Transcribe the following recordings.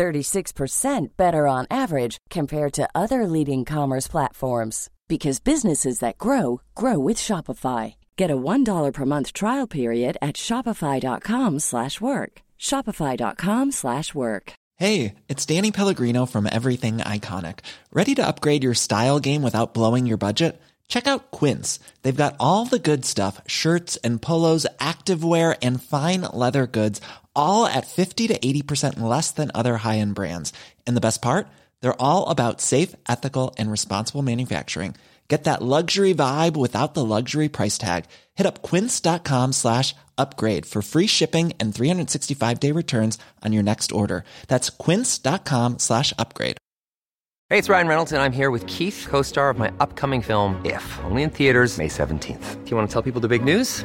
36% better on average compared to other leading commerce platforms because businesses that grow grow with Shopify. Get a $1 per month trial period at shopify.com/work. shopify.com/work. Hey, it's Danny Pellegrino from Everything Iconic. Ready to upgrade your style game without blowing your budget? Check out Quince. They've got all the good stuff, shirts and polos, activewear and fine leather goods, all at 50 to 80% less than other high-end brands. And the best part? They're all about safe, ethical, and responsible manufacturing. Get that luxury vibe without the luxury price tag. Hit up quince.com slash upgrade for free shipping and 365-day returns on your next order. That's quince.com slash upgrade. Hey, it's Ryan Reynolds, and I'm here with Keith, co-star of my upcoming film, If, only in theaters May 17th. Do you want to tell people the big news?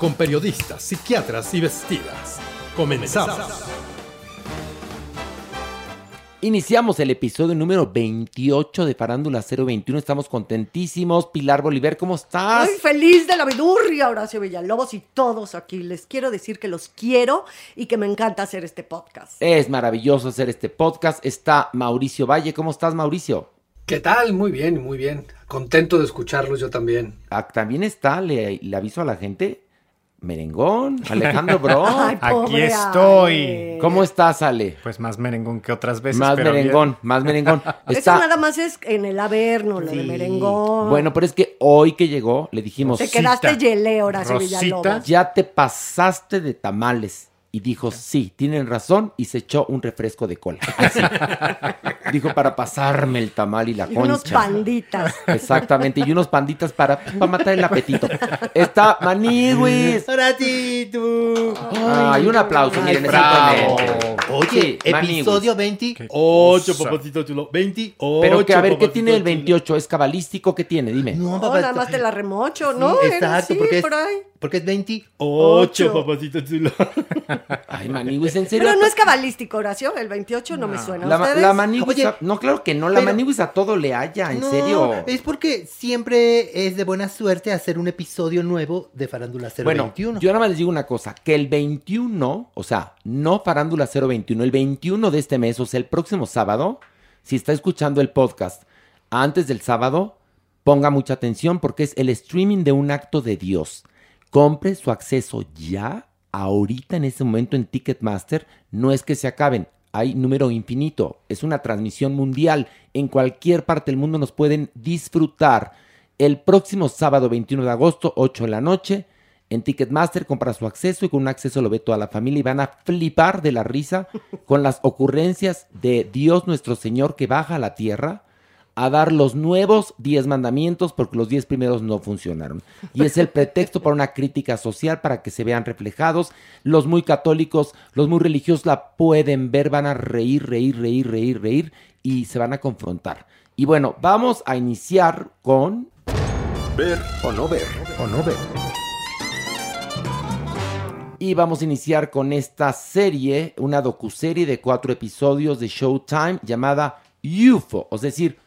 con periodistas, psiquiatras y vestidas. Comenzamos. Iniciamos el episodio número 28 de Farándula 021. Estamos contentísimos. Pilar Bolívar, ¿cómo estás? Muy feliz de la vidurria, Horacio Villalobos y todos aquí. Les quiero decir que los quiero y que me encanta hacer este podcast. Es maravilloso hacer este podcast. Está Mauricio Valle. ¿Cómo estás, Mauricio? ¿Qué tal? Muy bien, muy bien. Contento de escucharlos yo también. Ah, también está, le, le aviso a la gente, Merengón, Alejandro Bro. Ay, Aquí estoy. Ale. ¿Cómo estás, Ale? Pues más merengón que otras veces. Más pero merengón, bien. más merengón. Eso Está- nada más es en el averno, lo de merengón. Bueno, pero es que hoy que llegó, le dijimos, Te quedaste Rosita. yelé, Horacio Rosita. Villalobos. ya te pasaste de tamales. Y dijo, sí, tienen razón, y se echó un refresco de cola. Así. dijo, para pasarme el tamal y la Y concha. unos panditas. Exactamente, y unos panditas para, para matar el apetito. Está sí, tú. Ay, un aplauso, miren, bravo. Oye, Sí, episodio 28, cosa. papacito chulo. 28. Pero que a ver, ¿qué tiene el chulo. 28? ¿Es cabalístico? ¿Qué tiene? Dime. No, nada más te la remocho, Sí, ¿no? Era exacto, porque es, por ahí. porque es 28, Ocho. papacito chulo. Ay, Maniwis, ¿en serio? Pero no es cabalístico, Horacio. El 28 no, me suena. La, ¿Ustedes? la Maniwis, Oye, a- no, claro que no, la pero- Maniwis a todo le haya, en no, serio. es porque siempre es de buena suerte hacer un episodio nuevo de Farándula Bueno, 021. yo nada más les digo una cosa, que el 21, o sea, no Farándula 021, el 21 de este mes, o sea, el próximo sábado, si está escuchando el podcast antes del sábado, ponga mucha atención porque es el streaming de un acto de Dios. Compre su acceso ya, ahorita en este momento en Ticketmaster, no es que se acaben, hay número infinito, es una transmisión mundial, en cualquier parte del mundo nos pueden disfrutar. El próximo sábado 21 de agosto, 8 de la noche, en Ticketmaster compra su acceso y con un acceso lo ve toda la familia y van a flipar de la risa con las ocurrencias de Dios nuestro Señor que baja a la tierra a dar los nuevos 10 mandamientos porque los 10 primeros no funcionaron. Y es el pretexto para una crítica social para que se vean reflejados. Los muy católicos, los muy religiosos la pueden ver, van a reír, reír, reír, reír, reír y se van a confrontar. Y bueno, vamos a iniciar con Ver o no ver. O no ver. Y vamos a iniciar con esta serie, una docuserie de cuatro episodios de Showtime llamada UFO, es decir,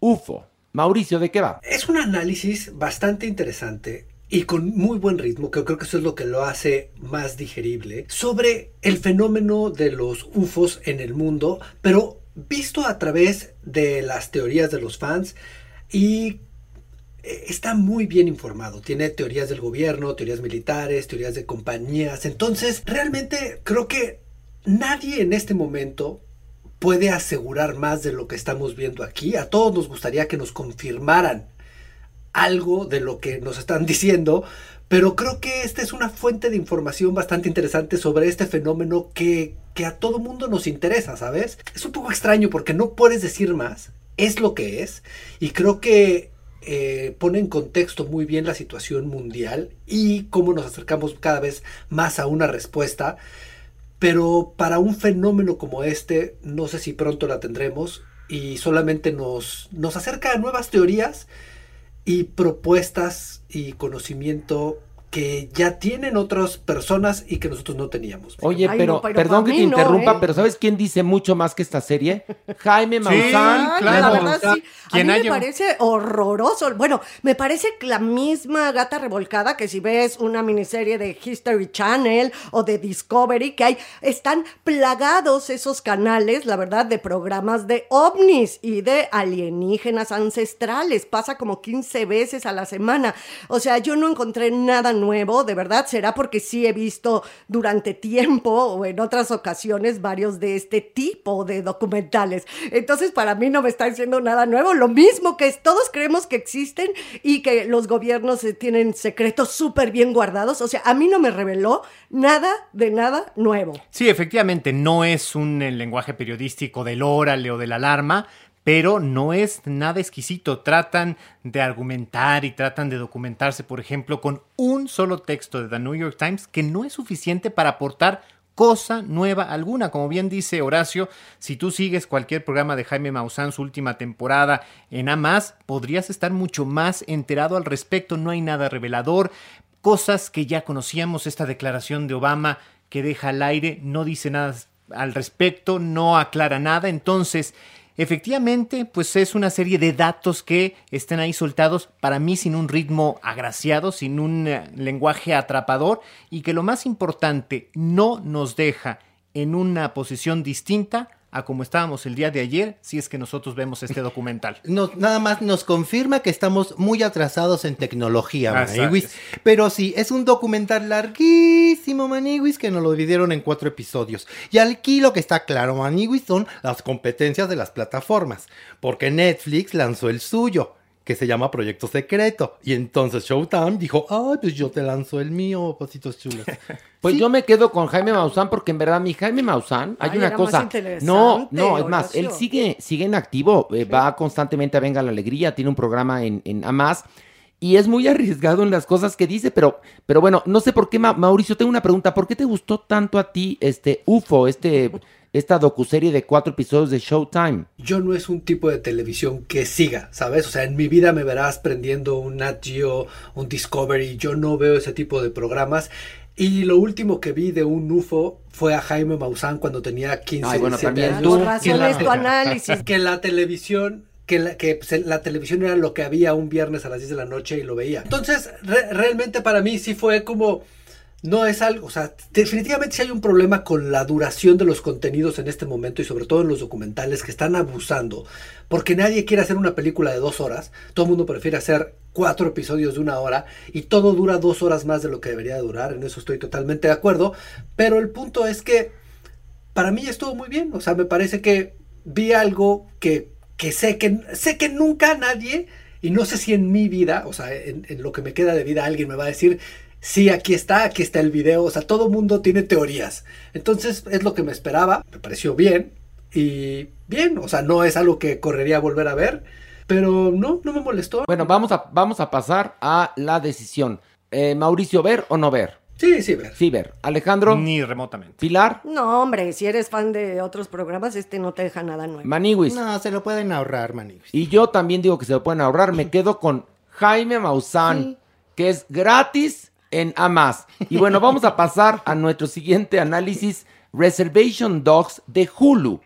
UFO. Mauricio, ¿de qué va? Es un análisis bastante interesante y con muy buen ritmo, que creo que eso es lo que lo hace más digerible, sobre el fenómeno de los UFOs en el mundo, pero visto a través de las teorías de los fans y eh, está muy bien informado. Tiene teorías del gobierno, teorías militares, teorías de compañías. Entonces, realmente creo que nadie en este momento puede asegurar más de lo que estamos viendo aquí. A todos nos gustaría que nos confirmaran algo de lo que nos están diciendo, pero creo que esta es una fuente de información bastante interesante sobre este fenómeno que, que a todo mundo nos interesa, ¿sabes? Es un poco extraño porque no puedes decir más, es lo que es, y creo que eh, pone en contexto muy bien la situación mundial y cómo nos acercamos cada vez más a una respuesta. Pero para un fenómeno como este, no sé si pronto la tendremos y solamente nos, nos acerca a nuevas teorías y propuestas y conocimiento que ya tienen otras personas y que nosotros no teníamos. Oye, Ay, pero, no, pero perdón que te no, interrumpa, ¿eh? pero ¿sabes quién dice mucho más que esta serie? Jaime Sí, Maussan. Ay, claro. La verdad, sí. A ¿Quién mí me parece horroroso. Bueno, me parece que la misma gata revolcada que si ves una miniserie de History Channel o de Discovery, que hay, están plagados esos canales, la verdad, de programas de ovnis y de alienígenas ancestrales. Pasa como 15 veces a la semana. O sea, yo no encontré nada nuevo, de verdad. Será porque sí he visto durante tiempo o en otras ocasiones varios de este tipo de documentales. Entonces, para mí no me está diciendo nada nuevo. Lo mismo que todos creemos que existen y que los gobiernos tienen secretos súper bien guardados. O sea, a mí no me reveló nada de nada nuevo. Sí, efectivamente, no es un eh, lenguaje periodístico del órale o de la alarma, pero no es nada exquisito. Tratan de argumentar y tratan de documentarse, por ejemplo, con un solo texto de The New York Times que no es suficiente para aportar cosa nueva alguna. Como bien dice Horacio, si tú sigues cualquier programa de Jaime Maussan, su última temporada en AMAS, podrías estar mucho más enterado al respecto. No hay nada revelador. Cosas que ya conocíamos, esta declaración de Obama que deja al aire, no dice nada al respecto, no aclara nada. Entonces, efectivamente, pues es una serie de datos que están ahí soltados para mí sin un ritmo agraciado, sin un eh, lenguaje atrapador y que lo más importante, no nos deja en una posición distinta a como estábamos el día de ayer, si es que nosotros vemos este documental. Nos- nada más nos confirma que estamos muy atrasados en tecnología, Maniwis. Pero sí, es un documental larguísimo, Maniwis, que nos lo dividieron en cuatro episodios. Y aquí lo que está claro, Maniwis, son las competencias de las plataformas. Porque Netflix lanzó el suyo, que se llama Proyecto Secreto. Y entonces Showtime dijo, ay, pues yo te lanzo el mío, pasitos chulos. Pues Sí. yo me quedo con Jaime Maussan porque en verdad mi Jaime Maussan, hay Ay, una cosa. No, no, es más, él sigue, sigue en activo, eh, va constantemente a Venga la Alegría, tiene un programa en, en AMAS y es muy arriesgado en las cosas que dice, pero, pero bueno, no sé por qué, Ma- Mauricio, tengo una pregunta, ¿por qué te gustó tanto a ti este UFO, este, esta docuserie de cuatro episodios de Showtime? yo no es un tipo de televisión que siga, ¿sabes? O sea, en mi vida me verás prendiendo un Nat Geo, un Discovery, yo no veo ese tipo de programas. Y lo último que vi de un UFO fue a Jaime Maussan cuando tenía 15, Ay, bueno, 17 también años. tú. Que la- tu análisis. que la televisión que la, que pues, la televisión era lo que había un viernes a las 10 de la noche y lo veía. Entonces, re- realmente para mí sí fue como no es algo, o sea, definitivamente sí hay un problema con la duración de los contenidos en este momento y sobre todo en los documentales que están abusando, porque nadie quiere hacer una película de dos horas, todo el mundo prefiere hacer cuatro episodios de una hora y todo dura dos horas más de lo que debería durar, en eso estoy totalmente de acuerdo, pero el punto es que para mí estuvo muy bien, o sea, me parece que vi algo que, que sé que sé que nunca nadie y no sé si en mi vida, o sea, en, en lo que me queda de vida alguien me va a decir, sí, aquí está, aquí está el video, o sea, todo mundo tiene teorías. Entonces es lo que me esperaba, me pareció bien y bien, o sea, no es algo que correría a volver a ver, pero no, no me molestó. Bueno, vamos a, vamos a pasar a la decisión. Eh, Mauricio, ¿ver o no ver? Sí, sí, ver. Sí, ver. Alejandro, Ni remotamente. Pilar, No, hombre, si eres fan de otros programas, este no te deja nada nuevo. Maniwis. No, se lo pueden ahorrar, Maniwis. Y yo también digo que se lo pueden ahorrar. Me quedo con Jaime Maussan, que es gratis en Amas. Y bueno, vamos a pasar a nuestro siguiente análisis: Reservation Dogs de Hulu.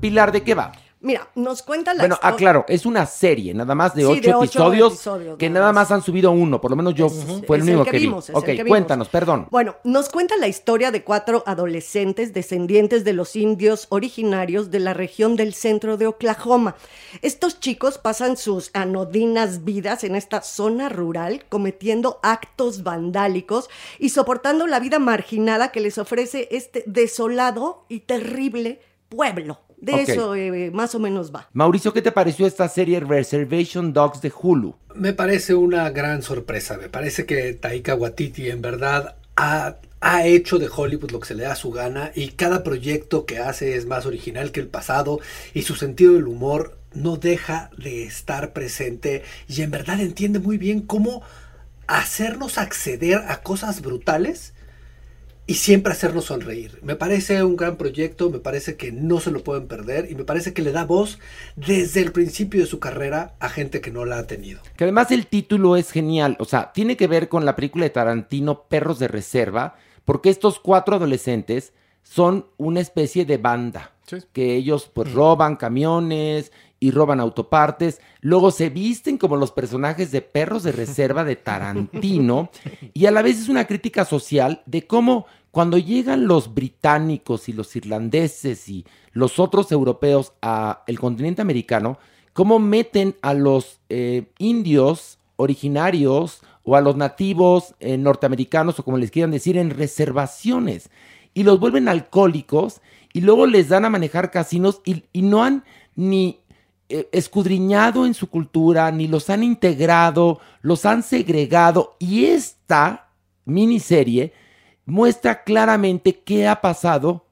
Pilar, ¿de qué va? Mira, nos cuenta la Bueno, historia- aclaro, es una serie, nada más de Sí, ocho, de ocho episodios, episodios, que nada más. más han subido uno, por lo menos yo fue el único que que, vi. vimos, es ok, el que cuéntanos, perdón. Bueno, nos cuenta la historia de cuatro adolescentes descendientes de los indios originarios de la región del centro de Oklahoma. Estos chicos pasan sus anodinas vidas en esta zona rural, cometiendo actos vandálicos y soportando la vida marginada que les ofrece este desolado y terrible pueblo. De eso eh, más o menos va. Mauricio, ¿qué te pareció esta serie Reservation Dogs de Hulu? Me parece una gran sorpresa. Me parece que Taika Waititi en verdad ha, ha hecho de Hollywood lo que se le da su gana y cada proyecto que hace es más original que el pasado y su sentido del humor no deja de estar presente y en verdad entiende muy bien cómo hacernos acceder a cosas brutales y siempre hacernos sonreír. Me parece un gran proyecto, me parece que no se lo pueden perder y me parece que le da voz desde el principio de su carrera a gente que no la ha tenido. Que además el título es genial, o sea, tiene que ver con la película de Tarantino Perros de Reserva, porque estos cuatro adolescentes son una especie de banda, que ellos pues roban camiones y roban autopartes, luego se visten como los personajes de Perros de Reserva de Tarantino, y a la vez es una crítica social de cómo cuando llegan los británicos y los irlandeses y los otros europeos a el continente americano, cómo meten a los eh, indios originarios o a los nativos eh, norteamericanos o como les quieran decir en reservaciones. Y los vuelven alcohólicos y luego les dan a manejar casinos y, y no han ni escudriñado en su cultura, ni los han integrado, los han segregado y esta miniserie muestra claramente qué ha pasado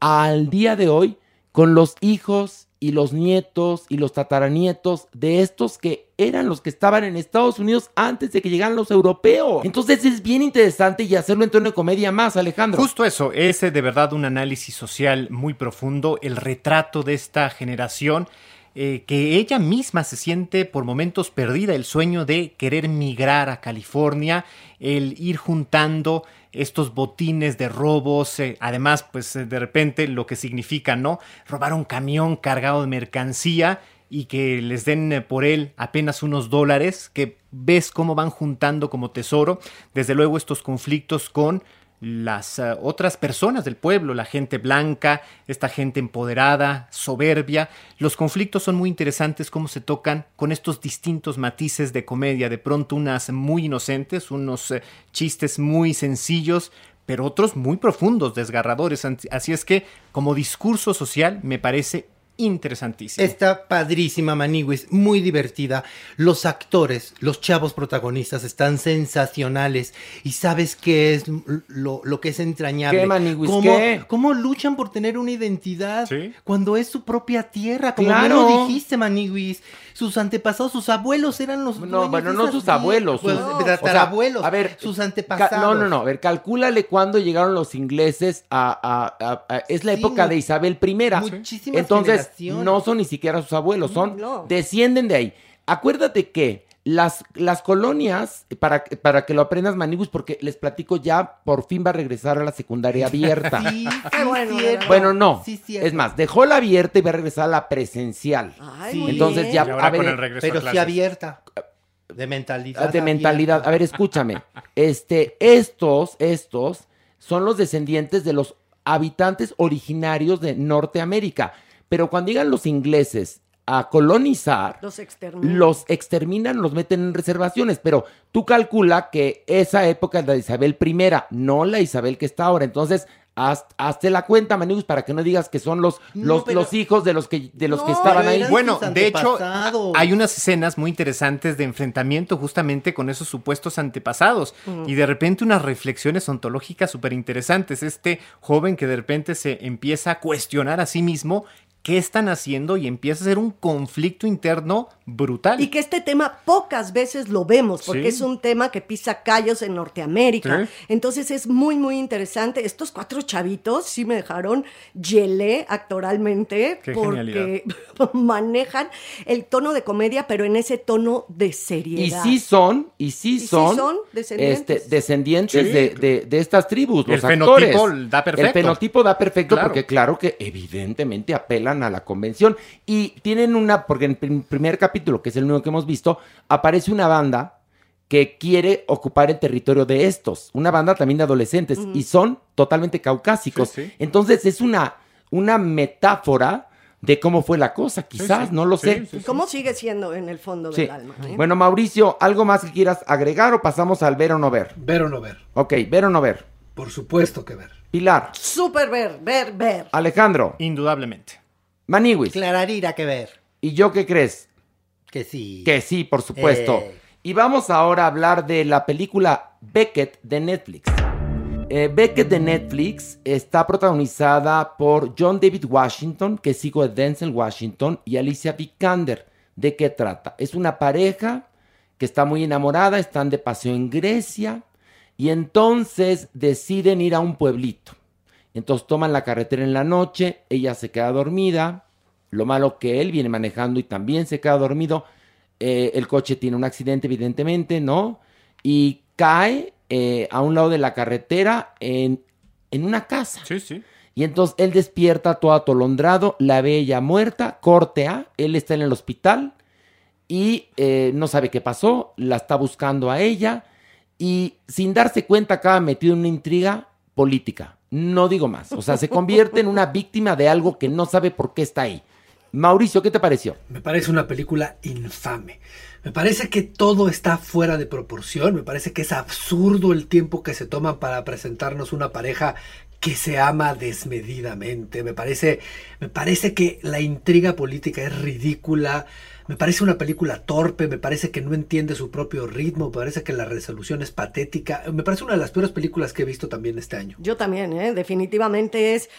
al día de hoy con los hijos y los nietos y los tataranietos de estos que eran los que estaban en Estados Unidos antes de que llegaran los europeos. Entonces es bien interesante y hacerlo en tono de comedia más, Alejandro. Justo eso, es eh, de verdad un análisis social muy profundo, el retrato de esta generación. Eh, que ella misma se siente por momentos perdida, el sueño de querer migrar a California, el ir juntando estos botines de robos, eh, además pues eh, de repente lo que significa, ¿no? Robar un camión cargado de mercancía y que les den por él apenas unos dólares, que ves cómo van juntando como tesoro, desde luego estos conflictos con las uh, otras personas del pueblo, la gente blanca, esta gente empoderada, soberbia. Los conflictos son muy interesantes, cómo se tocan con estos distintos matices de comedia, de pronto unas muy inocentes, unos uh, chistes muy sencillos, pero otros muy profundos, desgarradores. Así es que como discurso social me parece interesantísimo. Está padrísima, Maniwis, muy divertida. Los actores, los chavos protagonistas están sensacionales. Y sabes qué es lo, lo que es entrañable. ¿Qué, Maniwis? ¿Cómo, ¿Qué? cómo luchan por tener una identidad ¿Sí? cuando es su propia tierra? Como Claro. bien lo dijiste, Maniwis. Sus antepasados, sus abuelos eran los No, bueno, no sus abuelos, sus- de o sea, a ver, sus antepasados. No, no, no. A ver, calcúlale cuándo llegaron los ingleses a. a- a- a- es la Sí, época de Isabel I. muchísimas Entonces, no son ni siquiera sus abuelos, son. No. Descienden de ahí. Acuérdate que. Las, las colonias, para, para que lo aprendas, Manibus, porque les platico ya, por fin va a regresar a la secundaria abierta. Sí, sí, bueno, cierto. Bueno, no. Sí, cierto. es más, dejó la abierta y va a regresar a la presencial. Ay, Entonces bien. ya- Y ahora a ver, con el regreso a Pero sí abierta. De mentalidad. de mentalidad. abierta. A ver, escúchame. Este, estos, estos son los descendientes de los habitantes originarios de Norteamérica. Pero cuando llegan los ingleses a colonizar, Los exterminan. los exterminan, los meten en reservaciones. Pero tú calcula que esa época es la de Isabel I, no la Isabel que está ahora. Entonces, haz- hazte la cuenta, Manibus, para que no digas que son los, No, los, pero- los hijos de los que, de los que estaban ahí. Bueno, de hecho, hay unas escenas muy interesantes de enfrentamiento justamente con esos supuestos antepasados y de repente unas reflexiones ontológicas súper interesantes. Este joven que de repente se empieza a cuestionar a sí mismo qué están haciendo y empieza a ser un conflicto interno brutal. Y que este tema pocas veces lo vemos, porque Sí. es un tema que pisa callos en Norteamérica. Sí. Entonces es muy, muy interesante. Estos cuatro chavitos sí me dejaron gelé actoralmente, Qué porque manejan el tono de comedia, pero en ese tono de Y seriedad. sí son, y sí sí son, son descendientes. este, descendientes Sí. de, de- de estas tribus, El los fenotipo actores. da perfecto. El fenotipo da perfecto Claro. porque claro que evidentemente apelan arreglan a la convención. Y tienen una, porque en el prim- primer capítulo, que es el único que hemos visto, aparece una banda que quiere ocupar el territorio de estos. Una banda también de adolescentes. Y son totalmente caucásicos. Sí, sí. Entonces es una, una metáfora de cómo fue la cosa, quizás, sí. no lo Sí, sé. sí, ¿Y cómo sigue siendo en el fondo Sí. del alma? eh? Bueno, Mauricio, ¿algo más que quieras agregar o pasamos al ver o no ver? Ver o no ver. Ok, ver o no ver. Por supuesto que ver. Pilar, Súper ver, ver, ver. Alejandro, Indudablemente. Maniwis. Clararira que ver. ¿Y yo qué crees? Que sí. Que sí, por supuesto. Eh. Y vamos ahora a hablar de la película Beckett de Netflix. Eh, Beckett de Netflix está protagonizada por John David Washington, que es hijo de Denzel Washington, y Alicia Vikander. ¿De qué trata? Es una pareja que está muy enamorada, están de paseo en Grecia, y entonces deciden ir a un pueblito. Entonces toman la carretera en la noche, ella se queda dormida, lo malo que él viene manejando y también se queda dormido. Eh, el coche tiene un accidente, evidentemente, ¿no? Y cae eh, a un lado de la carretera en, en una casa. Sí, sí. Y entonces él despierta todo atolondrado, la ve ella muerta, corte A, él está en el hospital y eh, no sabe qué pasó, la está buscando a ella y sin darse cuenta acaba metido en una intriga política. No digo más, o sea, se convierte en una víctima de algo que no sabe por qué está ahí. Mauricio, ¿qué te pareció? Me parece una película infame. Me parece que todo está fuera de proporción. Me parece que es absurdo el tiempo que se toman para presentarnos una pareja que se ama desmedidamente. Me parece, me parece que la intriga política es ridícula. Me parece una película torpe, me parece que no entiende su propio ritmo, me parece que la resolución es patética. Me parece una de las peores películas que he visto también este año. Yo también, ¿eh? definitivamente es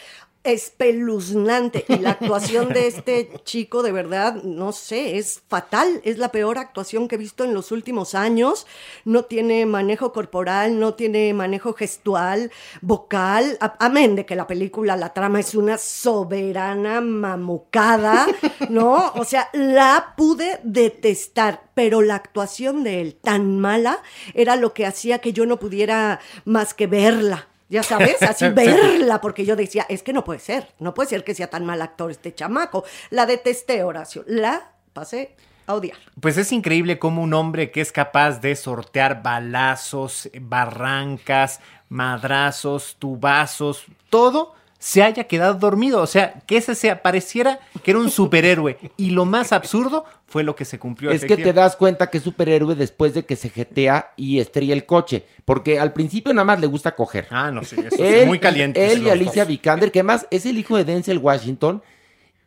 espeluznante. Y la actuación de este chico, de verdad, no sé, es fatal. Es la peor actuación que he visto en los últimos años. No tiene manejo corporal, no tiene manejo gestual, vocal. Amén de que la película, la trama es una soberana mamucada, ¿no? O sea, la pude detestar, pero la actuación de él tan mala era lo que hacía que yo no pudiera más que verla. Ya sabes, así verla, porque yo decía, es que no puede ser, no puede ser que sea tan mal actor este chamaco. La detesté, Horacio, la pasé a odiar. Pues es increíble cómo un hombre que es capaz de sortear balazos, barrancas, madrazos, tubazos, todo, se haya quedado dormido. O sea, que ese sea, pareciera que era un superhéroe. Y lo más absurdo fue lo que se cumplió. Es que te das cuenta que es superhéroe después de que se jetea y estrella el coche. Porque al principio nada más le gusta coger. Ah, no, sí, eso él, es muy caliente. Él y Alicia Vikander, que además es el hijo de Denzel Washington.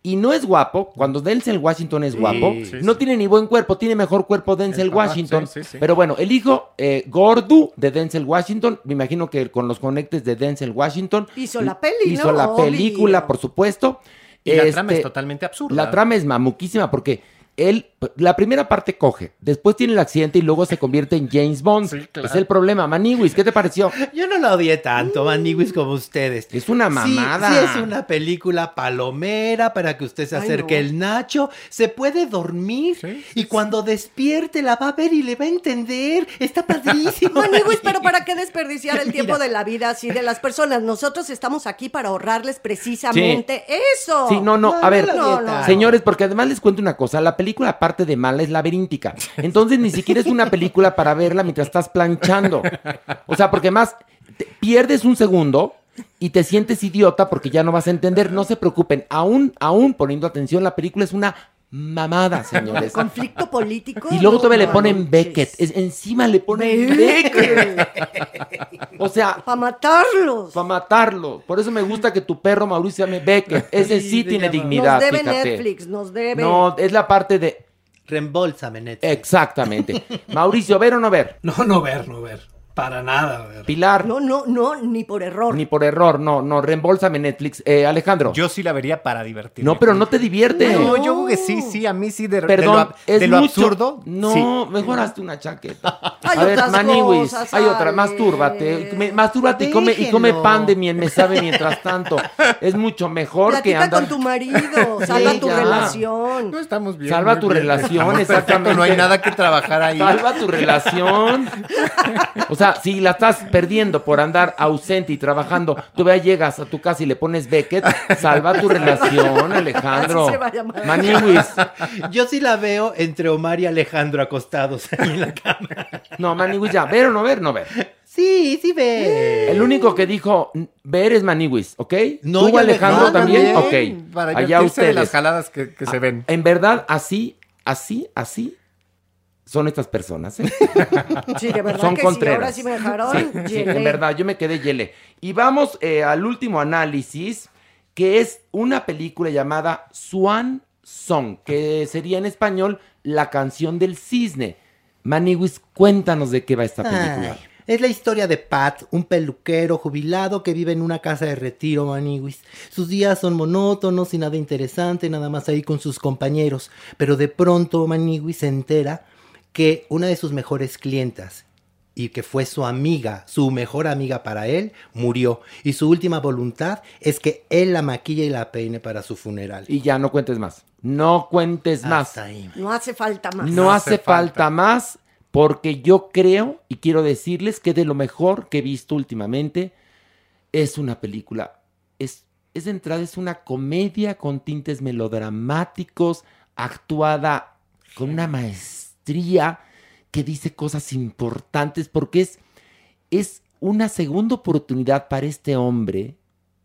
Y no es guapo, cuando Denzel Washington es guapo, sí, no sí. tiene ni buen cuerpo, tiene mejor cuerpo Denzel Washington. sí, sí, sí. Pero bueno, el hijo eh, gordo de Denzel Washington, me imagino que con los conectes de Denzel Washington. Hizo la peli, Hizo ¿no? la Obvio. película, por supuesto. Y la trama Este, es totalmente absurda. La trama es mamuquísima porque él, la primera parte coge, después tiene el accidente y luego se convierte en James Bond. Sí, claro. Es el problema. Maniwis, ¿qué te pareció? Yo no la odié tanto, Maniwis, como ustedes. Es una mamada. Sí, es una película palomera para que usted se Ay, acerque no. el Nacho, se puede dormir Sí, y cuando despierte la va a ver y le va a entender. Está padrísimo. Maniguis, pero ¿para qué desperdiciar el tiempo Mira. de la vida así de las personas? Nosotros estamos aquí para ahorrarles precisamente eso. Sí, no, no, No, a ver, no señores, porque además les cuento una cosa, la película aparte de mala es laberíntica. Entonces ni siquiera es una película para verla mientras estás planchando. O sea, porque más te- pierdes un segundo y te sientes idiota porque ya no vas a entender. No se preocupen, aún, aún poniendo atención, la película es una mamada, señores. Conflicto político. Y luego no todavía le ponen. Beckett. Es- encima le ponen Beckett. Beckett. O sea, Para matarlos. para matarlo. Por eso me gusta que tu perro Mauricio se llame Beckett. Ese sí, Sí, tiene dignidad. Nos debe fíjate. Netflix, nos debe. No, es la parte de. Reembolsame, Netflix. Exactamente. Mauricio, ¿ver o no ver? No, no ver, no ver. Para nada ver. Pilar, No, no, no, ni por error. ni por error, no, no, reembolsame Netflix. Eh, Alejandro. Yo sí la vería para divertirme. no, pero no te divierte. No, yo creo que sí, sí, a mí sí, de, de Perdón, lo, ab- es de lo mucho. absurdo. No, sí. mejor hazte una chaqueta. Hay a ver, otras Maniwis, cosas, hay otra, mastúrbate. Me- Mastúrbate y come, y come pan de miel, me sabe mientras tanto. Es mucho mejor que Platica andar. con tu marido, salva Sí, tu ya. relación. No estamos bien. Salva tu bien. relación, Estamos exactamente. perfecto, No hay nada que trabajar ahí. Salva tu relación. O sea, sea, si la estás perdiendo por andar ausente y trabajando, tú ya llegas a tu casa y le pones Beckett, salva tu relación, Alejandro. Así se va a llamar. Maniwis. Yo sí la veo entre Omar y Alejandro acostados ahí en la cama. No, Maniwis ya. ¿Ver o no ver? No ver. Sí, sí ve. El único que dijo ver es Maniwis, ¿ok? No, ¿Tú, y Alejandro, también? también, Ok. Para Allá divertirse de ustedes. las jaladas que, que se Ah, ven. En verdad, así, así, así son estas personas. ¿eh? Sí, de verdad son que Contreras. sí. Ahora sí me dejaron. Sí, en verdad, yo me quedé yele. Y vamos eh, al último análisis, que es una película llamada Swan Song, que sería en español La canción del cisne. Maniwis, cuéntanos de qué va esta película. Ay, es la historia de Pat, un peluquero jubilado que vive en una casa de retiro, Maniwis. Sus días son monótonos y nada interesante, nada más ahí con sus compañeros. Pero de pronto Maniwis se entera que una de sus mejores clientas y que fue su amiga, su mejor amiga para él, murió. Y su última voluntad es que él la maquille y la peine para su funeral. Y ya no cuentes más. No cuentes más. Ahí. No hace falta más. No hace falta más porque yo creo y quiero decirles que de lo mejor que he visto últimamente es una película. Es, es de entrada, es una comedia con tintes melodramáticos, actuada con una maestría que dice cosas importantes porque es, es una segunda oportunidad para este hombre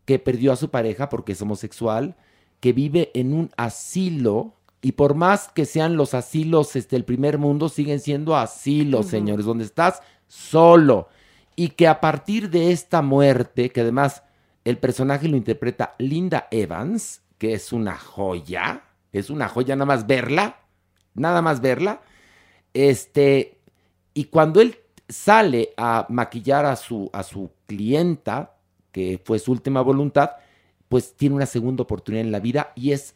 que perdió a su pareja porque es homosexual, que vive en un asilo y por más que sean los asilos este, el primer mundo, siguen siendo asilos, señores, donde estás solo. Y que a partir de esta muerte, que además el personaje lo interpreta Linda Evans, que es una joya, es una joya nada más verla, nada más verla, este, y cuando él sale a maquillar a su, a su clienta, que fue su última voluntad, pues tiene una segunda oportunidad en la vida y es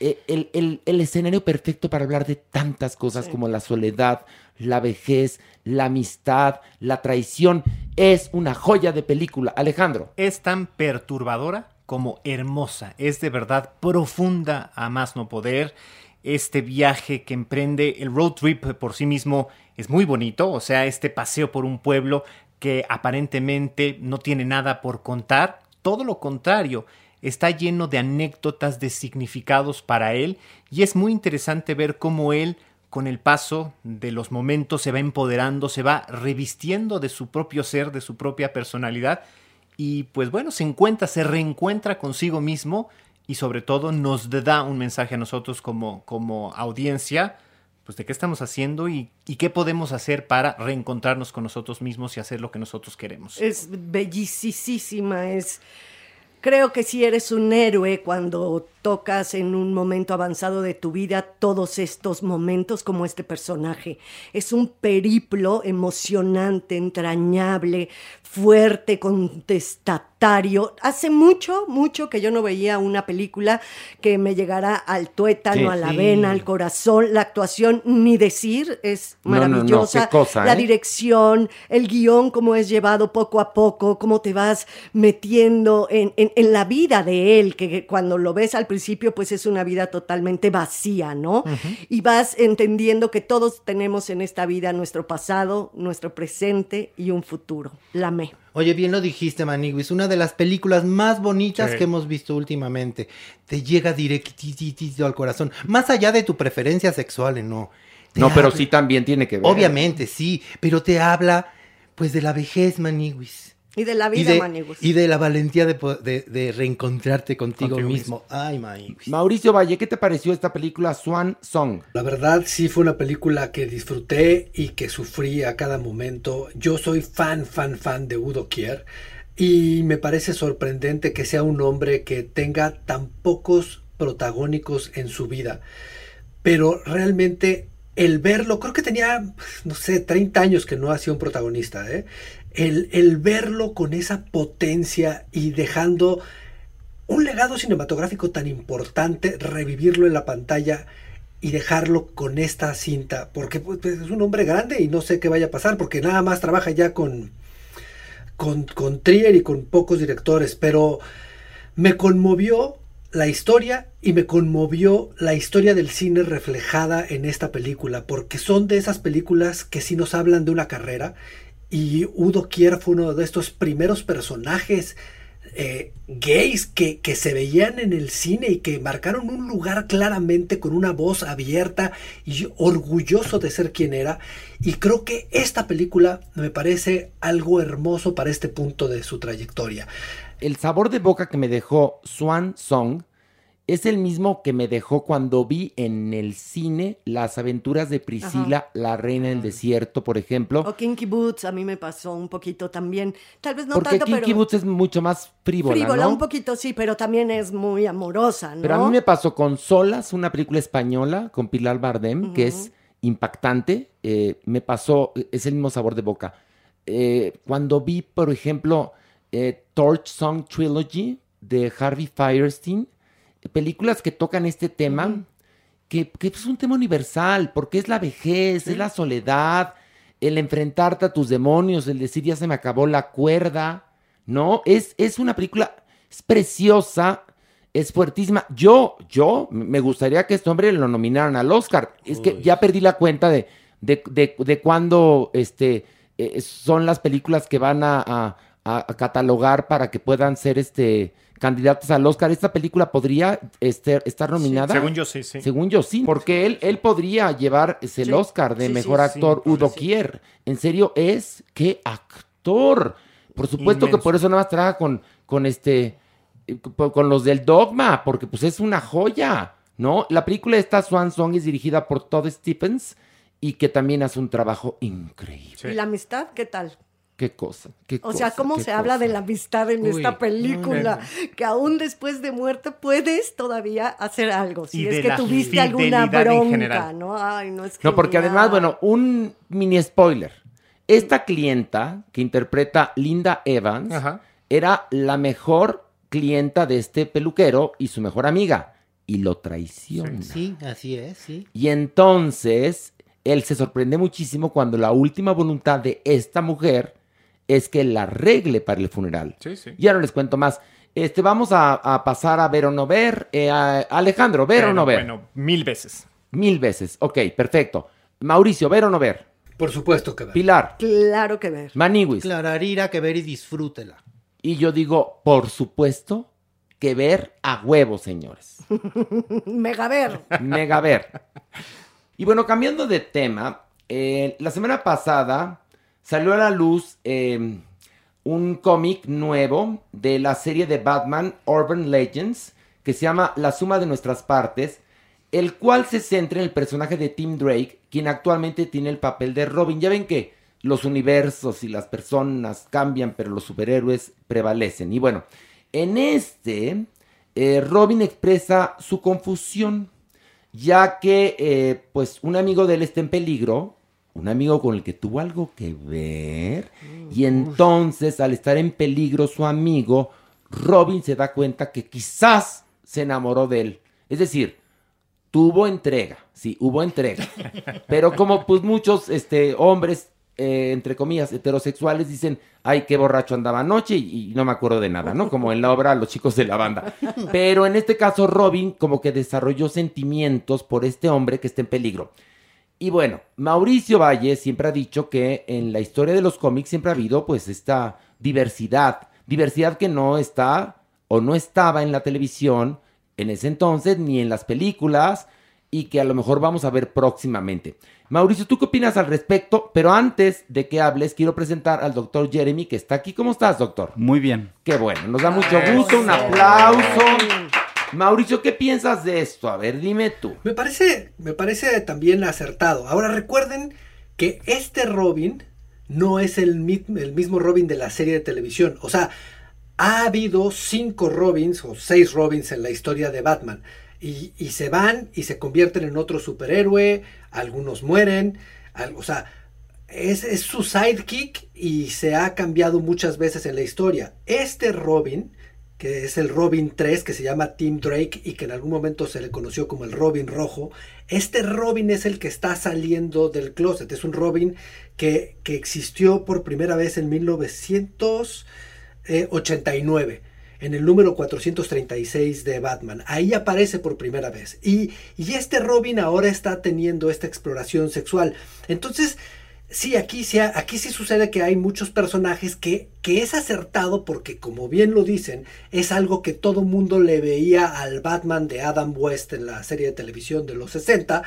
eh, el, el- el escenario perfecto para hablar de tantas cosas como la soledad, la vejez, la amistad, la traición. Es una joya de película. Alejandro. Es tan perturbadora como hermosa. Es de verdad profunda a más no poder. Este viaje que emprende el road trip por sí mismo es muy bonito. O sea, este paseo por un pueblo que aparentemente no tiene nada por contar. Todo lo contrario. Está lleno de anécdotas, de significados para él. Y es muy interesante ver cómo él con el paso de los momentos se va empoderando, se va revistiendo de su propio ser, de su propia personalidad y pues bueno, se encuentra, se reencuentra consigo mismo y sobre todo nos da un mensaje a nosotros como, como audiencia, pues de qué estamos haciendo y, qué podemos hacer para reencontrarnos con nosotros mismos y hacer lo que nosotros queremos. Es bellicísima, es... Creo que si eres un héroe cuando tocas en un momento avanzado de tu vida todos estos momentos como este personaje. Es un periplo emocionante, entrañable, fuerte, contestatario. Hace mucho, mucho que yo no veía una película que me llegara al tuétano, Sí. a la Sí. vena, al corazón. La actuación, ni decir, es No, no, no, maravillosa. cosa, la ¿eh? dirección, el guion, cómo es llevado poco a poco, cómo te vas metiendo en, en- en la vida de él, que, que cuando lo ves al principio, pues es una vida totalmente vacía, ¿no? Y vas entendiendo que todos tenemos en esta vida nuestro pasado, nuestro presente y un futuro. La amé. Oye, bien lo dijiste, Maniguis, una de las películas más bonitas Sí. que hemos visto últimamente. Te llega directito al corazón, más allá de tu preferencia sexual, ¿eh? no. Te No, pero habla- sí también tiene que ver. Obviamente, sí, pero te habla, pues, de la vejez, Maniguis. Y de la Y vida, de, Maniguis. y de la valentía de, de- de reencontrarte contigo, Contigo mismo. Ay, Maniguis. Mauricio Valle, ¿qué te pareció esta película Swan Song? La verdad sí fue una película que disfruté y que sufrí a cada momento. Yo soy fan, fan, fan de Udo Kier y me parece sorprendente que sea un hombre que tenga tan pocos protagónicos en su vida. Pero realmente el verlo, creo que tenía, no sé, 30 años que no hacía un protagonista, ¿eh? El, el verlo con esa potencia y dejando un legado cinematográfico tan importante, revivirlo en la pantalla y dejarlo con esta cinta, porque pues, es un hombre grande y no sé qué vaya a pasar, porque nada más trabaja ya con, con, con Trier y con pocos directores, pero me conmovió la historia y me conmovió la historia del cine reflejada en esta película, porque son de esas películas que sí nos hablan de una carrera y Udo Kier fue uno de estos primeros personajes eh, gays que, que, se veían en el cine y que marcaron un lugar claramente con una voz abierta y orgulloso de ser quien era. Y creo que esta película me parece algo hermoso para este punto de su trayectoria. El sabor de boca que me dejó Swan Song es el mismo que me dejó cuando vi en el cine las aventuras de Priscila, Ajá. la reina del desierto, por ejemplo. O Kinky Boots, a mí me pasó un poquito también. Tal vez no Porque tanto, Kinky pero... Boots es mucho más frívola, Frívola, ¿no? un poquito sí, pero también es muy amorosa, ¿no? Pero a mí me pasó con Solas, una película española con Pilar Bardem, uh -huh. que es impactante. Eh, me pasó, es el mismo sabor de boca. Eh, cuando vi, por ejemplo, eh, Torch Song Trilogy de Harvey Firestein, películas que tocan este tema, que, que, es un tema universal, porque es la vejez, ¿Sí? es la soledad, el enfrentarte a tus demonios, el decir ya se me acabó la cuerda, ¿no? Es, es una película, es preciosa, es fuertísima. Yo, yo, me gustaría que este hombre lo nominaran al Oscar. Es Uy. que ya perdí la cuenta de, de, de, de cuándo este, eh, son las películas que van a, a, a catalogar para que puedan ser este candidatos al Oscar. ¿Esta película podría este, estar nominada? Sí, según yo sí, sí. Según yo sí, porque él, él podría llevar el sí, Oscar de sí, mejor actor Udo Kier. En serio, es qué actor. Por supuesto Inmenso. que por eso nada más trabaja con, con este con los del Dogma, porque pues es una joya, ¿no? La película esta Swan Song es dirigida por Todd Stephens y que también hace un trabajo increíble. ¿Y la amistad qué tal? Qué cosa, qué O sea, cómo se cosa? habla de la amistad en Uy, esta película, no, que aún después de muerte puedes todavía hacer algo. Si y es que tuviste alguna bronca, ¿no? Ay, no es No, porque además, bueno, un mini spoiler. Esta clienta que interpreta Linda Evans Ajá. era la mejor clienta de este peluquero y su mejor amiga. Y lo traiciona. Sí, así es, sí. Y entonces él se sorprende muchísimo cuando la última voluntad de esta mujer es que la arregle para el funeral. Sí, sí. Ya no les cuento más. Este, vamos a, a pasar a ver o no ver. Eh, a Alejandro, ¿ver bueno, o no ver? Bueno, mil veces. Mil veces. Ok, perfecto. Mauricio, ¿ver o no ver? Por supuesto que ver. Pilar. Claro que ver. Maniwis. Clararira que ver y disfrútela. Y yo digo, por supuesto que ver a huevo, señores. Mega ver. Mega ver. Y bueno, cambiando de tema, eh, la semana pasada salió a la luz eh, un cómic nuevo de la serie de Batman Urban Legends que se llama La suma de nuestras partes, el cual se centra en el personaje de Tim Drake, quien actualmente tiene el papel de Robin. Ya ven que los universos y las personas cambian, pero los superhéroes prevalecen. Y bueno, en este, eh, Robin expresa su confusión, ya que eh, pues un amigo de él está en peligro, un amigo con el que tuvo algo que ver, y entonces al estar en peligro su amigo, Robin se da cuenta que quizás se enamoró de él. Es decir, tuvo entrega, sí, hubo entrega. Pero como pues muchos este, hombres eh, entre comillas, heterosexuales dicen, ay, qué borracho andaba anoche y, y, no me acuerdo de nada, ¿no? Como en la obra Los chicos de la banda. Pero en este caso Robin como que desarrolló sentimientos por este hombre que está en peligro. Y bueno, Mauricio Valle siempre ha dicho que en la historia de los cómics siempre ha habido pues esta diversidad, diversidad que no está o no estaba en la televisión en ese entonces ni en las películas y que a lo mejor vamos a ver próximamente. Mauricio, ¿tú qué opinas al respecto? Pero antes de que hables, quiero presentar al doctor Jeremy, que está aquí. ¿Cómo estás, doctor? Muy bien. Qué bueno, nos da mucho gusto, un aplauso. Mauricio, ¿qué piensas de esto? A ver, dime tú. Me parece, me parece también acertado. Ahora recuerden que este Robin no es el, mismo Robin de la serie de televisión. O sea, ha habido cinco Robins o seis Robins en la historia de Batman. Y, se van y se convierten en otro superhéroe, algunos mueren, o sea, es, su sidekick y se ha cambiado muchas veces en la historia. Este Robin, que es el Robin 3, que se llama Tim Drake y que en algún momento se le conoció como el Robin Rojo, este Robin es el que está saliendo del closet, es un Robin que, que existió por primera vez en 1989 en el número 436 de Batman. Ahí aparece por primera vez. Y, y, este Robin ahora está teniendo esta exploración sexual. Entonces, sí, aquí sí, aquí sí sucede que hay muchos personajes que, que es acertado porque, como bien lo dicen, es algo que todo mundo le veía al Batman de Adam West en la serie de televisión de los 60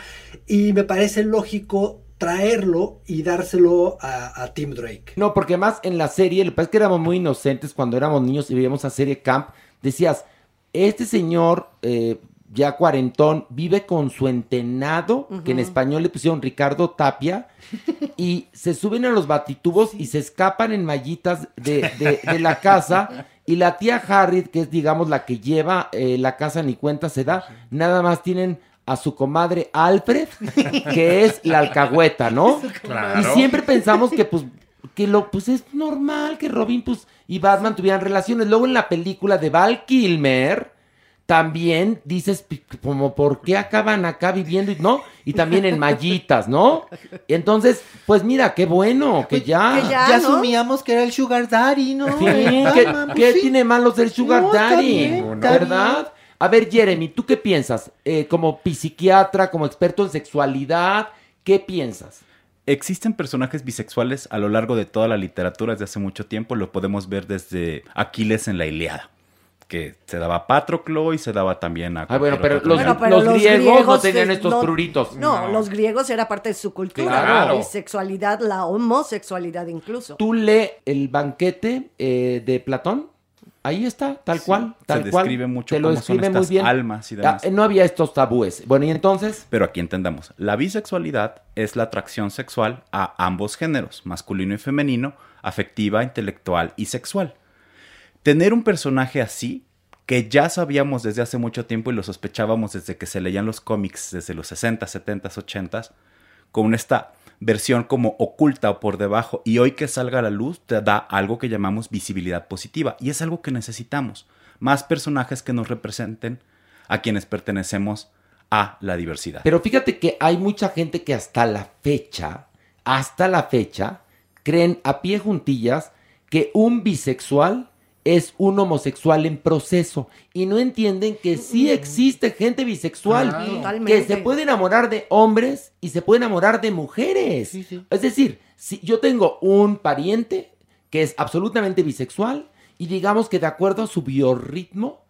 y me parece lógico traerlo y dárselo a, a Tim Drake. No, porque más en la serie, pasa es que éramos muy inocentes cuando éramos niños y veíamos a serie Camp, decías, este señor eh, ya cuarentón vive con su entenado, que en español le pusieron Ricardo Tapia, y se suben a los batitubos y se escapan en mallitas de, de- de la casa. Y la tía Harriet, que es digamos la que lleva eh, la casa ni cuenta se da, nada más tienen a su comadre Alfred, que es la alcahueta, ¿no? Claro. Y siempre pensamos que pues que lo pues es normal que Robin pues y Batman tuvieran relaciones. Luego en la película de Val Kilmer también dices como por qué acaban acá viviendo y no y también en mallitas, ¿no? Entonces, pues mira, qué bueno que ya que ya- Ya ¿no? asumíamos que era el Sugar Daddy, ¿no? Sí, ¿qué, mamá, qué sí. tiene malo ser Sugar No, está Daddy? bien, está ¿Verdad? A ver, Jeremy, ¿tú qué piensas? Eh, como psiquiatra, como experto en sexualidad, ¿qué piensas? Existen personajes bisexuales a lo largo de toda la literatura desde hace mucho tiempo. Lo podemos ver desde Aquiles en la Iliada, que se daba a Patroclo y se daba también a. Ah, bueno, pero los, personaje. Bueno, pero los los griegos, no griegos tenían es- estos no- pruritos. No, los griegos era parte de su cultura. Claro. La bisexualidad, la homosexualidad incluso. Tú lee el banquete eh, de Platón. Ahí está, tal Sí, cual, se tal cual. describe mucho Te lo cómo son describe muy estas bien. almas y demás. Ah, eh, no había estos tabúes. Bueno, y entonces, Pero aquí entendamos, la bisexualidad es la atracción sexual a ambos géneros, masculino y femenino, afectiva, intelectual y sexual. Tener un personaje así, que ya sabíamos desde hace mucho tiempo y lo sospechábamos desde que se leían los cómics desde los 60, 70, 80, con esta versión como oculta o por debajo y hoy que salga a la luz te da algo que llamamos visibilidad positiva y es algo que necesitamos, más personajes que nos representen a quienes pertenecemos a la diversidad. pero fíjate que hay mucha gente que hasta la fecha, hasta la fecha, creen a pie juntillas que un bisexual es un homosexual en proceso y no entienden que sí existe gente bisexual Claro. que se puede enamorar de hombres y se puede enamorar de mujeres. Sí, sí. Es decir, si yo tengo un pariente que es absolutamente bisexual y digamos que de acuerdo a su biorritmo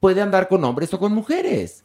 puede andar con hombres o con mujeres.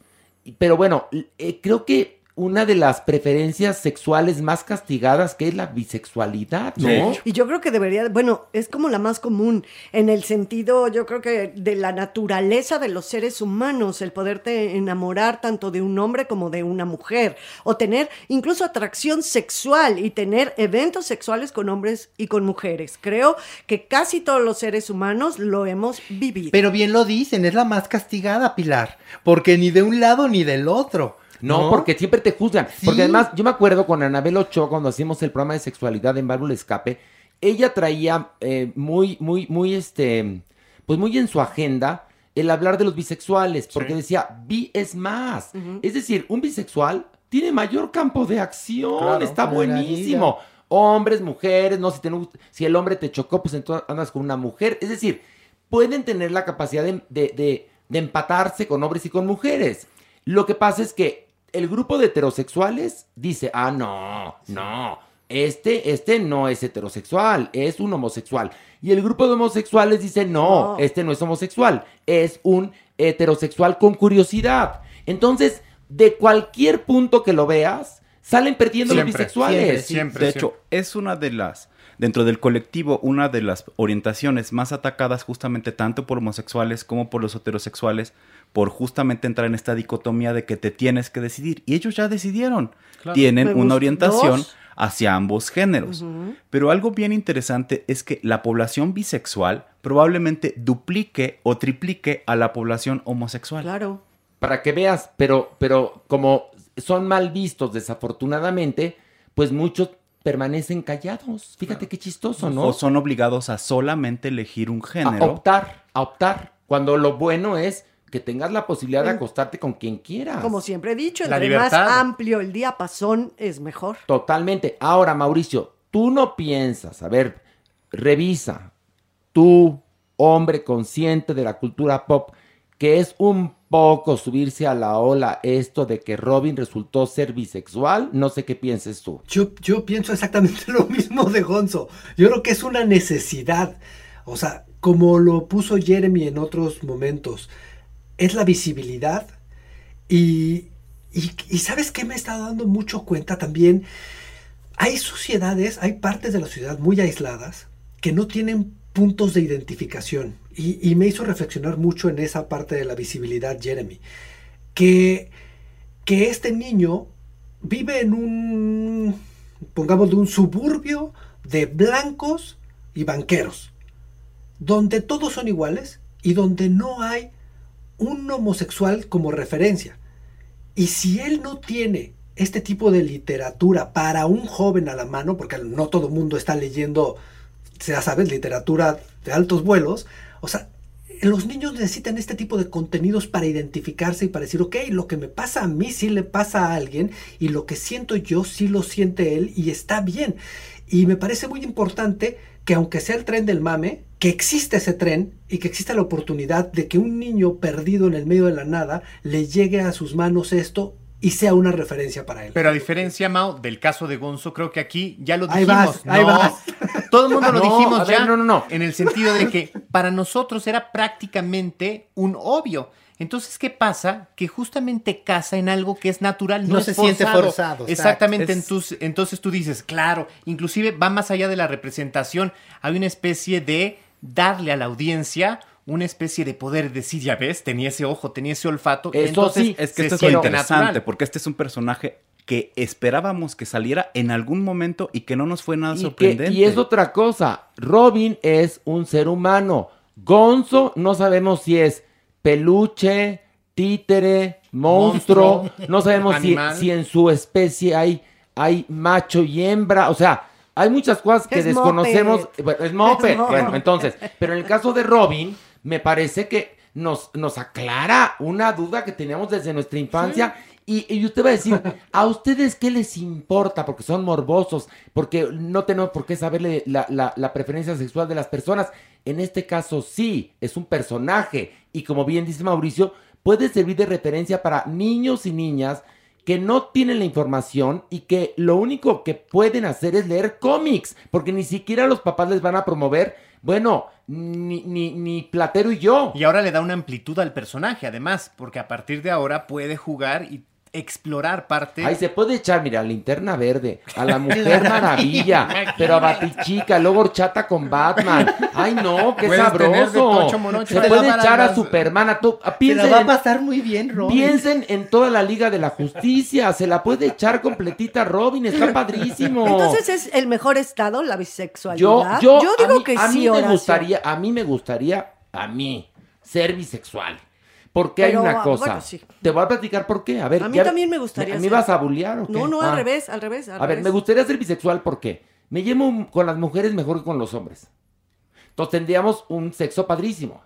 Pero bueno, eh, creo que una de las preferencias sexuales más castigadas que es la bisexualidad, ¿no? Hecho. Y yo creo que debería, bueno, es como la más común en el sentido, yo creo que de la naturaleza de los seres humanos, el poderte enamorar tanto de un hombre como de una mujer, o tener incluso atracción sexual y tener eventos sexuales con hombres y con mujeres. Creo que casi todos los seres humanos lo hemos vivido. Pero bien lo dicen, es la más castigada, Pilar. Porque ni de un lado ni del otro. No, porque siempre te juzgan. Sí. Porque además, yo me acuerdo con Anabel Ochoa, cuando hacíamos el programa de sexualidad en Válvula Escape, ella traía eh, muy, muy, muy, este, pues muy en su agenda el hablar de los bisexuales, porque decía, bi es más. Es decir, un bisexual tiene mayor campo de acción, Claro. está buenísimo. Hombres, mujeres, no, si, te si el hombre te chocó, pues entonces andas con una mujer. Es decir, pueden tener la capacidad de, de- de- de empatarse con hombres y con mujeres. Lo que pasa es que el grupo de heterosexuales dice, ah, no, no, este, este no es heterosexual, es un homosexual. Y el grupo de homosexuales dice, no, No. este no es homosexual, es un heterosexual con curiosidad. Entonces, de cualquier punto que lo veas, salen perdiendo los Siempre, bisexuales. siempre. de hecho, es una de las, dentro del colectivo, una de las orientaciones más atacadas justamente tanto por homosexuales como por los heterosexuales, por justamente entrar en esta dicotomía de que te tienes que decidir. Y ellos ya decidieron. Tienen una orientación dos. hacia ambos géneros. Pero algo bien interesante es que la población bisexual probablemente duplique o triplique a la población homosexual. Claro. para que veas, pero, pero como son mal vistos desafortunadamente, pues muchos permanecen callados. Fíjate qué chistoso, ¿no? O son obligados a solamente elegir un a género. optar, a optar. Cuando lo bueno es que tengas la posibilidad de acostarte con quien quieras. Como siempre he dicho, La entre más libertad. amplio el diapasón es mejor. Totalmente. Ahora, Mauricio, tú no piensas, a ver, revisa, tú, hombre consciente de la cultura pop, que es un poco subirse a la ola esto de que Robin resultó ser bisexual. No sé qué pienses tú. Yo, yo pienso exactamente lo mismo de Gonzo. Yo creo que es una necesidad. O sea, como lo puso Jeremy en otros momentos, es la visibilidad. Y, y, ¿sabes qué me he estado dando mucho cuenta también? Hay sociedades, hay partes de la sociedad muy aisladas que no tienen puntos de identificación. Y, y, me hizo reflexionar mucho en esa parte de la visibilidad, Jeremy. Que, que este niño vive en un, pongamos, de un suburbio de blancos y banqueros, donde todos son iguales y donde no hay un homosexual como referencia. Y si él no tiene este tipo de literatura para un joven a la mano, porque no todo el mundo está leyendo ya sabes, literatura de altos vuelos. O sea, los niños necesitan este tipo de contenidos para identificarse y para decir, ok, lo que me pasa a mí sí le pasa a alguien y lo que siento yo sí lo siente él y está bien. Y me parece muy importante que aunque sea el tren del mame, que existe ese tren y que exista la oportunidad de que un niño perdido en el medio de la nada le llegue a sus manos esto y sea una referencia para él. Pero a diferencia, Mao, del caso de Gonzo, creo que aquí ya lo Ahí dijimos. ahí vas. Todo el mundo lo No, dijimos ver, ya. no, no, no. En el sentido de que para nosotros era prácticamente un obvio. Entonces, ¿qué pasa? Que justamente casa en algo que es natural, no, No es se siente forzado. Exactamente. Es- Entonces, entonces tú dices, claro, inclusive va más allá de la representación. Hay una especie de darle a la audiencia una especie de poder decir, ya ves, tenía ese ojo, tenía ese olfato. Eso entonces sí, Es que esto es lo interesante, natural. porque este es un personaje que esperábamos que saliera en algún momento y que no nos fue nada Y, que- sorprendente. y es otra cosa. Robin es un ser humano. Gonzo no sabemos si es peluche, títere, monstruo. Monstruo, no sabemos si, si en su especie hay, hay macho y hembra. O sea, hay muchas cosas que Es desconocemos. moped. Es moped. Es moped. Bueno, entonces, pero en el caso de Robin, me parece que nos, nos aclara una duda que teníamos desde nuestra infancia. Y, y usted va a decir, ¿a ustedes qué les importa? Porque son morbosos, porque no tenemos por qué saberle la, la- la preferencia sexual de las personas. En este caso sí, es un personaje. Y como bien dice Mauricio, puede servir de referencia para niños y niñas que no tienen la información y que lo único que pueden hacer es leer cómics, porque ni siquiera los papás les van a promover, bueno, ni, ni, ni Platero y yo. Y ahora le da una amplitud al personaje, además, porque a partir de ahora puede jugar y explorar parte. Ahí se puede echar, mira, a Linterna Verde, a la Mujer Maravilla, pero a Batichica, luego horchata con Batman. Ay, no, qué Puedes tener de sabroso. Tocho Se te puede la van a echar a las- Superman, a la piensen, va a en- pasar muy bien, Robin. piensen en toda la Liga de la Justicia, se la puede echar completita Robin, está padrísimo. Entonces es el mejor estado, la bisexualidad. Yo, yo, digo a mí, que a sí, mí me Horacio. gustaría, a mí me gustaría, a mí, ser bisexual. Porque hay una ah, cosa. bueno, sí. Te voy a platicar por qué. A ver, A mí ya- también me gustaría ¿A mí ser. vas a bullear o qué? No, no, Ah. al revés, al revés. al A ver, me gustaría ser bisexual porque me llevo con las mujeres mejor que con los hombres. Entonces tendríamos un sexo padrísimo.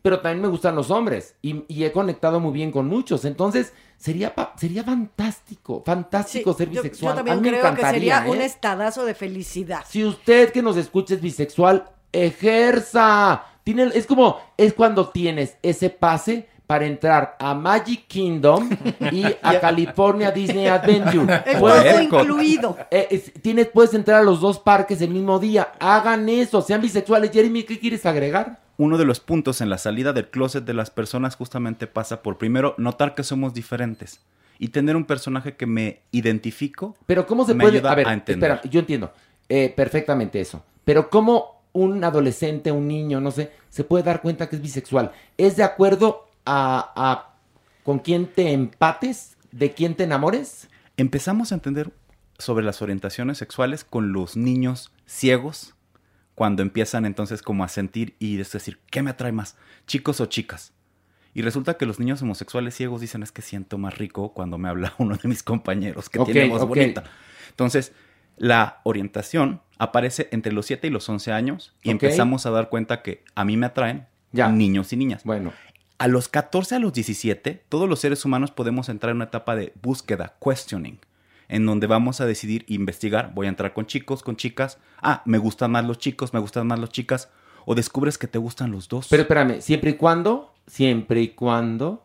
Pero también me gustan los hombres y, y he conectado muy bien con muchos. Entonces sería, sería fantástico, fantástico Sí, ser bisexual. Yo, también A mí me creo que sería un ¿eh? estadazo de felicidad. Si usted que nos escucha es bisexual, ejerza. Tiene, es como, es cuando tienes ese pase para entrar a Magic Kingdom y a California Disney Adventure. Puedes- incluido. eh, es- tienes, puedes entrar a los dos parques el mismo día. Hagan eso, sean bisexuales. Jeremy, ¿qué quieres agregar? Uno de los puntos en la salida del closet de las personas justamente pasa por primero notar que somos diferentes y tener un personaje que me identifico. Pero ¿cómo se Me puede...? ayuda A ver, a entender. espera, yo entiendo eh, perfectamente eso. Pero ¿cómo un adolescente, un niño, no sé, se puede dar cuenta que es bisexual? ¿Es de acuerdo a, a con quién te empates? ¿De quién te enamores? Empezamos a entender sobre las orientaciones sexuales con los niños ciegos cuando empiezan entonces como a sentir y es decir, ¿qué me atrae más? ¿Chicos o chicas? Y resulta que los niños homosexuales ciegos dicen es que siento más rico cuando me habla uno de mis compañeros que tiene voz bonita. Entonces, la orientación aparece entre los 7 y los 11 años y empezamos a dar cuenta que a mí me atraen Ya. niños y niñas. Bueno, A los 14 a los 17, todos los seres humanos podemos entrar en una etapa de búsqueda, questioning, en donde vamos a decidir investigar, voy a entrar con chicos, con chicas, ah, me gustan más los chicos, me gustan más las chicas, o descubres que te gustan los dos. Pero espérame, siempre y cuando, siempre y cuando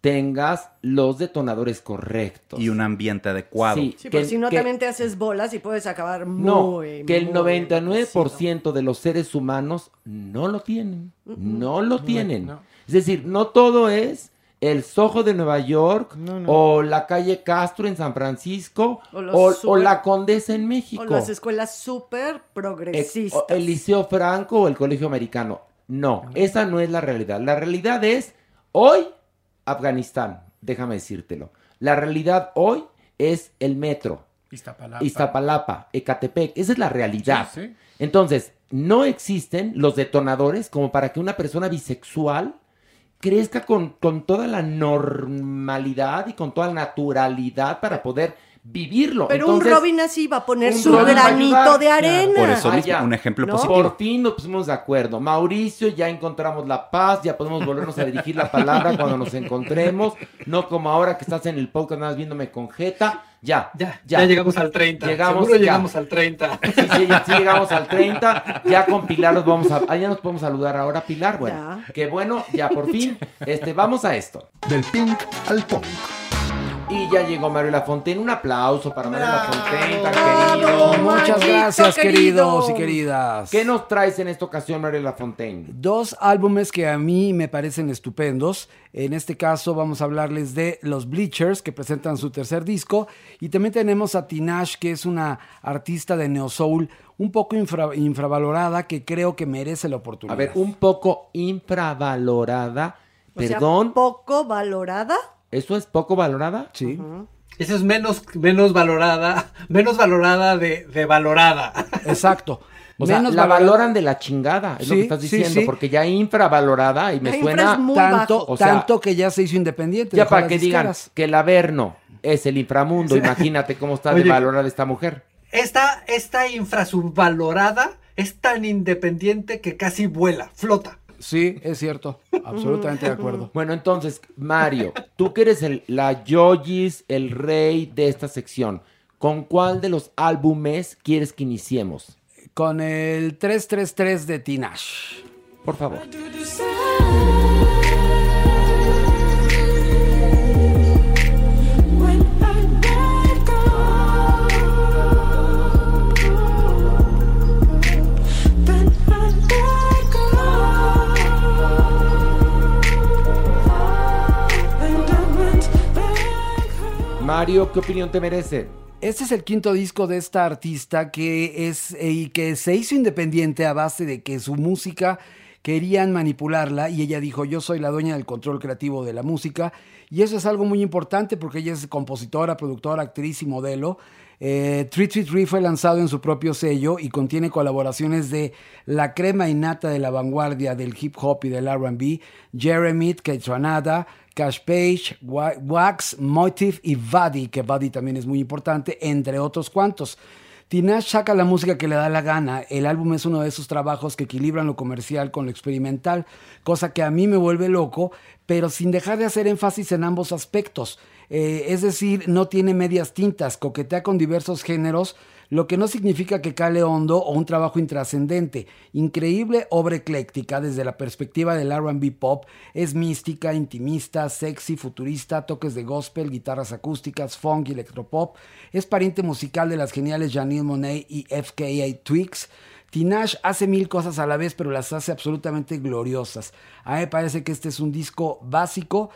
tengas los detonadores correctos. y un ambiente adecuado. Sí, Sí, que- porque si no que- también te haces bolas y puedes acabar No, muy, que el muy 99% de los seres humanos no lo tienen. No lo tienen. no. Es decir, no todo es el Soho de Nueva York No, no. o la calle Castro en San Francisco O la Condesa en México. O las escuelas súper progresistas. o el Liceo Franco o el Colegio Americano. No, esa no es la realidad. La realidad es hoy Afganistán, déjame decírtelo. La realidad hoy es el metro. Iztapalapa. Iztapalapa, Ecatepec, esa es la realidad. Sí, sí. Entonces, no existen los detonadores como para que una persona bisexual crezca con, con toda la normalidad y con toda la naturalidad para poder vivirlo. Pero Entonces, un Robin así va a poner su Robin granito de arena. Por eso mismo, ya. un ejemplo No. positivo. por fin nos pusimos de acuerdo. Mauricio, ya encontramos la paz, ya podemos volvernos a dirigir la palabra cuando nos encontremos. No como ahora que estás en el podcast nada más viéndome con jeta. Ya, Ya, ya, llegamos al 30. Llegamos, Seguro ya. llegamos al 30. Sí, sí, ya- sí llegamos al 30. Ya con Pilar nos vamos a. ah, ya nos podemos saludar ahora, Pilar. Bueno, Ya. que bueno, ya por fin. Este, vamos a esto. Del pink al punk. Y ya llegó Mario Lafontaine. Un aplauso para Mario Bravo. Lafontaine, tan querido. Muchas gracias, querido. queridos y queridas. ¿Qué nos traes en esta ocasión, Mario Lafontaine? Dos álbumes que a mí me parecen estupendos. En este caso vamos a hablarles de los Bleachers, que presentan su tercer disco. Y también tenemos a Tinashe, que es una artista de neo soul un poco infra- infravalorada, que creo que merece la oportunidad. A ver, un poco infravalorada. O sea, Perdón, poco valorada. ¿Eso es poco valorada? Sí. Esa es menos, menos valorada, menos valorada de, de valorada. Exacto. O sea, Menos la valorada- valoran de la chingada, es lo que estás diciendo, sí. porque ya infravalorada y me La suena tanto. O sea, tanto que ya se hizo independiente. ya para que digan que el Averno es el inframundo, imagínate cómo está de valorada esta mujer. Esta, esta infrasubvalorada es tan independiente que casi vuela, flota. Sí, es cierto. Absolutamente de acuerdo. Bueno, entonces, Mario, tú que eres el, la Yogis, el rey de esta sección, ¿con cuál de los álbumes quieres que iniciemos? Con el 333 de Tinashe. Por favor. Mario, ¿qué opinión te merece? Este es el quinto disco de esta artista que es eh, y que se hizo independiente a base de que su música querían manipularla y ella dijo yo soy la dueña del control creativo de la música y eso es algo muy importante porque ella es compositora, productora, actriz y modelo. Eh, 333 fue lanzado en su propio sello y contiene colaboraciones de la crema innata de la vanguardia del hip hop y del R&B, Jeremy, Keitranada, Cash Page, Wa- Wax, Motive y Buddy, que Buddy también es muy importante, entre otros cuantos. Tinashe saca la música que le da la gana. El álbum es uno de esos trabajos que equilibran lo comercial con lo experimental, cosa que a mí me vuelve loco, pero sin dejar de hacer énfasis en ambos aspectos. Eh, es decir, no tiene medias tintas, coquetea con diversos géneros, lo que no significa que cale hondo o un trabajo intrascendente. Increíble obra ecléctica desde la perspectiva del RB pop, es mística, intimista, sexy, futurista, toques de gospel, guitarras acústicas, funk y electropop. Es pariente musical de las geniales Janelle Monet y FKA Twigs. Tinashe hace mil cosas a la vez, pero las hace absolutamente gloriosas. A mí me parece que este es un disco básico,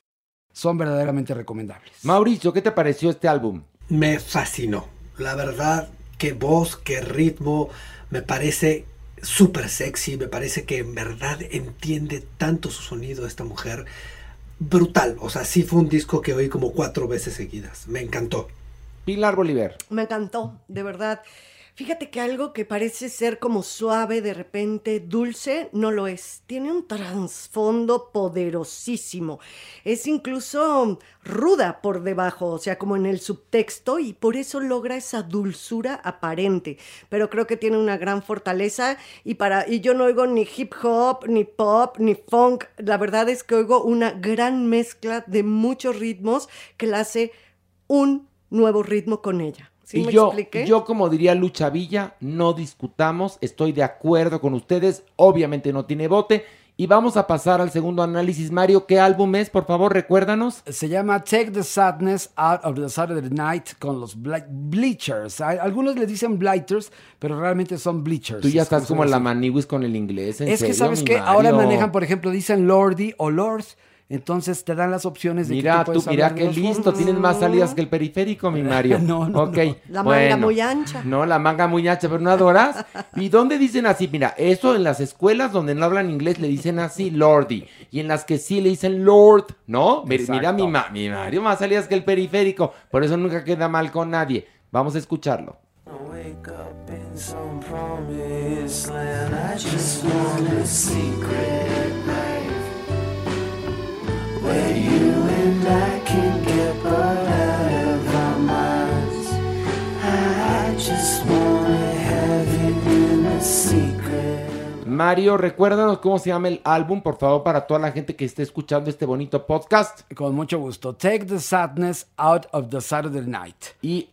son verdaderamente recomendables. Mauricio, ¿qué te pareció este álbum? Me fascinó. La verdad, qué voz, qué ritmo. Me parece súper sexy. Me parece que en verdad entiende tanto su sonido esta mujer. Brutal. O sea, sí fue un disco que oí como cuatro veces seguidas. Me encantó. Pilar Bolívar. Me encantó, de verdad. Fíjate que algo que parece ser como suave, de repente dulce, no lo es. Tiene un trasfondo poderosísimo. Es incluso ruda por debajo, o sea, como en el subtexto, y por eso logra esa dulzura aparente. Pero creo que tiene una gran fortaleza y para y yo no oigo ni hip hop, ni pop, ni funk. La verdad es que oigo una gran mezcla de muchos ritmos que la hace un nuevo ritmo con ella. ¿Sí y me yo, expliqué? yo, como diría Lucha Villa, no discutamos, estoy de acuerdo con ustedes, obviamente no tiene bote. Y vamos a pasar al segundo análisis. Mario, ¿qué álbum es? Por favor, recuérdanos. Se llama Take the Sadness Out of the Saturday Night con los Ble- Bleachers. Algunos le dicen Blighters, pero realmente son Bleachers. Tú ya Es como estás como la maniwis con el inglés. ¿en Es que sabes que ahora manejan, por ejemplo, dicen Lordy o Lord. Entonces te dan las opciones de que Mira, tú puedes tú, mira qué listo, formas. tienes más salidas que el periférico, mi Mario. No, no, Ok, no. La manga muy ancha. No, la manga muy ancha, pero no adoras. ¿Y dónde dicen así? Mira, eso en las escuelas donde no hablan inglés le dicen así, Lordy. Y en las que sí le dicen Lord, ¿no? Mi- Mira, mi, ma- mi Mario, más salidas que el periférico. Por eso nunca queda mal con nadie. Vamos a escucharlo. Wake up in some promised land. I just want a secret life Mario, recuérdanos cómo se llama el álbum, por favor, para toda la gente que esté escuchando este bonito podcast. Con mucho gusto. Take the Sadness Out of the Saturday Night. Y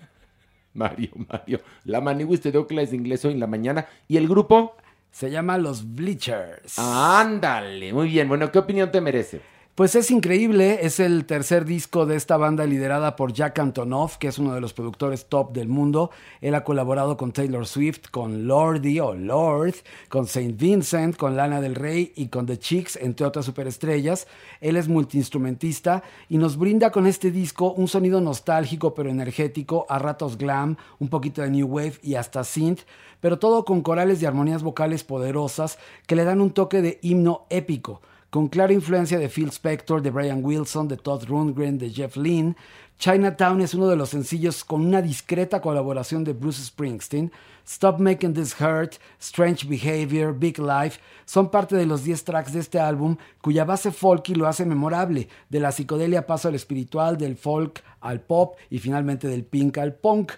Mario, Mario, la dio clases de inglés hoy en la mañana. ¿Y el grupo? Se llama Los Bleachers. Ándale, muy bien. Bueno, ¿qué opinión te merece? Pues es increíble, es el tercer disco de esta banda liderada por Jack Antonoff, que es uno de los productores top del mundo. Él ha colaborado con Taylor Swift, con Lordi o Lord, con Saint Vincent, con Lana del Rey y con The Chicks, entre otras superestrellas. Él es multiinstrumentista y nos brinda con este disco un sonido nostálgico pero energético, a ratos glam, un poquito de new wave y hasta synth, pero todo con corales y armonías vocales poderosas que le dan un toque de himno épico con clara influencia de Phil Spector, de Brian Wilson, de Todd Rundgren, de Jeff Lynne. Chinatown es uno de los sencillos con una discreta colaboración de Bruce Springsteen. Stop Making This Hurt, Strange Behavior, Big Life son parte de los 10 tracks de este álbum cuya base folky lo hace memorable. De la psicodelia paso al espiritual, del folk al pop y finalmente del pink al punk.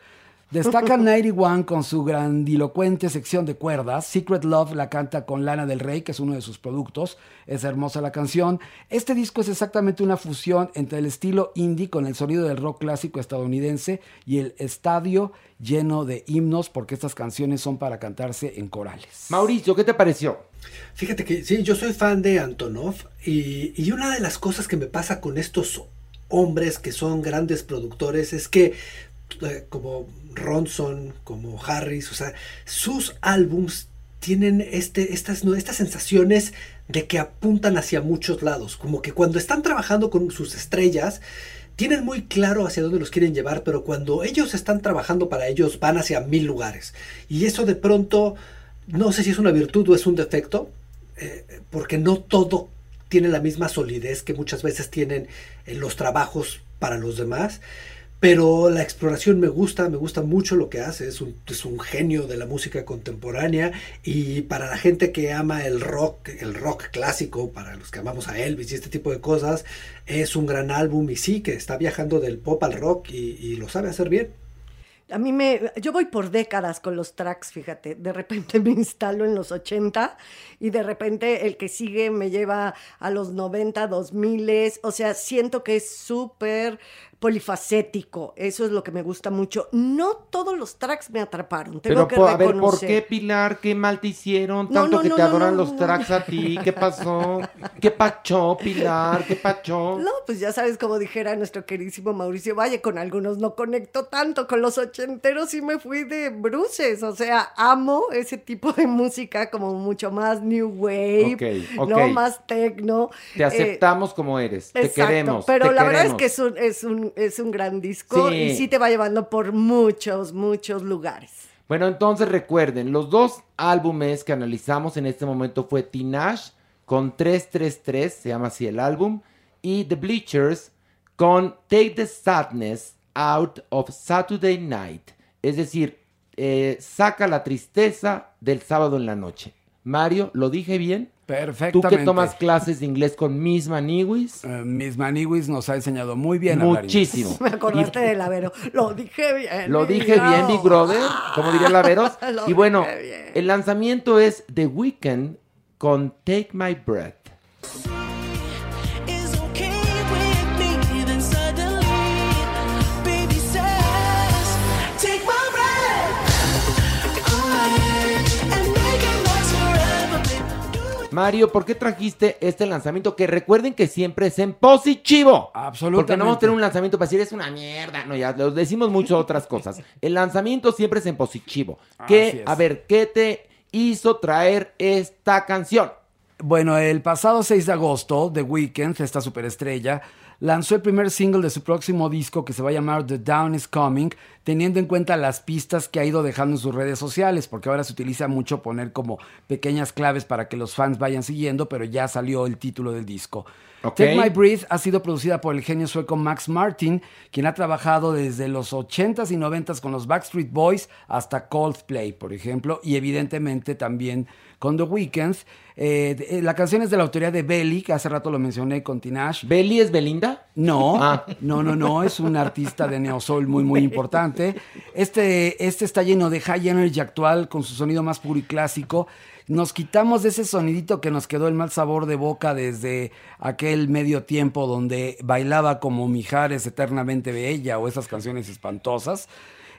Destaca 91 con su grandilocuente sección de cuerdas. Secret Love la canta con Lana del Rey, que es uno de sus productos. Es hermosa la canción. Este disco es exactamente una fusión entre el estilo indie con el sonido del rock clásico estadounidense y el estadio lleno de himnos, porque estas canciones son para cantarse en corales. Mauricio, ¿qué te pareció? Fíjate que sí, yo soy fan de Antonov y, y una de las cosas que me pasa con estos hombres que son grandes productores es que eh, como Ronson, como Harris, o sea, sus álbums tienen este, estas, estas sensaciones de que apuntan hacia muchos lados, como que cuando están trabajando con sus estrellas, tienen muy claro hacia dónde los quieren llevar, pero cuando ellos están trabajando para ellos van hacia mil lugares. Y eso de pronto, no sé si es una virtud o es un defecto, eh, porque no todo tiene la misma solidez que muchas veces tienen en los trabajos para los demás. Pero la exploración me gusta, me gusta mucho lo que hace, es un, genio de la música contemporánea y para la gente que ama el rock, el rock clásico, para los que amamos a Elvis y este tipo de cosas, es un gran álbum y sí, que está viajando del pop al rock y, y lo sabe hacer bien. A mí me, yo voy por décadas con los tracks, fíjate. De repente me instalo en los 80 y de repente el que sigue me lleva a los 90, 2000. O sea, siento que es súper polifacético. Eso es lo que me gusta mucho. No todos los tracks me atraparon. Tengo Pero que po- a ver, ¿por reconocer. qué, Pilar? ¿Qué mal te hicieron? No, Tanto no, que no, te no, adoran no, los no. tracks a ti. ¿Qué pasó? ¿Qué pachó, Pilar? ¿Qué pachó? No, pues ya sabes, como dijera nuestro queridísimo Mauricio Valle, con algunos no conecto tanto, con los ochenteros sí me fui de bruces, o sea, amo ese tipo de música como mucho más new wave, Ok, ok. no más techno. Te eh, aceptamos como eres. Te Exacto, queremos. pero te la verdad es queremos. que es un, es un, es un gran disco Sí. y sí te va llevando por muchos, muchos lugares. Bueno, entonces recuerden, los dos álbumes que analizamos en este momento fue Tinash con 333, se llama así el álbum, y The Bleachers con Take the Sadness Out of Saturday Night. Es decir, eh, saca la tristeza del sábado en la noche. Mario, ¿lo dije bien? Tú Perfectamente. que tomas clases de inglés con Miss Maniwis. Eh, Miss Maniwis nos ha enseñado muy bien. a hablar inglés. Muchísimo. Me acordaste de Lavero. Lo dije bien. Lo mi dije bien, Big Brother, como diría Laveros. Y bueno, el lanzamiento es The Weeknd con Take My Breath. Mario, ¿por qué trajiste este lanzamiento? Que recuerden que siempre es en positivo. Absolutamente. Porque no vamos a tener un lanzamiento para decir es una mierda. No, ya lo decimos mucho otras cosas. El lanzamiento siempre es en positivo. ¿Qué, a ver, ¿qué te hizo traer esta canción? Bueno, el pasado 6 de agosto, The Weeknd, esta superestrella, lanzó el primer single de su próximo disco que se va a llamar The Down is Coming, teniendo en cuenta las pistas que ha ido dejando en sus redes sociales, porque ahora se utiliza mucho poner como pequeñas claves para que los fans vayan siguiendo, pero ya salió el título del disco. Take My Breath ha sido producida por el genio sueco Max Martin, quien ha trabajado desde los 80s y 90s con los Backstreet Boys hasta Coldplay, por ejemplo, y evidentemente también con The Weeknd. Eh, eh, la canción es de la autoría de Belly, que hace rato lo mencioné con Tinashe. ¿Belly es Belinda? No, Ah. no, no, no, es un artista de neosoul muy, muy importante. Este, este está lleno de high energy actual, con su sonido más puro y clásico. Nos quitamos de ese sonidito que nos quedó el mal sabor de boca desde aquel medio tiempo donde bailaba como Mijares eternamente bella o esas canciones espantosas.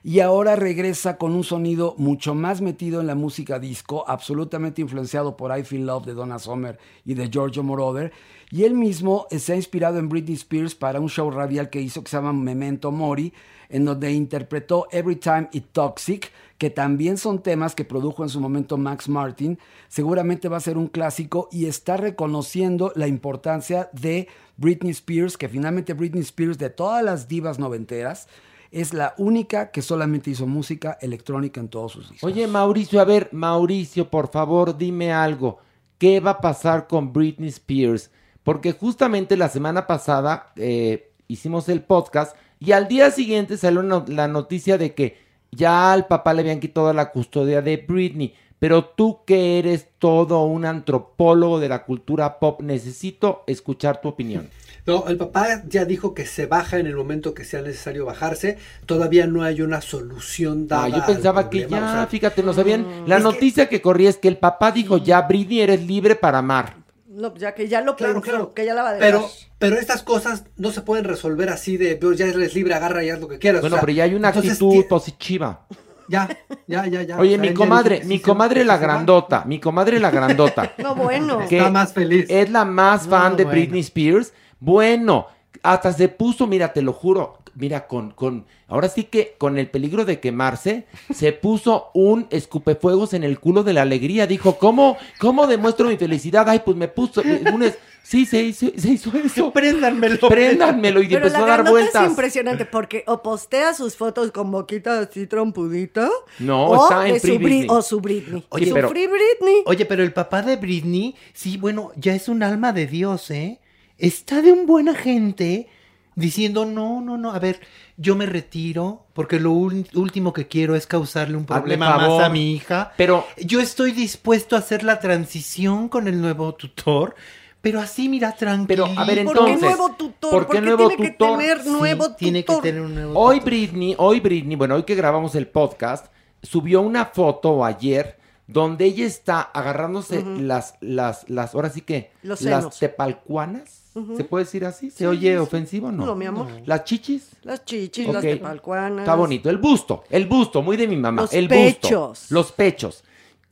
Y ahora regresa con un sonido mucho más metido en la música disco, absolutamente influenciado por I Feel Love de Donna Summer y de Giorgio Moroder. Y él mismo se ha inspirado en Britney Spears para un show radial que hizo que se llama Memento Mori, en donde interpretó Every Time It Toxic, que también son temas que produjo en su momento Max Martin. Seguramente va a ser un clásico y está reconociendo la importancia de Britney Spears, que finalmente Britney Spears de todas las divas noventeras es la única que solamente hizo música electrónica en todos sus discos. Oye, Mauricio, a ver, Mauricio, por favor, dime algo. ¿Qué va a pasar con Britney Spears? Porque justamente la semana pasada eh, hicimos el podcast y al día siguiente salió la noticia de que ya al papá le habían quitado la custodia de Britney. Pero tú que eres todo un antropólogo de la cultura pop, necesito escuchar tu opinión. No, el papá ya dijo que se baja en el momento que sea necesario bajarse. Todavía no hay una solución dada. Ah, yo al pensaba que ya, o sea, fíjate, no sabían. La Es que- noticia que... corría es que el papá dijo, ya, Britney, eres libre para amar. No, ya que ya lo Claro, pensó, claro. que ya la va a dejar. Pero, pero estas cosas no se pueden resolver así de, "Pero ya eres libre, agarra y haz lo que quieras. Bueno, o sea, pero ya hay una entonces actitud ti- positiva. Ya, ya, ya, ya. Oye, O sea, mi comadre, mi comadre la grandota, mi comadre la grandota. No, bueno. que Está más feliz. Es la más fan de bueno. Britney Spears. Bueno, hasta se puso, mira, te lo juro, mira, con, con, ahora sí que con el peligro de quemarse, se puso un escupefuegos en el culo de la alegría. Dijo, ¿cómo, cómo demuestro mi felicidad? Ay, pues me puso un, es- sí, se hizo, se hizo eso. Préndanmelo. Préndanmelo y Pero empezó la a dar vueltas. es impresionante porque o postea sus fotos con boquita así trompudita. No, o está en Free su Bri- Britney. O su Britney. Oye, su pero- Free Britney. Oye, pero el papá de Britney, sí, bueno, ya es un alma de Dios, ¿eh? Está de un buena gente diciendo, no, no, no, a ver, yo me retiro porque lo último que quiero es causarle un problema favor. más a mi hija. Pero Yo estoy dispuesto a hacer la transición con el nuevo tutor, pero así, mira, tranquilo. Pero, a ver, ¿Por qué entonces, nuevo tutor? ¿por qué qué nuevo tiene tutor? que tener Sí, nuevo tiene que tutor? tener un nuevo Hoy tutor. Britney, hoy Britney, bueno, hoy que grabamos el podcast, subió una foto ayer donde ella está agarrándose las, las, las, ahora sí que, Los las senos. tepalcuanas, ¿se puede decir así? ¿Se Sí, oye sí. ofensivo o no? No, mi amor. Las chichis. Las chichis, las Ok. tepalcuanas. Está bonito. El busto, el busto, muy de mi mamá. Los el pechos. busto. Los pechos.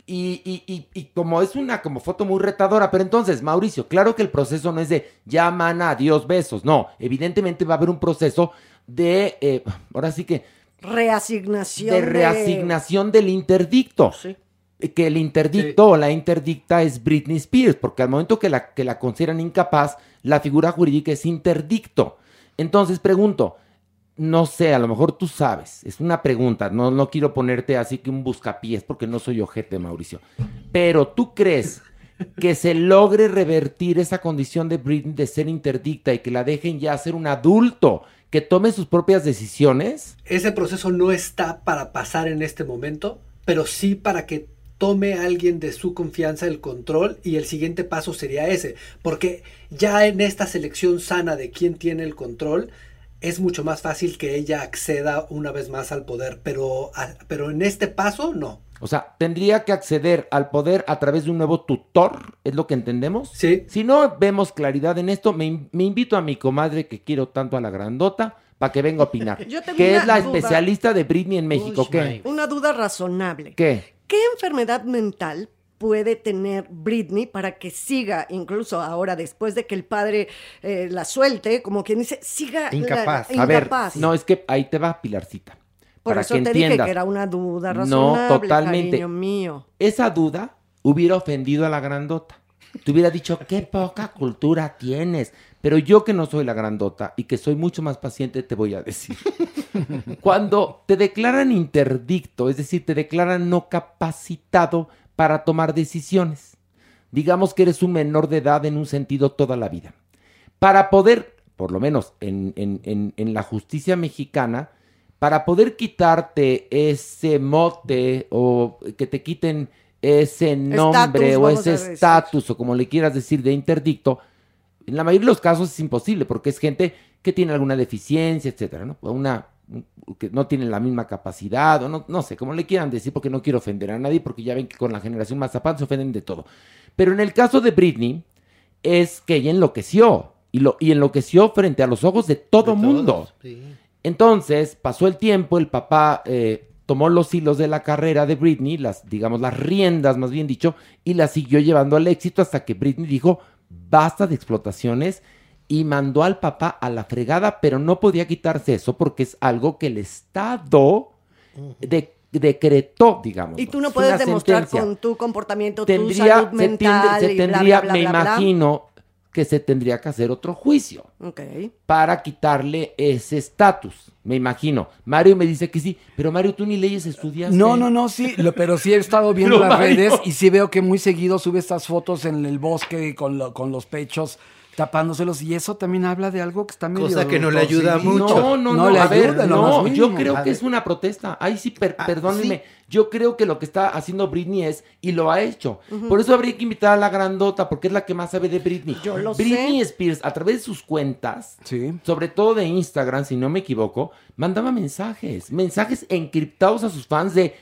Y, y, y, y como es una como foto muy retadora, pero entonces, Mauricio, claro que el proceso no es de ya, mana, adiós, besos. No, evidentemente va a haber un proceso de, eh, ahora sí que, Reasignación. de reasignación del interdicto. Que el interdicto o la interdicta es Britney Spears, porque al momento que la, que la consideran incapaz, la figura jurídica es interdicto. Entonces pregunto, no sé, a lo mejor tú sabes, es una pregunta, no, no quiero ponerte así que un buscapiés porque no soy ojete, Mauricio. Pero tú crees que se logre revertir esa condición de Britney de ser interdicta y que la dejen ya ser un adulto que tome sus propias decisiones? Ese proceso no está para pasar en este momento, pero sí para que tome alguien de su confianza el control y el siguiente paso sería ese, porque ya en esta selección sana de quién tiene el control es mucho más fácil que ella acceda una vez más al poder, pero, a- pero en este paso no. O sea, tendría que acceder al poder a través de un nuevo tutor, ¿es lo que entendemos? Sí. Si no vemos claridad en esto, me, in- me invito a mi comadre que quiero tanto a la grandota para que venga a opinar. Yo tengo que una es la duda. especialista de Britney en México. Uy, ¿Qué? Una duda razonable. ¿Qué? ¿Qué enfermedad mental puede tener Britney para que siga, incluso ahora después de que el padre eh, la suelte, como quien dice, siga la- Incapaz. A ver, incapaz. no, es que ahí te va, Pilarcita. Por para eso que te dije que era una duda No, razonable, totalmente. cariño mío. Esa duda hubiera ofendido a la grandota. Te hubiera dicho, qué poca cultura tienes. Pero yo que no soy la grandota y que soy mucho más paciente, te voy a decir. Cuando te declaran interdicto, es decir, te declaran no capacitado para tomar decisiones, digamos que eres un menor de edad en un sentido toda la vida. Para poder, por lo menos en, en- en- en la justicia mexicana, para poder quitarte ese mote o que te quiten ese nombre o ese estatus o como le quieras decir de interdicto, en la mayoría de los casos es imposible porque es gente que tiene alguna deficiencia, etcétera, ¿no? Una que no tiene la misma capacidad, o no, no sé, como le quieran decir, porque no quiero ofender a nadie, porque ya ven que con la generación Mazapán se ofenden de todo. Pero en el caso de Britney, es que ella enloqueció, y, lo, y enloqueció frente a los ojos de todo mundo. Entonces, pasó el tiempo, el papá eh, tomó los hilos de la carrera de Britney, las, digamos, las riendas, más bien dicho, y la siguió llevando al éxito hasta que Britney dijo, basta de explotaciones, y mandó al papá a la fregada, pero no podía quitarse eso porque es algo que el Estado de- decretó, digamos. Y tú no Es puedes demostrar sentencia. con tu comportamiento, tu Tendría, salud se, mental tiende- se y bla, tendría, bla, bla, me bla, bla. imagino que se tendría que hacer otro juicio Ok. para quitarle ese estatus. Me imagino. Mario me dice que sí, pero Mario, tú ni leyes estudiaste. No, no, no, sí, lo- pero sí he estado viendo Pero, las Mario. redes y sí veo que muy seguido sube estas fotos en el bosque con, lo- con los pechos tapándoselos y eso también habla de algo que está medio Cosa que no le ayuda mucho. No, no, no, le a ver, ayuda no, yo creo que es una protesta. Ahí sí, per- Ah, perdónenme. sí. Yo creo que lo que está haciendo Britney es, y lo ha hecho. Por eso habría que invitar a la grandota, porque es la que más sabe de Britney. Yo lo Britney Spears, a través de sus cuentas, Sí. sobre todo de Instagram, si no me equivoco, mandaba mensajes, mensajes encriptados a sus fans de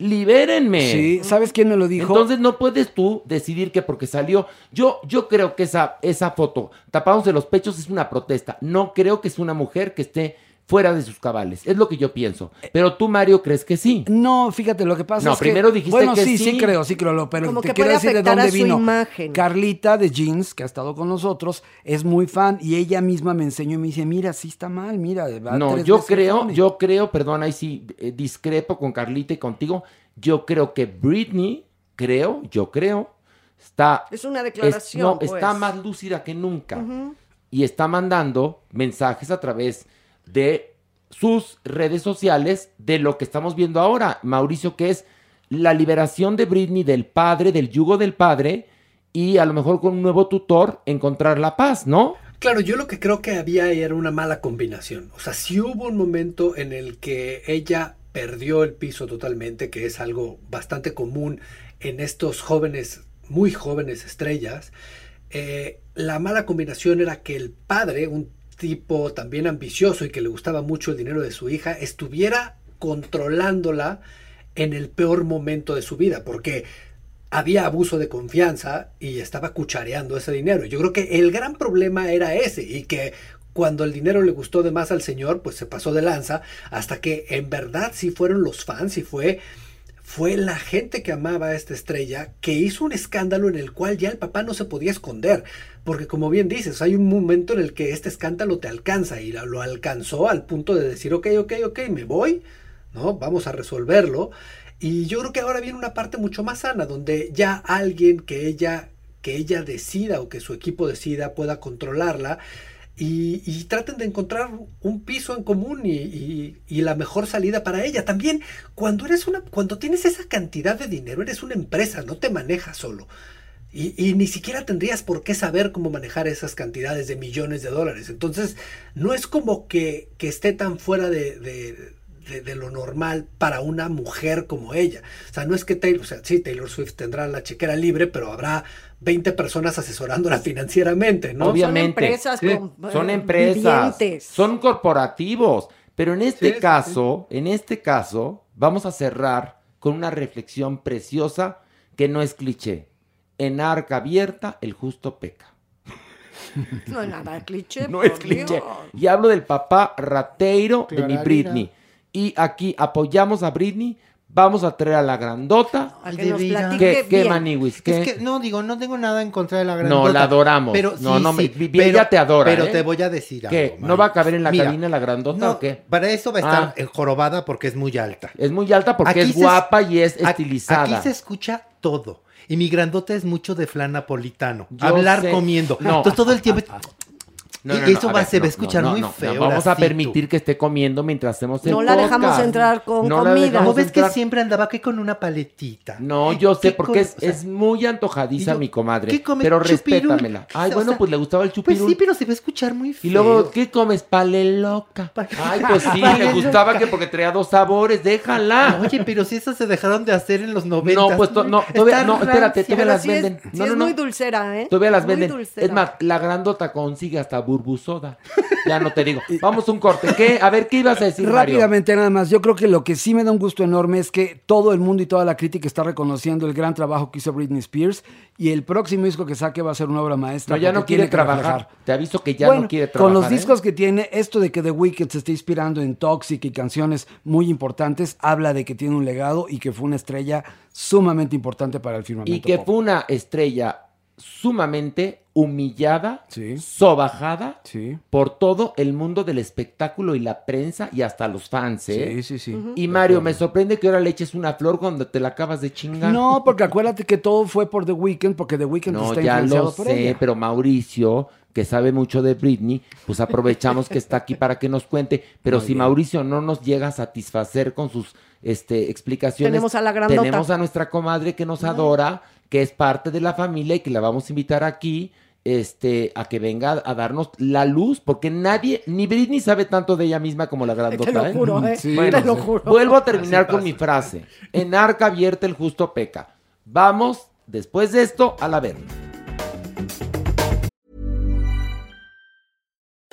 libérenme. Sí, ¿sabes quién me lo dijo? Entonces no puedes tú decidir que porque salió. Yo, yo creo que esa, esa foto, tapándose los pechos, es una protesta. No creo que es una mujer que esté fuera de sus cabales. Es lo que yo pienso. Pero tú, Mario, crees que sí. No, fíjate, lo que pasa No, es que... primero dijiste bueno, que sí, sí, sí. creo, sí creo, lo- pero Como te que quiero puede decir de dónde vino. imagen. Carlita de Jeans, que ha estado con nosotros, es muy fan y ella misma me enseñó y me dice, mira, sí está mal, mira. va No, tres yo veces creo, pone". yo creo, perdón, ahí sí eh, discrepo con Carlita y contigo. Yo creo que Britney, creo, yo creo, está. Es una es- declaración. no, pues. está más lúcida que nunca. Ujú. y está mandando mensajes a través de sus redes sociales de lo que estamos viendo ahora, Mauricio, que es la liberación de Britney del padre, del yugo del padre, y a lo mejor con un nuevo tutor encontrar la paz, ¿no? Claro, yo lo que creo que había era una mala combinación. O sea, sí hubo un momento en el que ella perdió el piso totalmente, que es algo bastante común en estos jóvenes, muy jóvenes estrellas. Eh, la mala combinación era que el padre, un tipo también ambicioso y que le gustaba mucho el dinero de su hija, estuviera controlándola en el peor momento de su vida, porque había abuso de confianza y estaba cuchareando ese dinero. Yo creo que el gran problema era ese y que cuando el dinero le gustó de más al señor, pues se pasó de lanza hasta que en verdad sí fueron los fans y fue fue la gente que amaba a esta estrella que hizo un escándalo en el cual ya el papá no se podía esconder. Porque como bien dices, hay un momento en el que este escándalo te alcanza y lo alcanzó al punto de decir, ok, ok, ok, me voy, ¿no? Vamos a resolverlo. Y yo creo que ahora viene una parte mucho más sana, donde ya alguien que ella, que ella decida o que su equipo decida pueda controlarla y, traten de encontrar un piso en común y, la mejor salida para ella. También cuando eres una, cuando tienes esa cantidad de dinero, eres una empresa, no te manejas solo. Y, ni siquiera tendrías por qué saber cómo manejar esas cantidades de millones de dólares. Entonces, no es como que, esté tan fuera de, de- de- de lo normal para una mujer como ella. O sea, no es que Taylor, o sea, sí, Taylor Swift tendrá la chequera libre, pero habrá 20 personas asesorándola financieramente, ¿no? Obviamente. empresas Sí. con- Son eh, empresas. vivientes. Son corporativos. Pero en este Sí, sí, caso, en este caso, vamos a cerrar con una reflexión preciosa que no es cliché. En arca abierta, el justo peca. No es nada cliché. No es cliché. Dios. Y hablo del papá rateiro de mi. Britney. Y aquí apoyamos a Britney Vamos a traer a la grandota. Que nos platique ¿Qué, qué bien. maniwis? ¿Qué? Es que, no, digo, no tengo nada en contra de la grandota. no, la adoramos. Pero no, sí, no, me- sí, pero- ella te adora, Pero ¿eh? te voy a decir ¿Qué? algo. ¿No va a caber en la Mira, cabina la grandota no, o qué? Para eso va a estar Ah. jorobada porque es muy alta. Es muy alta porque Aquí es guapa y es estilizada. Aquí se escucha todo. Y mi grandota es mucho de flan napolitano. Yo Hablar sé. comiendo. No. Entonces todo el tiempo. No, y no, no, eso a va, ver, se va no, a escuchar no, muy no, feo. no, vamos a permitir que esté comiendo mientras hacemos el No la dejamos entrar con comida. ¿No ves que siempre andaba aquí con una paletita? No, yo sé, ¿Qué porque es, co- o sea, es muy antojadiza yo- mi comadre. ¿qué come? Pero Chupirul. respétamela. Ay, O bueno, sea, pues le gustaba el Pues chupirul. sí, pero se va a escuchar muy feo. Y luego, ¿qué comes? Pale loca. Ay, pues sí, le gustaba que porque traía dos sabores, déjala. Oye, pero si esas se dejaron de hacer en los 90. No, pues no, todavía, no, espérate, todavía las es- venden. sí no, es no, no. muy dulcera, ¿eh? Todavía las venden. Es más, la grandota consigue hasta burbusoda. Ya no te digo. Vamos a un corte. ¿Qué? A ver, ¿qué ibas a decir, Mario? Rápidamente nada más, yo creo que lo que sí me da un gusto enorme es que todo el mundo y toda la crítica está reconociendo el gran trabajo que hizo Britney Spears y el próximo disco que saque va a ser una obra maestra. No, ya no quiere trabajar. reflejar. Te aviso que ya Bueno, no quiere trabajar. Con los ¿eh? discos que tiene, esto de que The Weeknd se esté inspirando en Toxic y canciones muy importantes, habla de que tiene un legado y que fue una estrella sumamente importante para el firmamento. Y que pop. fue una estrella sumamente humillada, Sí. sobajada Sí. por todo el mundo del espectáculo y la prensa y hasta los fans, ¿eh? Sí, sí, sí. Y Mario, me sorprende que ahora le eches una flor cuando te la acabas de chingar. No, porque acuérdate que todo fue por The Weeknd, porque The Weeknd No, está ya influenciado lo por sé, ella. pero Mauricio, que sabe mucho de Britney, pues aprovechamos que está aquí para que nos cuente. Pero Muy si bien. Mauricio no nos llega a satisfacer con sus este, explicaciones, Tenemos a la grandota. tenemos a nuestra comadre que nos adora, que es parte de la familia y que la vamos a invitar aquí. Este, a que venga a darnos la luz, porque nadie, ni Britney sabe tanto de ella misma como la grandota. Te lo ¿eh? juro, ¿eh? Sí. Bueno, Te lo juro. Vuelvo a terminar con mi frase. En arca abierta el justo peca. Vamos, después de esto, a la verga.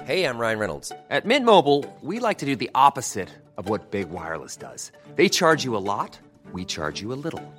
Hey, I'm Ryan Reynolds. At Mint Mobile, we like to do the opposite of what Big Wireless does. They charge you a lot, we charge you a little.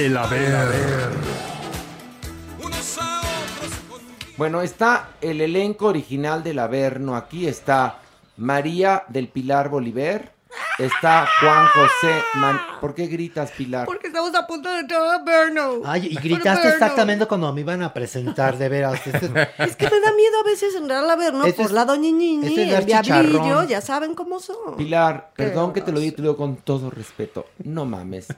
El haber. Bueno, está el elenco original del Averno. Aquí está María del Pilar Bolívar. Está Juan José Man... ¿Por qué gritas, Pilar? Porque estamos a punto de entrar a Berno. Ay, y gritaste Berno. exactamente cuando me iban a presentar, de veras. Este- Es que me da miedo a veces entrar a Berno Ese por es- la doña es el dar diablillo, chicharrón. ya saben cómo son. Pilar, Qué perdón que te lo diga, te lo digo con todo respeto. No mames.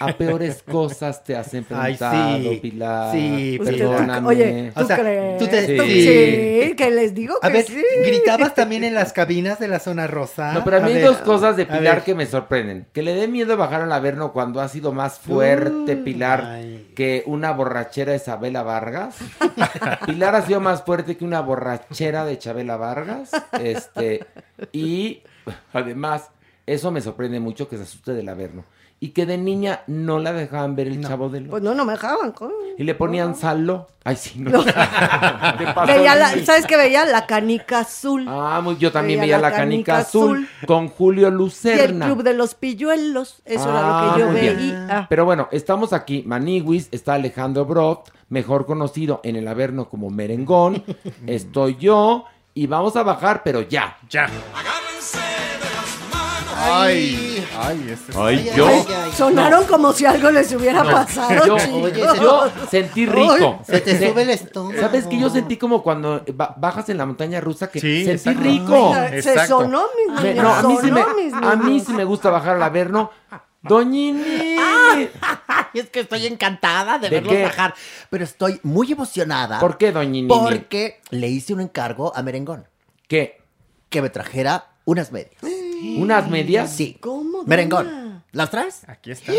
A peores cosas te has enfrentado, sí. Pilar. Sí, perdóname. Oye, ¿tú O sea, crees? tú te- ¿Tú sí. sí, que les digo que A ver, sí. ¿gritabas también en las cabinas de la zona rosa? No, pero a mí hay ver, dos cosas de Pilar que me sorprenden. Que le dé miedo bajar al Averno cuando ha sido más fuerte Pilar ay. que una borrachera de Isabela Vargas. Pilar ha sido más fuerte que una borrachera de Chabela Vargas. Este, y además, eso me sorprende mucho que se asuste del Averno. Y que de niña no la dejaban ver el chavo del Pues no, no me dejaban. con- Y le ponían salo. Ay, sí, no. Pasó Veía la-. ¿Sabes qué veía? La canica azul. Ah, muy- yo también veía, la canica, azul, con Julio y el Lucerna. club de los pilluelos. Eso era Ah, lo que yo muy bien. veía. Pero bueno, estamos aquí. Maniwis, está Alejandro Broft, mejor conocido en el Averno como Merengón. Estoy yo y vamos a bajar, pero ya. Ya. Ay, ay, este Ay, yo. Ay, sonaron como si algo les hubiera No, pasado. yo, chicos. yo sentí rico. Ay, se te sube el estómago. ¿Sabes que yo sentí como cuando ba- bajas en la montaña rusa que Sí, sentí exacto. rico? Ay, se sonó, mis niños, no, a mí, sí me, mis a mí niños. sí me gusta bajar al Averno. Doñini. es que estoy encantada de, ¿De verlos qué? bajar. Pero estoy muy emocionada. ¿Por qué, Doñini? Porque le hice un encargo a Merengón. ¿Qué? Que me trajera unas medias. ¿Unas medias? Sí. ¿Cómo? Merengón. ¿Las traes? Aquí está.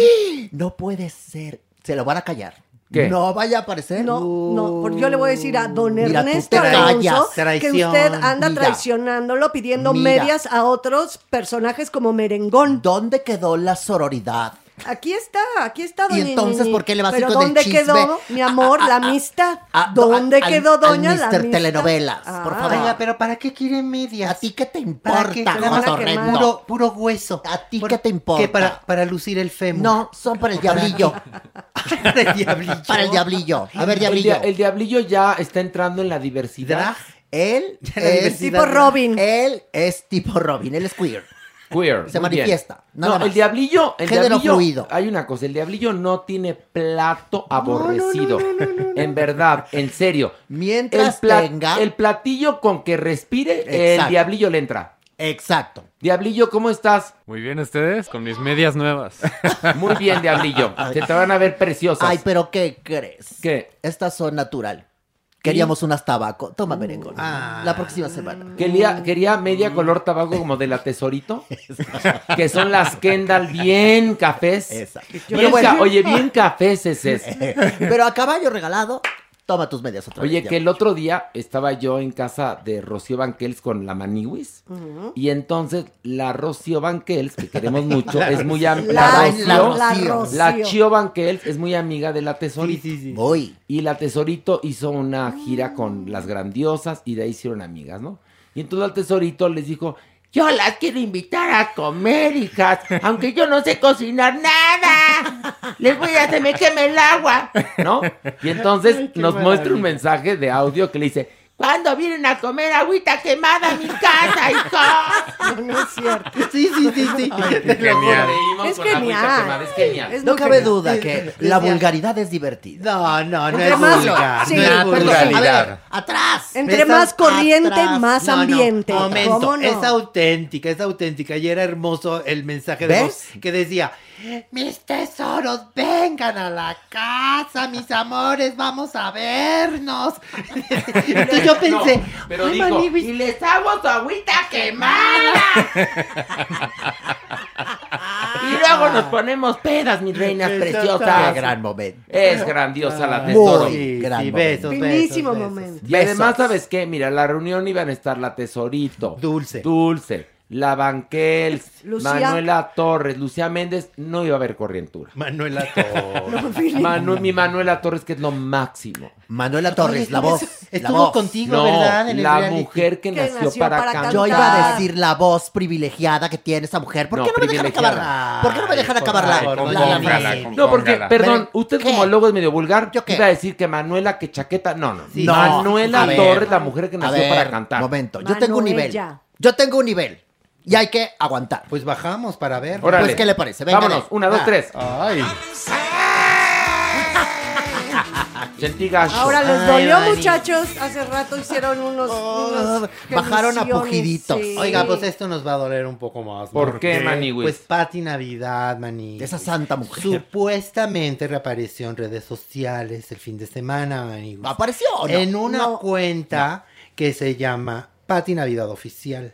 No puede ser. Se lo van a callar. ¿Qué? No vaya a aparecer. No, no, porque yo le voy a decir a don Mira, tú Ernesto Alonso callas. que Traición. usted anda Mira. traicionándolo pidiendo Mira. medias a otros personajes como Merengón. ¿Dónde quedó la sororidad? Aquí está, aquí está ¿Y doña entonces Nini. por qué le vas a ir con el ¿dónde chisme? quedó, mi amor, la amistad? Ah, ¿Dónde al- quedó doña al la Mister amistad? Telenovelas, por Ah. favor. Oiga, pero ¿para qué quieren medias? ¿A ti qué te importa? Puro, puro hueso. ¿A ti Por- qué te importa? ¿Qué, para, para lucir el fémur. No, son para el diablillo. para el diablillo. Para el diablillo. A ver, El, diablillo. dia- el diablillo ya está entrando en la diversidad. Drag. Él es. Tipo Robin. Él es tipo Robin, él es queer. Queer. Se manifiesta, nada no, más. el diablillo, el Género diablillo, fluido. hay una cosa, el diablillo no tiene plato aborrecido. En verdad, en serio. Mientras el, tenga- el platillo con que respire, el diablillo le entra. Exacto. Diablillo, ¿cómo estás? Muy bien, ustedes, con mis medias nuevas. Muy bien, diablillo. Se te van a ver preciosas. Ay, pero ¿qué crees? ¿Qué? Estas son natural. Queríamos unas tabaco. Toma, merengón. La próxima semana. Quería, quería media color tabaco como de la tesorito. que son las Kendall bien cafés. Exacto. Bien Pero bueno. ca- oye, bien cafés es ese. Pero a caballo regalado, toma tus medias otra Oye, vez. que el otro día estaba yo en casa de Rocío Banquels con la Maniwis. Y entonces la Rocío Banquels, que queremos mucho, La es muy amiga. La- La, la- Rocío, la la Rocío. Chio Banquels es muy amiga de la Tesorito. Sí, sí, sí. Voy. Y la Tesorito hizo una gira con las grandiosas y de ahí hicieron amigas, ¿no? Y entonces al Tesorito les dijo, yo las quiero invitar a comer, hijas, aunque yo no sé cocinar nada. Les voy a hacer me queme el agua, ¿no? Y entonces Ay, nos muestra un mensaje de audio que le dice, ¿cuándo vienen a comer agüita quemada a mi casa, hijos? No, no es cierto. Sí, sí, sí, sí. Te lo genial. Es genial. quemada, es genial. Es No cabe genial. duda que la vulgaridad es divertida. No, no, no Entre es más- vulgar. sí, no es perdón. vulgar. Naturalidad. A ver, atrás. Entre más corriente, atrás. más No, no, ambiente. momento, ¿Cómo no? es auténtica, es auténtica. Y era hermoso el mensaje de ¿Ves? voz que decía: Mis tesoros, vengan a la casa, mis amores, vamos a vernos. Entonces yo pensé, No, pero "Ay, dijo, Maniwis, y les hago su agüita quemada. y luego nos ponemos pedas, mis reinas preciosas. Qué gran momento. Es grandiosa la tesoro. Muy gran sí, momento. besos, besos, Finísimo besos. momento. Y además. ¿sabes qué? Mira, la reunión iban a estar la Tesorito. Dulce. Dulce. La Banquels. Lucía. Manuela Torres. Lucía Méndez. No iba a haber corrientura. Manuela Torres. Manu- mi Manuela Torres, que es lo máximo. Manuela Torres, Oye, la voz. Estuvo la voz. contigo, No, ¿verdad? En la mujer que, Que nació, nació para, para cantar. Yo iba a decir la voz privilegiada que tiene esa mujer. ¿Por No, qué no me dejan privilegiada. acabar? ¿Por qué no me dejan Ay, acabar por la, favor, la- no porque, perdón, usted ¿qué? como logo es medio vulgar. ¿Yo qué? Iba a decir que Manuela, que chaqueta. No, no. Sí. No, Manuela ver, Torres, la mujer que nació ver, para cantar. Momento, yo tengo un nivel. Yo tengo un nivel. Y hay que aguantar. Pues bajamos para ver. Órale. Pues, ¿qué le parece? Venga, Vámonos. Una, dos, Ah. tres. Ay. Sentí gacho. Ahora les Ay, dolió, Dani. muchachos. Hace rato hicieron unos. unas bajaron a pujiditos. sí. Oiga, pues esto nos va a doler un poco más. ¿no? ¿Por qué, Maniwis? Pues Pati Navidad, Mani. Esa santa mujer. Supuestamente reapareció en redes sociales el fin de semana, Maniwis. ¿Apareció o no? En una No. cuenta que se llama Pati Navidad Oficial.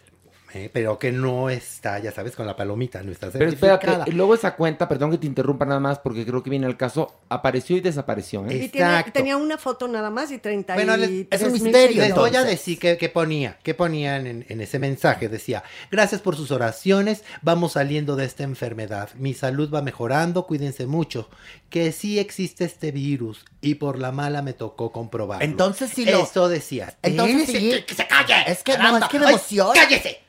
¿Eh? pero que no está, ya sabes, con la palomita, no está Pero certificada. espérate, luego esa cuenta, perdón que te interrumpa nada más porque creo que viene al caso, apareció y desapareció. ¿eh? Y tiene- tenía una foto nada más y 30 Bueno, les, Les voy a decir qué qué ponía, qué ponían en, en ese mensaje. Decía, gracias por sus oraciones, vamos saliendo de esta enfermedad. Mi salud va mejorando, cuídense mucho. Que sí existe este virus y por la mala me tocó comprobarlo. Entonces sí lo- Eso decía. Entonces sí. que- que se calle. Es que no, caramba. es que me Ay, emociona. cállese,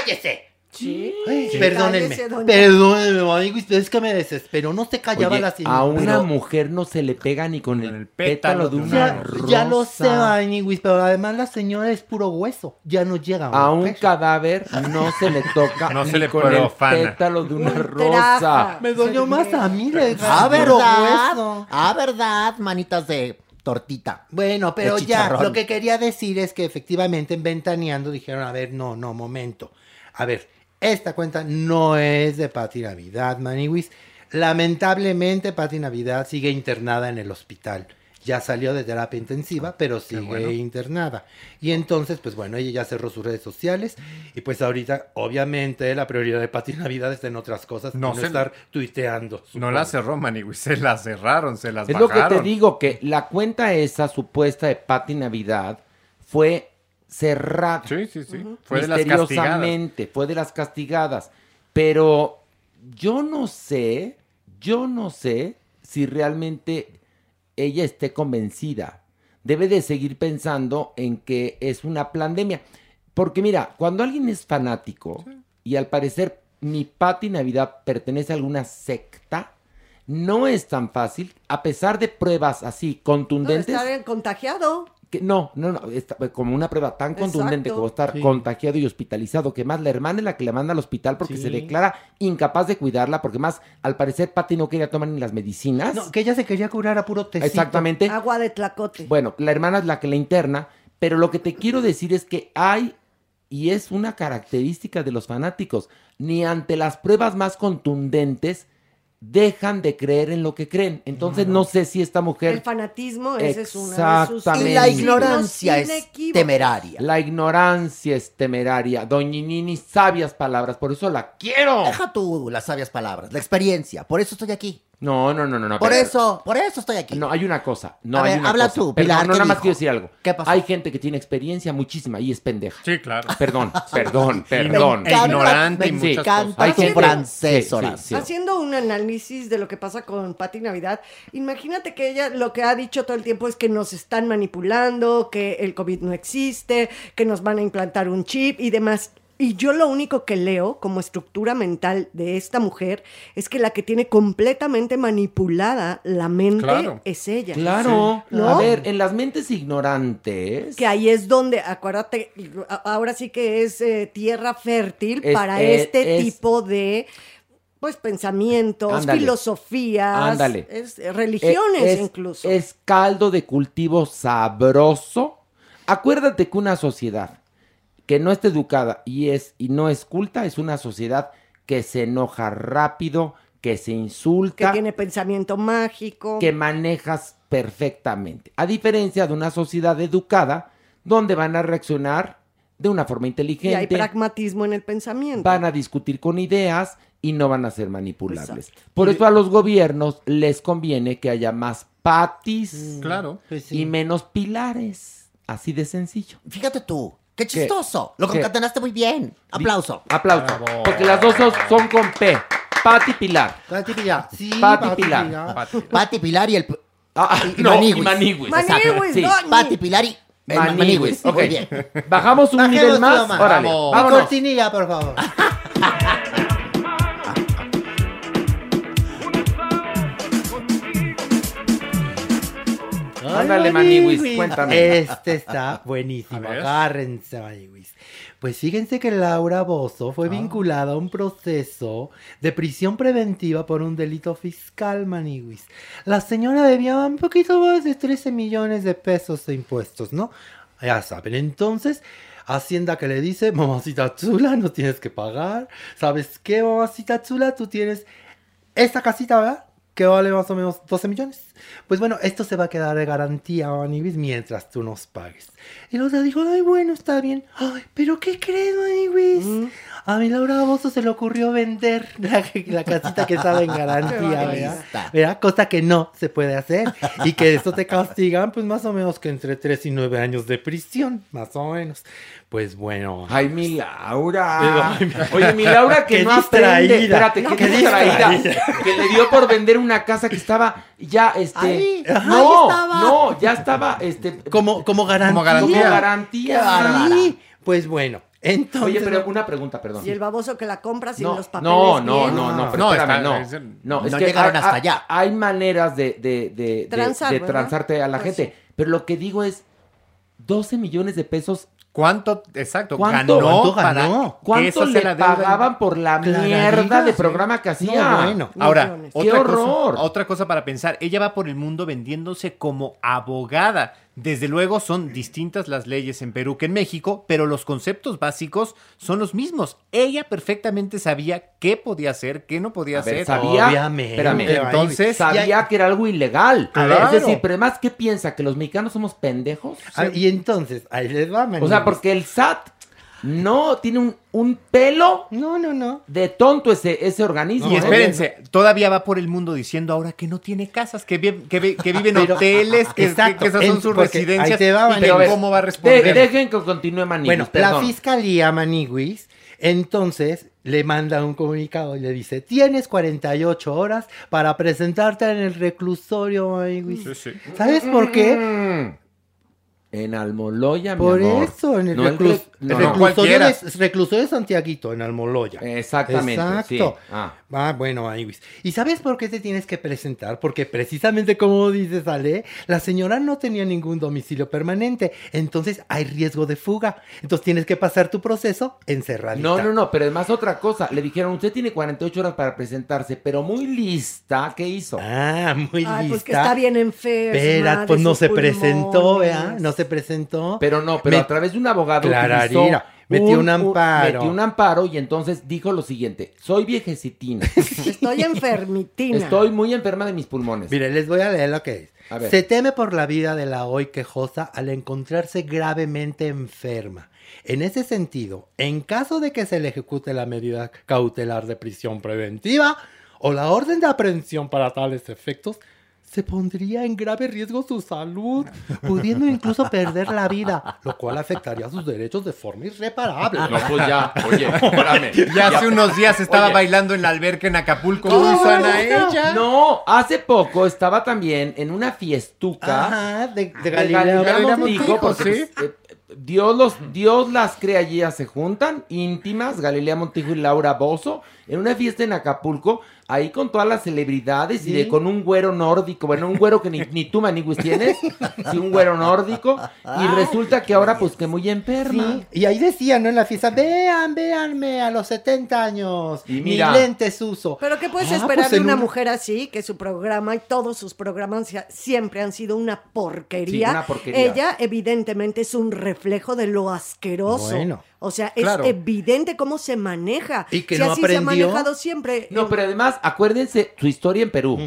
cállese. Sí. Ay, Sí. Perdónenme, Cállese, doña. perdónenme, amigos, pero es que me desesperó, no se callaba Oye, la señora. a una Pero- mujer no se le pega ni con el, pétalo de una ya, rosa. ya lo sé, Baniwis, pero además la señora es puro hueso. Ya no llega A un cadáver no se le toca No ni se le con profana. el pétalo de una rosa. Me dolió más a mí. le Ah, ¿verdad? hueso. Ah, ¿verdad? Manitas de tortita. Bueno, pero ya, lo que quería decir es que efectivamente en Ventaneando dijeron, a ver, no, no, momento. A ver, esta cuenta no es de Pati Navidad, Maniwis. Lamentablemente, Pati Navidad sigue internada en el hospital. Ya salió de terapia intensiva, pero sigue bueno. internada. Y entonces, pues bueno, ella ya cerró sus redes sociales. Y pues ahorita, obviamente, la prioridad de Pati Navidad está en otras cosas. No no se- estar tuiteando. No la cerró Manigui, se la cerraron, se las Es lo que te digo, que la cuenta esa supuesta de Pati Navidad fue cerrada. Sí, sí, sí. Fue de las castigadas. Misteriosamente, fue de las castigadas. Pero yo no sé, yo no sé si realmente ella esté convencida. Debe de seguir pensando en que es una pandemia. Porque mira, cuando alguien es fanático y al parecer mi Pati Navidad pertenece a alguna secta, no es tan fácil, a pesar de pruebas así No, de contundentes. estar contagiado. Que no, no, no, está- como una prueba tan contundente Exacto. como estar Sí. contagiado y hospitalizado, que más la hermana es la que la manda al hospital porque Sí. se declara incapaz de cuidarla, porque más al parecer Patty no quería tomar ni las medicinas. No, que ella se quería curar a puro tecito. Exactamente. Agua de tlacote. Bueno, la hermana es la que la interna, pero lo que te quiero decir es que hay, y es una característica de los fanáticos, ni ante las pruebas más contundentes dejan de creer en lo que creen. Entonces no sé si esta mujer... El fanatismo, ese es una de sus. Y la ignorancia es temeraria. La ignorancia es temeraria. Doñinini, sabias palabras, por eso la quiero. Deja tú las sabias palabras, la experiencia. Por eso estoy aquí. No, no, no, no. no Por pero- eso, por eso estoy aquí. No, hay una cosa. No A hay ver, una habla cosa. tú, Perdón, no, ¿qué nada más quiero decir algo. ¿Qué pasó? Hay gente que tiene experiencia muchísima y es pendeja. Sí, claro. Perdón, perdón, Me perdón. encanta- ignorante y Sí. muchas encanta cosas. Hay gente- francés, sí, sí, Horacio. sí. Haciendo un análisis de lo que pasa con Patti Navidad, imagínate que ella lo que ha dicho todo el tiempo es que nos están manipulando, que el COVID no existe, que nos van a implantar un chip y demás. Y yo lo único que leo como estructura mental de esta mujer es que la que tiene completamente manipulada la mente Claro. es ella. Claro. ¿No? A ver, en las mentes ignorantes. Que ahí es donde, acuérdate, ahora sí que es eh, tierra fértil Es- para es- este es- tipo de pues pensamientos, Ándale. filosofías, Ándale. es- eh, religiones Es- incluso. Es caldo de cultivo sabroso. Acuérdate que una sociedad que no está educada y es y no es culta es una sociedad que se enoja rápido, que se que insulta, tiene pensamiento mágico. que manejas perfectamente. A diferencia de una sociedad educada donde van a reaccionar de una forma y hay inteligente, pragmatismo en el pensamiento. van a discutir con ideas y no van a ser manipulables. Exacto. Por eso a los gobiernos les conviene que haya más patis Claro. Pues sí. y menos pilares. Así de sencillo. Fíjate tú, qué chistoso. Lo ¿Qué? concatenaste muy bien. Aplauso. Aplauso. Bravo. Porque las dos son, son con P. Pati Pilar. Pati Pilar. Sí, Pati Pati Pilar. Pilar. Pati. Pati Pilar y el... Ah, y no, Manigüis. y Manigüis. Manigüis, exacto, sí. doña. Pati Pilar y... el Manigüis. Manigüis. Ok. Muy bien. Bajamos un Bajemos nivel más. Órale. Vamos. Mi Vámonos. cortinilla, por favor. Ándale, Maniwis, cuéntame. Este está buenísimo. Agárrense, Maniwis. Pues fíjense que Laura Bozo Ah. fue vinculada a un proceso de prisión preventiva por un delito fiscal, Maniwis. La señora debía un poquito más de 13 millones de pesos de impuestos, ¿no? Ya saben, entonces, Hacienda que le dice, mamacita chula, no tienes que pagar. ¿Sabes qué, mamacita chula? Tú tienes esta casita, ¿verdad? Que vale más o menos 12 millones. Pues bueno, esto se va a quedar de garantía, Maniwis, mientras tú nos pagues. Y Laura dijo, ay, bueno, está bien. Ay, pero ¿qué crees, Maniwis? A mi Laura Bozo se le ocurrió vender la, la casita que estaba en garantía, ¿verdad? ¿verdad? Cosa que no se puede hacer. Y que esto te castigan, pues más o menos que entre 3 y 9 años de prisión, más o menos. Pues bueno. Ay, mi Laura. Ay, mi- Oye, mi Laura que no aprende. distraída. Espérate, No, que qué distraída. distraída. Que le dio por vender una casa que estaba ya, este. Ahí, ahí no, estaba. no, ya estaba, este. Como, como garantía. Como garantía. Como garantía. Sí, Pues bueno, entonces. Oye, pero una pregunta, perdón. Y el baboso que la compra sin No, los papeles no, no, bien. no, no, pero No, espérame, está- no. No, es No que llegaron hay- hasta allá. Hay maneras de, de, de, de- Transar, de ¿verdad? transarte a la Pues gente. Pero lo que digo es, 12 millones de pesos. ¿Cuánto, exacto, ¿Cuánto, ganó ¿cuánto ganó? ¿Cuánto le la pagaban por la mierda de programa que hacía? Ahora, ¡Qué otra horror! Cosa, otra cosa para pensar, ella va por el mundo vendiéndose como abogada. Desde luego son distintas las leyes en Perú que en México, pero los conceptos básicos son los mismos. Ella perfectamente sabía qué podía hacer, qué no podía A ver, hacer. sabía, Obviamente. espérame, Entonces, sabía que era algo ilegal. Claro. Es decir, pero además, ¿qué piensa? ¿Que los mexicanos somos pendejos? Ah, y entonces, ahí les va, O Maniwis. sea, porque el SAT no tiene un, un pelo No, no, no. de tonto ese, ese organismo. Y ¿eh? espérense, todavía va por el mundo diciendo ahora que no tiene casas, que, vi- que, vi- que vive en Pero- hoteles, que, Exacto, que- esas en- son sus porque residencias. ahí te va, y Maniguis. que Pero a ver, ¿Cómo va a de- responder? dejen que continúe Maniguis, Bueno, la perdón. fiscalía Maniguis entonces le manda un comunicado y le dice, tienes 48 horas para presentarte en el reclusorio Maniguis. ¿Sabes por qué? Mm. En Almoloya, mi Por amor. eso, en el, No, reclus- rec- no, el no. reclusorio, cualquiera. de, reclusorio de Santiaguito, en Almoloya. Exactamente, Exacto. sí. Ah. Ah, bueno, Maniguis. ¿Y sabes por qué te tienes que presentar? Porque precisamente como dice Ale, la señora no tenía ningún domicilio permanente. Entonces hay riesgo de fuga. Entonces tienes que pasar tu proceso encerradita. No, no, no, pero además otra cosa. Le dijeron, usted tiene 48 horas para presentarse, pero muy lista. ¿Qué hizo? Ah, muy lista. Ay, pues que está bien enferma. Espera, pues no se presentó. ¿vea? No se presentó. Pero no, pero Me- a través de un abogado Clararira, metió un amparo. metió un amparo y entonces dijo lo siguiente, soy viejecitina, Estoy enfermitina. estoy muy enferma de mis pulmones. Mire, les voy a leer lo que es. A ver. Se teme por la vida de la hoy quejosa al encontrarse gravemente enferma. En ese sentido, en caso de que se le ejecute la medida cautelar de prisión preventiva o la orden de aprehensión para tales efectos, se pondría en grave riesgo su salud, pudiendo incluso perder la vida, lo cual afectaría sus derechos de forma irreparable. No, pues ya, oye, espérame. Ya hace unos días estaba Oye. bailando en la alberca en Acapulco, ella. No, hace poco estaba también en una fiestuca Ajá, de, de de Galilea Galilea Montijo, Montijo, porque sí. pues, eh, Dios los, Dios las crea allí, ya se juntan, íntimas, Galilea Montijo y Laura Bozo, en una fiesta en Acapulco, ahí con todas las celebridades y de con un güero nórdico, bueno, un güero que ni, ni tú, Maniguis, tienes, sí, un güero nórdico, y resulta que ahora, pues, que muy enferma. Sí, y ahí decían, ¿no? En la fiesta, vean, véanme a los 70 años, Y mira. mis lentes uso. Pero ¿qué puedes Ah, esperar pues de en una un- mujer así? Que su programa y todos sus programas siempre han sido una porquería. Sí, una porquería. Ella evidentemente es un reflejo de lo asqueroso. Bueno. O sea, es Claro. evidente cómo se maneja. Y que si no así se ha aprendió. manejado siempre. No, pero además, acuérdense su historia en Perú.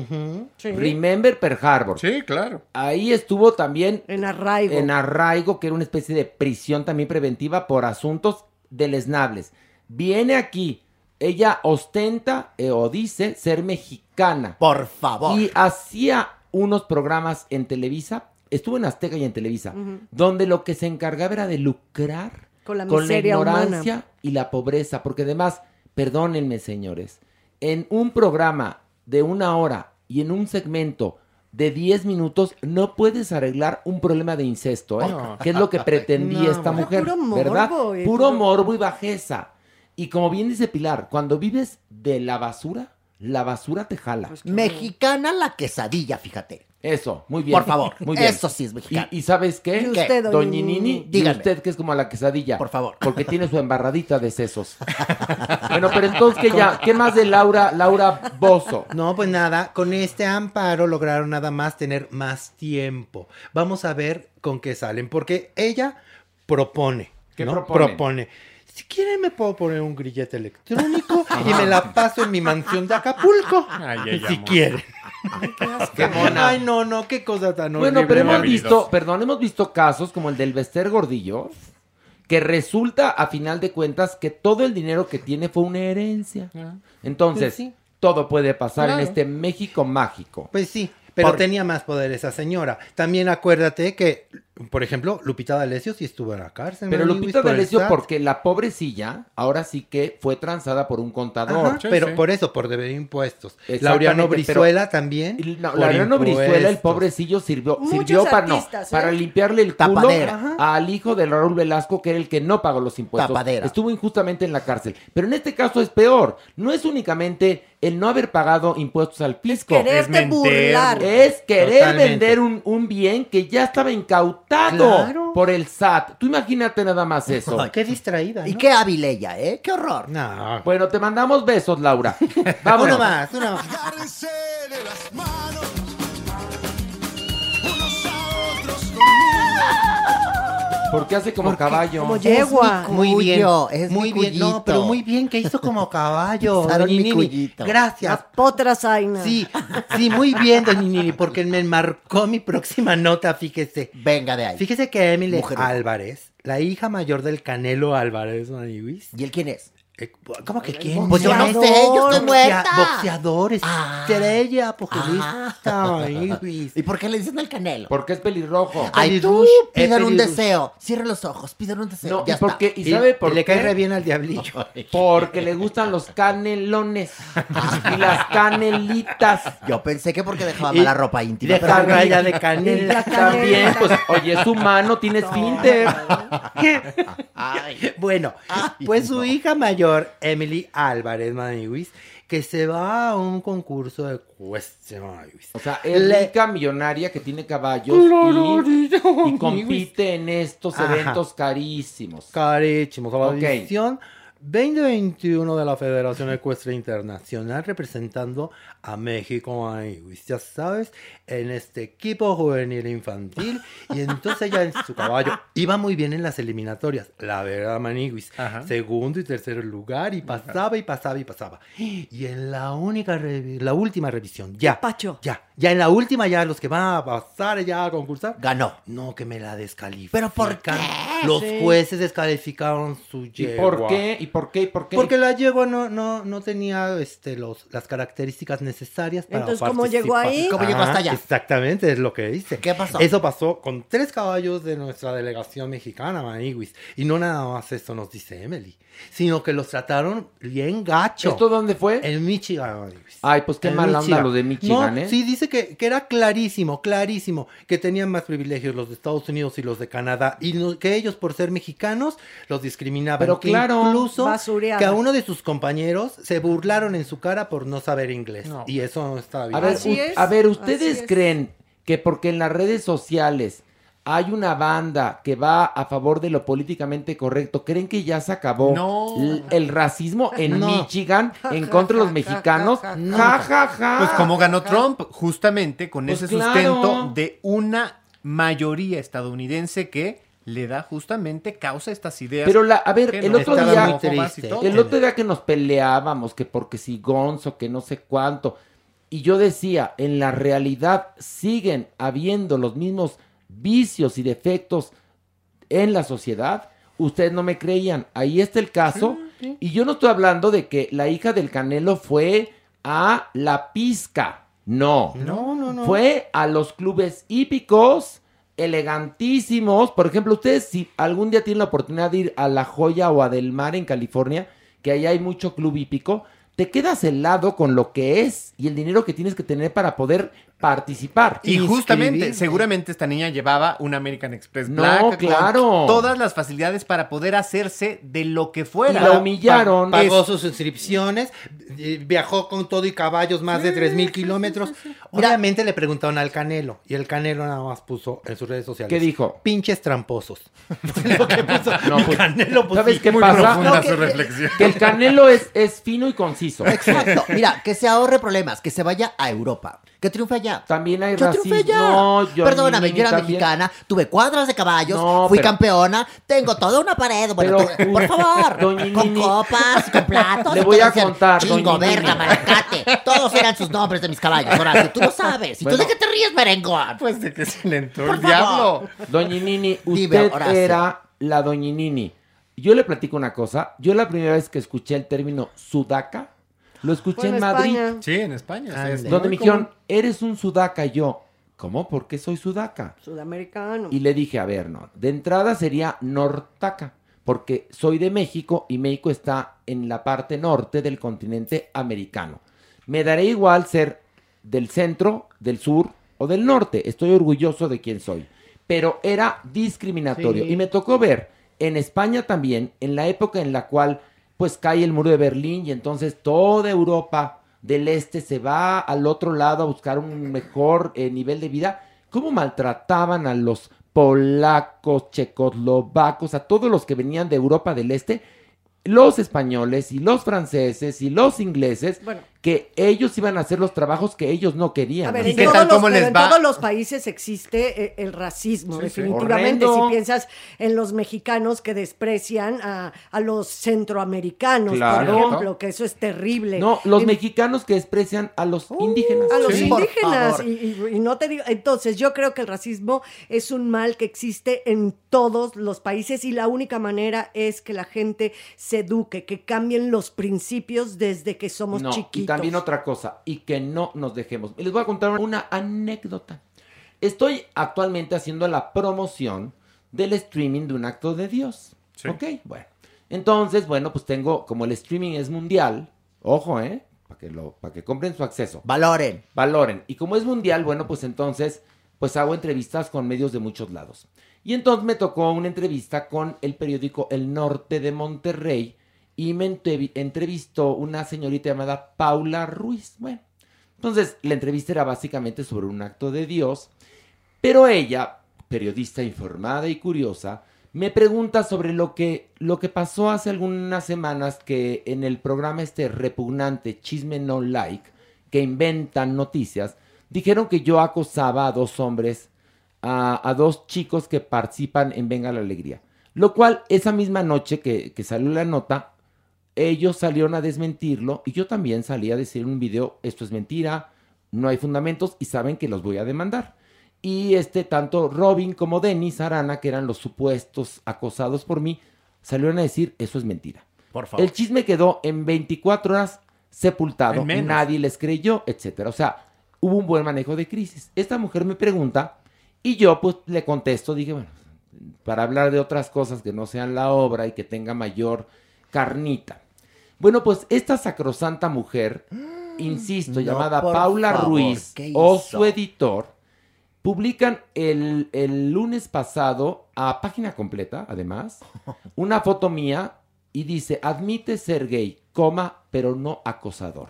Sí. Remember Pearl Harbor. Sí, claro. Ahí estuvo también En arraigo. en arraigo, que era una especie de prisión también preventiva por asuntos deleznables. Viene aquí, ella ostenta eh, o dice ser mexicana. Por favor. Y hacía unos programas en Televisa, estuvo en Azteca y en Televisa, donde lo que se encargaba era de lucrar Con la con la miseria ignorancia humana. y la pobreza, porque además, perdónenme señores, en un programa de una hora y en un segmento de 10 minutos no puedes arreglar un problema de incesto, ¿eh? No. que es lo que pretendía No, esta mujer, Puro morbo, ¿verdad? y Puro puro- morbo y bajeza. Y como bien dice Pilar, cuando vives de la basura, la basura te jala. Pues Mexicana la quesadilla, fíjate. Eso, muy bien. Por favor, muy bien. eso sí es mexicano. ¿Y, y sabes qué? ¿Y usted, ¿Qué? doña Nini? Y Dígame. usted que es como la quesadilla. Por favor. Porque tiene su embarradita de sesos. bueno, pero entonces, ¿qué, ya, ¿qué más de Laura, Laura Bozo? No, pues nada, con este amparo lograron nada más tener más tiempo. Vamos a ver con qué salen, porque ella propone. ¿Qué ¿no? propone? Si quieren me puedo poner un grillete electrónico y me la paso en mi mansión de Acapulco. Ay, ay, si amor. Quieren. Qué mona. Ay, no, no, qué cosa tan Bueno, horrible. pero hemos visto, perdón, hemos visto casos como el del Bester Gordillo, que resulta a final de cuentas que todo el dinero que tiene fue una herencia. Entonces, Pues sí. todo puede pasar Claro. en este México mágico. Pues sí, pero Por- tenía más poder esa señora. También acuérdate que, por ejemplo, Lupita D'Alessio sí estuvo en la cárcel. Pero Lupita D'Alessio, porque la pobrecilla, ahora sí que fue transada por un contador. Ajá, pero por eso, por deber impuestos. Laureano pero- Brizuela también. No, Laureano Brizuela, el pobrecillo, sirvió, Muchos sirvió para, no, ¿eh? para limpiarle el culo Tapadera. Ajá. al hijo de Raúl Velasco, que era el que no pagó los impuestos. Tapadera. Estuvo injustamente en la cárcel. Pero en este caso es peor. No es únicamente el no haber pagado impuestos al fisco. quererte Es mentir. burlar. Es querer Totalmente. vender un, un bien que ya estaba incautado Claro. por el SAT. Tú imagínate nada más eso. Ay, qué distraída. Y qué hábil ella, ¿eh? Qué horror. No. Bueno, te mandamos besos, Laura. Vámonos. Una más, una más. Porque hace como caballo. Como yegua. Muy bien, es muy mi bien. No, pero muy bien que hizo como caballo. Pisaron doña mi Nini. cuyito. Gracias. La potra zaina. Sí, sí, muy bien, doña Nini, porque me marcó mi próxima nota, fíjese. Venga de ahí. Fíjese que Emily Mujer. Álvarez, la hija mayor del Canelo Álvarez. ¿Y él quién es? Eh, ¿Cómo que quién? Pues yo no sé, yo estoy muerta. Boxeador, Ah. estrella, pugilista, Maniwis. ¿Y por qué le dicen el canelo? Porque es pelirrojo. Ay, tú, pidan un deseo. Cierren los ojos, pidan un deseo. No, ya ¿y por está. qué? ¿Y sabe por le qué? cae re bien al diablillo. Porque le gustan los canelones y las canelitas. Yo pensé que porque dejaba mala ropa íntima. deja raya de canela. También, pues, oye, es humano, tiene esfínter. Bueno, pues su hija mayor, Emily Álvarez Maniwis, que se va a un concurso de Maniwis. O sea, es Le- rica millonaria que tiene caballos y, compite en estos Ajá. eventos carísimos. Carísimos. La Ok. Edición 2021 de la Federación Ecuestre Internacional representando a México Maniwis. Ya sabes, en este equipo juvenil infantil. Y entonces ya en su caballo iba muy bien en las eliminatorias. La verdad, Maniwis. Ajá. Segundo y tercer lugar. Y pasaba y pasaba y pasaba. Y en la única, la última revisión, ya. Pacho. Ya, ya en la última, ya los que van a pasar ya a concursar. Ganó. No, que me la descalifican. ¿Pero por qué? Los Sí. jueces descalificaron su ¿Y yegua. por qué? ¿Y por qué? ¿Y por qué? Porque la yegua no, no, no tenía este, los, las características necesarias para Entonces, ¿cómo llegó ahí? ¿Cómo llegó hasta allá? Exactamente, es lo que dice. ¿Qué pasó? Eso pasó con tres caballos de nuestra delegación mexicana, Maniguis. Y no nada más eso nos dice Emily, sino que los trataron bien gacho. ¿Esto dónde fue? En Michigan, Maniguis. Ay, pues qué En mala onda Michigan. lo de Michigan, No, ¿eh? Sí, dice que, que era clarísimo, clarísimo, que tenían más privilegios los de Estados Unidos y los de Canadá, y no- que ellos por ser mexicanos los discriminaban. Pero que claro. incluso Basureada. que a uno de sus compañeros se burlaron en su cara por no saber inglés. No. Y eso no está bien. A ver, Así es, a ver, así ¿ustedes es. creen que porque en las redes sociales hay una banda que va a favor de lo políticamente correcto, creen que ya se acabó No. el racismo en No. Michigan en contra de los mexicanos? Ja, ja, ja. Pues como ganó Trump, justamente con Pues ese claro. sustento de una mayoría estadounidense que le da justamente causa a estas ideas. Pero la, a ver, el otro día, el otro día que nos peleábamos, que porque si Gonzo, que no sé cuánto, y yo decía, en la realidad siguen habiendo los mismos vicios y defectos en la sociedad, ustedes no me creían. Ahí está el caso. Y yo no estoy hablando de que la hija del Canelo fue a la pizca. No. No, no, no. Fue a los clubes hípicos elegantísimos. Por ejemplo, ustedes si algún día tienen la oportunidad de ir a La Joya o a Del Mar en California, que allá hay mucho club hípico, te quedas helado con lo que es y el dinero que tienes que tener para poder participar. Y justamente, seguramente esta niña llevaba un American Express No, Black. con claro. Todas las facilidades para poder hacerse de lo que fuera. Y la humillaron. Pa- Pagó Es- sus inscripciones, viajó con todo y caballos más de 3.000 kilómetros. Obviamente le preguntaron al Canelo y el Canelo nada más puso en sus redes sociales. ¿Qué dijo? Pinches tramposos. Lo que puso. No, pues, Canelo pues, ¿Sabes qué muy pasa? profunda No, su que- reflexión. Que el Canelo es, es fino y conciso. Exacto. Mira, que se ahorre problemas, que se vaya a Europa. Que triunfe allá. También hay Yo racismo. triunfé allá. No, yo Perdóname, ni- yo era también- mexicana, tuve cuadras de caballos, No, fui pero- campeona, tengo toda una pared. Bueno, Pero, tú- por favor, Doña con Nini, copas con platos. le voy a decían, contar, Chingo, doña verga, Nini". malacate. Todos eran sus nombres de mis caballos, Horacio. Tú lo sabes. ¿Y Bueno. tú de qué te ríes, merengón? Pues de que se le entró Por el favor. diablo. Doñinini, Dime, usted Horacio. era la Doñinini. Yo le platico una cosa. Yo la primera vez que escuché el término sudaca, lo escuché en en, Madrid. España. Sí, en España. sí, es Donde me dijeron, eres un sudaca. Y yo, ¿cómo? ¿Por qué soy sudaca? Sudamericano. Y le dije, a ver, no. De entrada sería nortaca, porque soy de México y México está en la parte norte del continente americano. Me daré igual ser del centro, del sur o del norte. Estoy orgulloso de quién soy. Pero era discriminatorio. Sí. Y me tocó ver en España también, en la época en la cual pues cae el muro de Berlín y entonces toda Europa del este se va al otro lado a buscar un mejor eh, nivel de vida, cómo maltrataban a los polacos, checoslovacos, a todos los que venían de Europa del este, los españoles y los franceses y los ingleses, Bueno. Que ellos iban a hacer los trabajos que ellos no querían. A ver, ¿no? en, todos los, pero en todos los países existe eh, el racismo, Sí, definitivamente. Si piensas en los mexicanos que desprecian a, a los centroamericanos, Claro. por ejemplo, que eso es terrible. No, los En- mexicanos que desprecian a los indígenas. a los Sí. indígenas. Y, y- y no te digo, entonces yo creo que el racismo es un mal que existe en todos los países y la única manera es que la gente se eduque, que cambien los principios desde que somos No, chiquitos. También otra cosa, y que no nos dejemos. Les voy a contar una anécdota. Estoy actualmente haciendo la promoción del streaming de un acto de Dios. Ok, bueno. Entonces, bueno, pues tengo, como el streaming es mundial, ojo, ¿eh? Para que, lo, para que compren su acceso. Valoren. Valoren. Y como es mundial, bueno, pues entonces, pues hago entrevistas con medios de muchos lados. Y entonces me tocó una entrevista con el periódico El Norte de Monterrey y me entrevi- entrevistó una señorita llamada Paula Ruiz. Bueno, entonces la entrevista era básicamente sobre un acto de Dios, pero ella, periodista informada y curiosa, me pregunta sobre lo que, lo que pasó hace algunas semanas que en el programa este repugnante Chisme No Like, que inventan noticias, dijeron que yo acosaba a dos hombres, a, a dos chicos que participan en Venga la Alegría. Lo cual, esa misma noche que, que salió la nota, ellos salieron a desmentirlo y yo también salí a decir en un video, esto es mentira, no hay fundamentos y saben que los voy a demandar. Y este, tanto Robin como Denis Arana, que eran los supuestos acosados por mí, salieron a decir, eso es mentira. Por favor. El chisme quedó en 24 horas sepultado, nadie les creyó, etcétera. O sea, hubo un buen manejo de crisis. Esta mujer me pregunta y yo pues le contesto, dije, bueno, para hablar de otras cosas que no sean la obra y que tenga mayor carnita. Bueno, pues esta sacrosanta mujer, insisto, no, llamada Paula favor, Ruiz ¿qué o su editor, publican el, el lunes pasado, a página completa, además, una foto mía y dice, admite ser gay, coma, pero no acosador.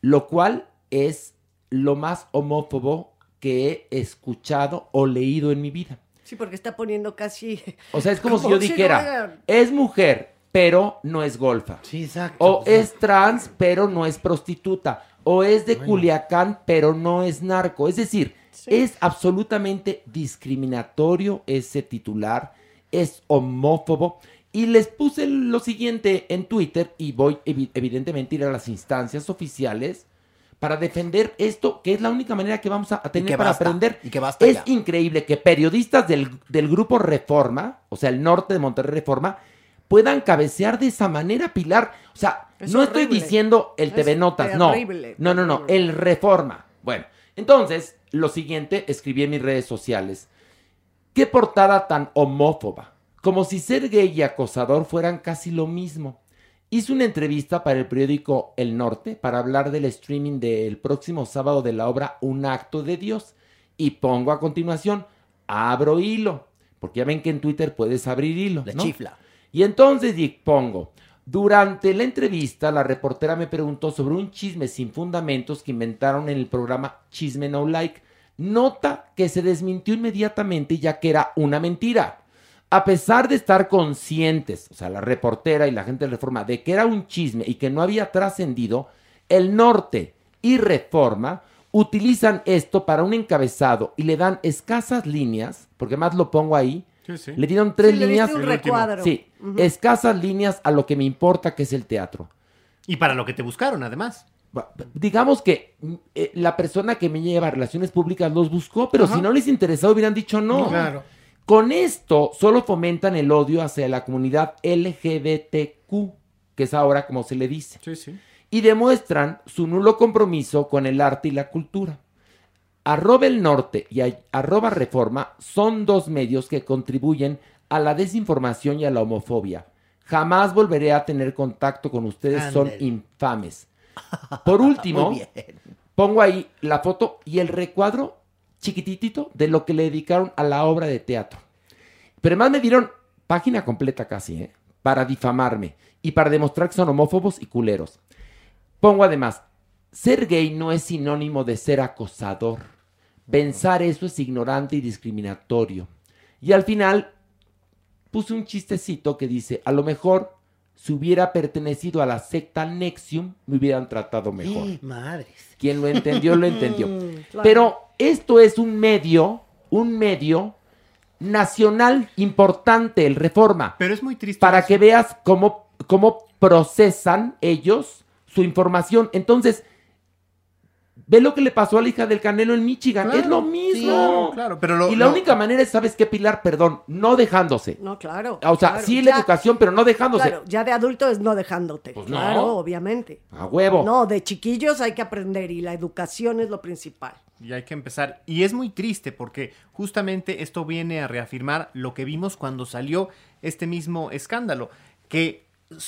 Lo cual es lo más homófobo que he escuchado o leído en mi vida. Sí, porque está poniendo casi... O sea, es como, si yo dijera, es mujer, pero no es golfa. Sí, exacto. O es trans, pero no es prostituta. O es de Culiacán, pero no es narco. Es decir, es absolutamente discriminatorio ese titular. Es homófobo. Y les puse lo siguiente en Twitter y voy evi- evidentemente a ir a las instancias oficiales para defender esto, que es la única manera que vamos a, a tener que para basta, aprender. y que basta es ya. increíble que periodistas del, del grupo Reforma, o sea, el norte de Monterrey Reforma, puedan cabecear de esa manera, Pilar. O sea, Es no estoy diciendo el Es TV Notas, no. terrible, No, no, no, el Reforma. Bueno, entonces, lo siguiente, escribí en mis redes sociales. ¿Qué portada tan homófoba? Como si ser gay y acosador fueran casi lo mismo. Hice una entrevista para el periódico El Norte para hablar del streaming del próximo sábado de la obra Un acto de Dios. Y pongo a continuación, abro hilo. Porque ya ven que en Twitter puedes abrir hilo. ¿no? chifla. Y entonces pongo, durante la entrevista la reportera me preguntó sobre un chisme sin fundamentos que inventaron en el programa Chisme No Like. Nota que se desmintió inmediatamente ya que era una mentira. A pesar de estar conscientes, o sea, la reportera y la gente de Reforma, de que era un chisme y que no había trascendido, el norte y Reforma utilizan esto para un encabezado y le dan escasas líneas, porque más lo pongo ahí, Sí, sí. le dieron tres Sí, le líneas. un El último. recuadro. Sí, Ujú. escasas líneas a lo que me importa, que es el teatro. Y para lo que te buscaron, además. Digamos que eh, la persona que me lleva a relaciones públicas los buscó, pero Ajá. si no les interesó hubieran dicho no. No, claro. Con esto solo fomentan el odio hacia la comunidad LGBTQ, que es ahora como se le dice. Sí, sí. Y demuestran su nulo compromiso con el arte y la cultura. Arroba el norte y arroba reforma son dos medios que contribuyen a la desinformación y a la homofobia. Jamás volveré a tener contacto con ustedes, son infames. Por último, pongo ahí la foto y el recuadro chiquititito de lo que le dedicaron a la obra de teatro. Pero además me dieron página completa casi, ¿eh? Para difamarme y para demostrar que son homófobos y culeros. Pongo además, ser gay no es sinónimo de ser acosador. Pensar eso es ignorante y discriminatorio. Y al final puse un chistecito que dice, a lo mejor si hubiera pertenecido a la secta Nexium, me hubieran tratado mejor. Madres. Quien lo entendió, lo entendió. Mm, claro. Pero esto es un medio, un medio nacional importante, el Reforma. Pero es muy triste. Para que veas cómo, cómo procesan ellos su información. Entonces, ve lo que le pasó a la hija del Canelo en Michigan. Claro, es lo sí, mismo. claro, claro, pero lo- y la lo- única manera es, ¿sabes qué, Pilar? Perdón, no dejándose. No, claro. O sea, claro. sí la Ya- educación, pero no dejándose. Claro, ya de adulto es no dejándote. Pues no. Claro, obviamente. A huevo. No, de chiquillos hay que aprender y la educación es lo principal. Y hay que empezar. Y es muy triste porque justamente esto viene a reafirmar lo que vimos cuando salió este mismo escándalo, que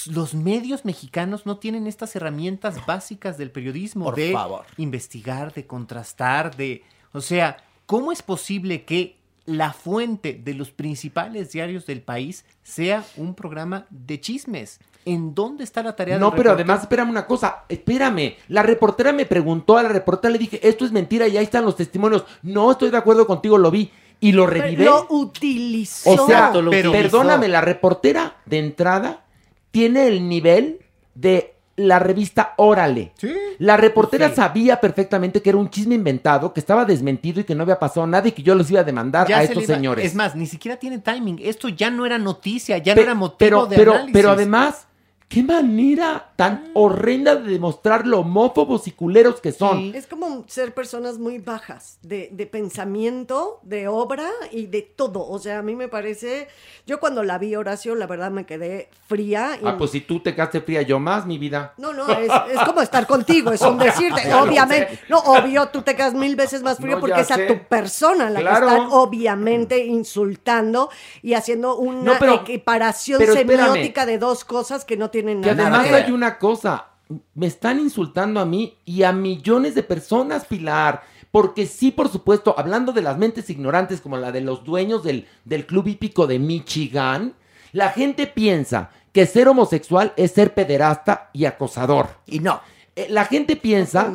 los medios mexicanos no tienen estas herramientas básicas del periodismo Por de favor. investigar, de contrastar, de, o sea, ¿cómo es posible que la fuente de los principales diarios del país sea un programa de chismes? ¿En dónde está la tarea No, del pero reportero? además, espérame una cosa, espérame. La reportera me preguntó, a la reportera le dije, esto es mentira y ahí están los testimonios. No estoy de acuerdo contigo, lo vi. Y lo revivé. Lo utilizó. o sea, lo pero, utilizó. perdóname, la reportera de entrada tiene el nivel de la revista Órale. La reportera Sí. sabía perfectamente que era un chisme inventado, que estaba desmentido y que no había pasado nada y que yo los iba a demandar Ya a se estos iba- señores. Es más, ni siquiera tiene timing. Esto ya no era noticia, ya Pe- no era motivo pero, de pero, análisis. pero además, qué manera tan horrenda de demostrar lo homófobos y culeros que son. Es como ser personas muy bajas de, de pensamiento, de obra y de todo. O sea, a mí me parece, yo cuando la vi Horacio, la verdad me quedé fría. y- Ah, pues si tú te quedaste fría, yo más, mi vida. No, no, es, es como estar contigo, es un decirte. Obviamente, no, obvio, tú te quedas mil veces más frío No, porque es a tu persona la Claro. que están obviamente insultando y haciendo una No, pero- equiparación pero espérame. semiótica de dos cosas que no tienen nada además que ver. hay una cosa, me están insultando a mí y a millones de personas, Pilar. Porque sí, por supuesto, hablando de las mentes ignorantes como la de los dueños del, del club hípico de Michigan, la gente piensa que ser homosexual es ser pederasta y acosador. Y no. Eh, la gente piensa,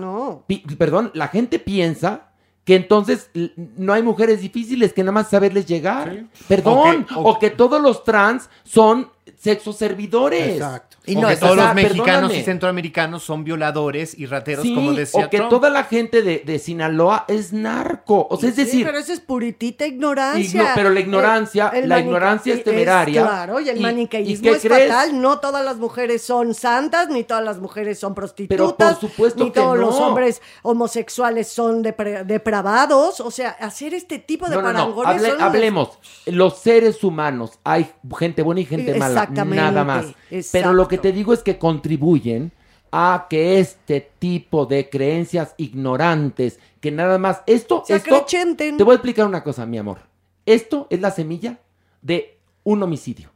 pi- perdón, la gente piensa que entonces no hay mujeres difíciles, que nada más saberles llegar. Perdón, o que todos los trans son sexos servidores. Exacto. Y o no que es todos los mexicanos perdóname. y centroamericanos son violadores y rateros, Sí, como decía o que Trump. toda la gente de, de Sinaloa es narco. O sea, es Sí, decir, pero eso es puritita ignorancia. Igno- pero la ignorancia- El- el la ignorancia es temeraria. claro, y el ¿Y- y maniqueísmo es crees? fatal. No todas las mujeres son santas, ni todas las mujeres son prostitutas. Pero por supuesto ni que todos no. los hombres homosexuales son depre- depravados. O sea, hacer este tipo de no, no, no, parangones hable- son- hablemos. Los seres humanos, hay gente buena y gente mala, Exactamente, nada más. Pero lo que te digo es que contribuyen a que este tipo de creencias ignorantes, que nada más, esto, Se esto, acrechenten. te voy a explicar una cosa, mi amor. Esto es la semilla de un homicidio.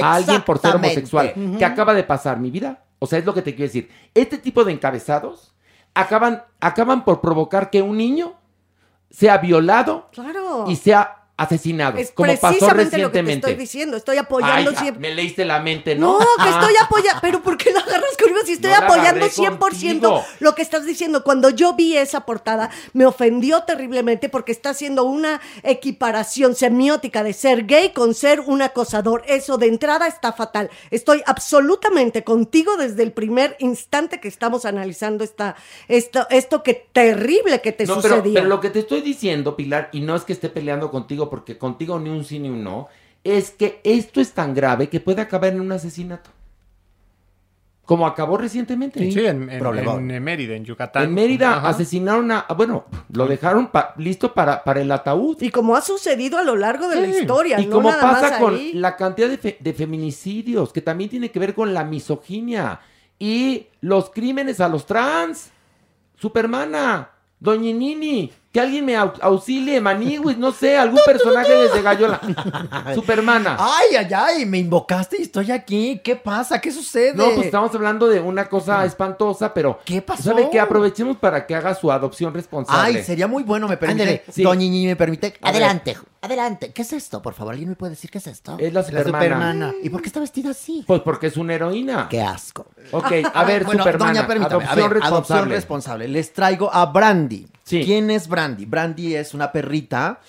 A alguien por ser homosexual, que acaba de pasar mi vida. O sea, es lo que te quiero decir. Este tipo de encabezados acaban, acaban por provocar que un niño sea violado Claro. y sea asesinado, Es como pasó lo que te estoy diciendo. Estoy apoyando Ay, siempre. me leíste la mente, ¿no? No, que Ah. estoy apoyando. Pero ¿por qué la agarras con amigos, y estoy No apoyando agarré 100% contigo. lo que estás diciendo. Cuando yo vi esa portada, me ofendió terriblemente porque está haciendo una equiparación semiótica de ser gay con ser un acosador. Eso de entrada está fatal. Estoy absolutamente contigo desde el primer instante que estamos analizando esta, esto, esto que terrible que te No, pero, sucedía. pero lo que te estoy diciendo, Pilar, y no es que esté peleando contigo, porque contigo ni un sí ni un no, es que esto es tan grave que puede acabar en un asesinato. Como acabó recientemente. Sí, en, en- en Mérida, en Yucatán. En Mérida Ajá. asesinaron a. Bueno, lo dejaron pa- listo para, para el ataúd. Y como ha sucedido a lo largo de la historia, Y no como nada pasa más con ahí. la cantidad de, fe- de feminicidios, que también tiene que ver con la misoginia y los crímenes a los trans. Supermana, Doñinini, que alguien me au- auxilie, Maniwis, no sé, algún personaje desde Gallola. Supermana. Ay, ay, ay, me invocaste y estoy aquí. ¿Qué pasa? ¿Qué sucede? No, pues estamos hablando de una cosa espantosa, pero. ¿Qué pasó? ¿Sabe qué? Aprovechemos para que haga su adopción responsable. Ay, sería muy bueno, me permite. Ándele. Sí. Doña Ñi, me permite. Adelante, adelante. ¿Qué es esto? Por favor, ¿alguien me puede decir qué es esto? Es la Supermana. ¿Y por qué está vestida así? Pues porque es una heroína. Qué asco. Ok, a ver, bueno, Supermana. doña, permítame. a adopción ver, adopción responsable. responsable. Les traigo a Brandy. Sí. ¿Quién es Brandy? Brandy es una perrita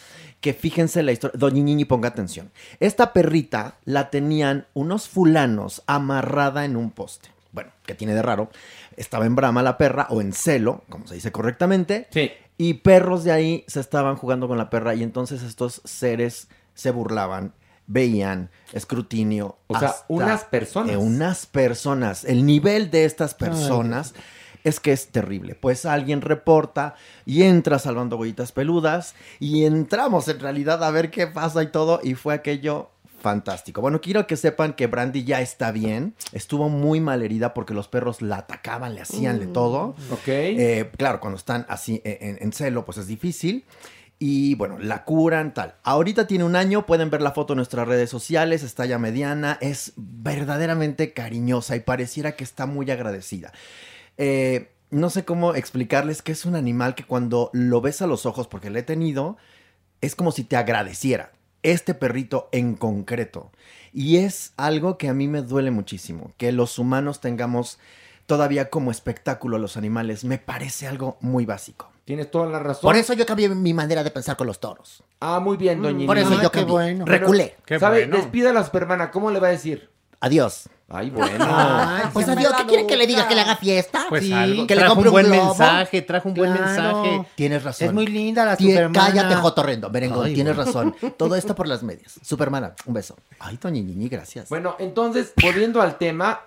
que fíjense la historia. Doña Ñiñi, ponga atención. Esta perrita la tenían unos fulanos amarrada en un poste. Bueno, ¿qué tiene de raro? Estaba en brama la perra, o en celo, como se dice correctamente. Sí. Y perros de ahí se estaban jugando con la perra y entonces estos seres se burlaban, veían, escrutinio. O sea, unas personas. eh, unas personas. El nivel de estas personas es que es terrible. Pues alguien reporta y entra salvando huellitas peludas y entramos en realidad a ver qué pasa y todo y fue aquello fantástico. Bueno, quiero que sepan que Brandy ya está bien. Estuvo muy mal herida porque los perros la atacaban, le hacían de todo. Ok. Eh, claro, cuando están así eh, en, en celo, pues es difícil. Y bueno, la curan, tal. Ahorita tiene un año, pueden ver la foto en nuestras redes sociales, está ya mediana, es verdaderamente cariñosa y pareciera que está muy agradecida. Eh, no sé cómo explicarles que es un animal que cuando lo ves a los ojos, porque lo he tenido, es como si te agradeciera. Este perrito en concreto. Y es algo que a mí me duele muchísimo, que los humanos tengamos todavía como espectáculo a los animales. Me parece algo muy básico. Tienes toda la razón. Por eso yo cambié mi manera de pensar con los toros. Ah, muy bien, doña Por eso yo cambié. Reculé. Qué ¿Sabe? bueno. Despida a la Supermana. ¿Cómo le va a decir? Adiós. Ay, bueno. Ay, pues adiós. ¿Qué quieren que le diga? ¿Que le haga fiesta? Pues Sí, algo. que le trajo compre un buen globo. mensaje, trajo un buen Claro. mensaje. Tienes razón. Es muy linda la Tie- Supermana. Cállate, Jotorrendo. Merengón, Ay, tienes bueno. razón. Todo esto por las medias. Supermana, un beso. Ay, Doña Ñiñi, gracias. Bueno, entonces, volviendo al tema,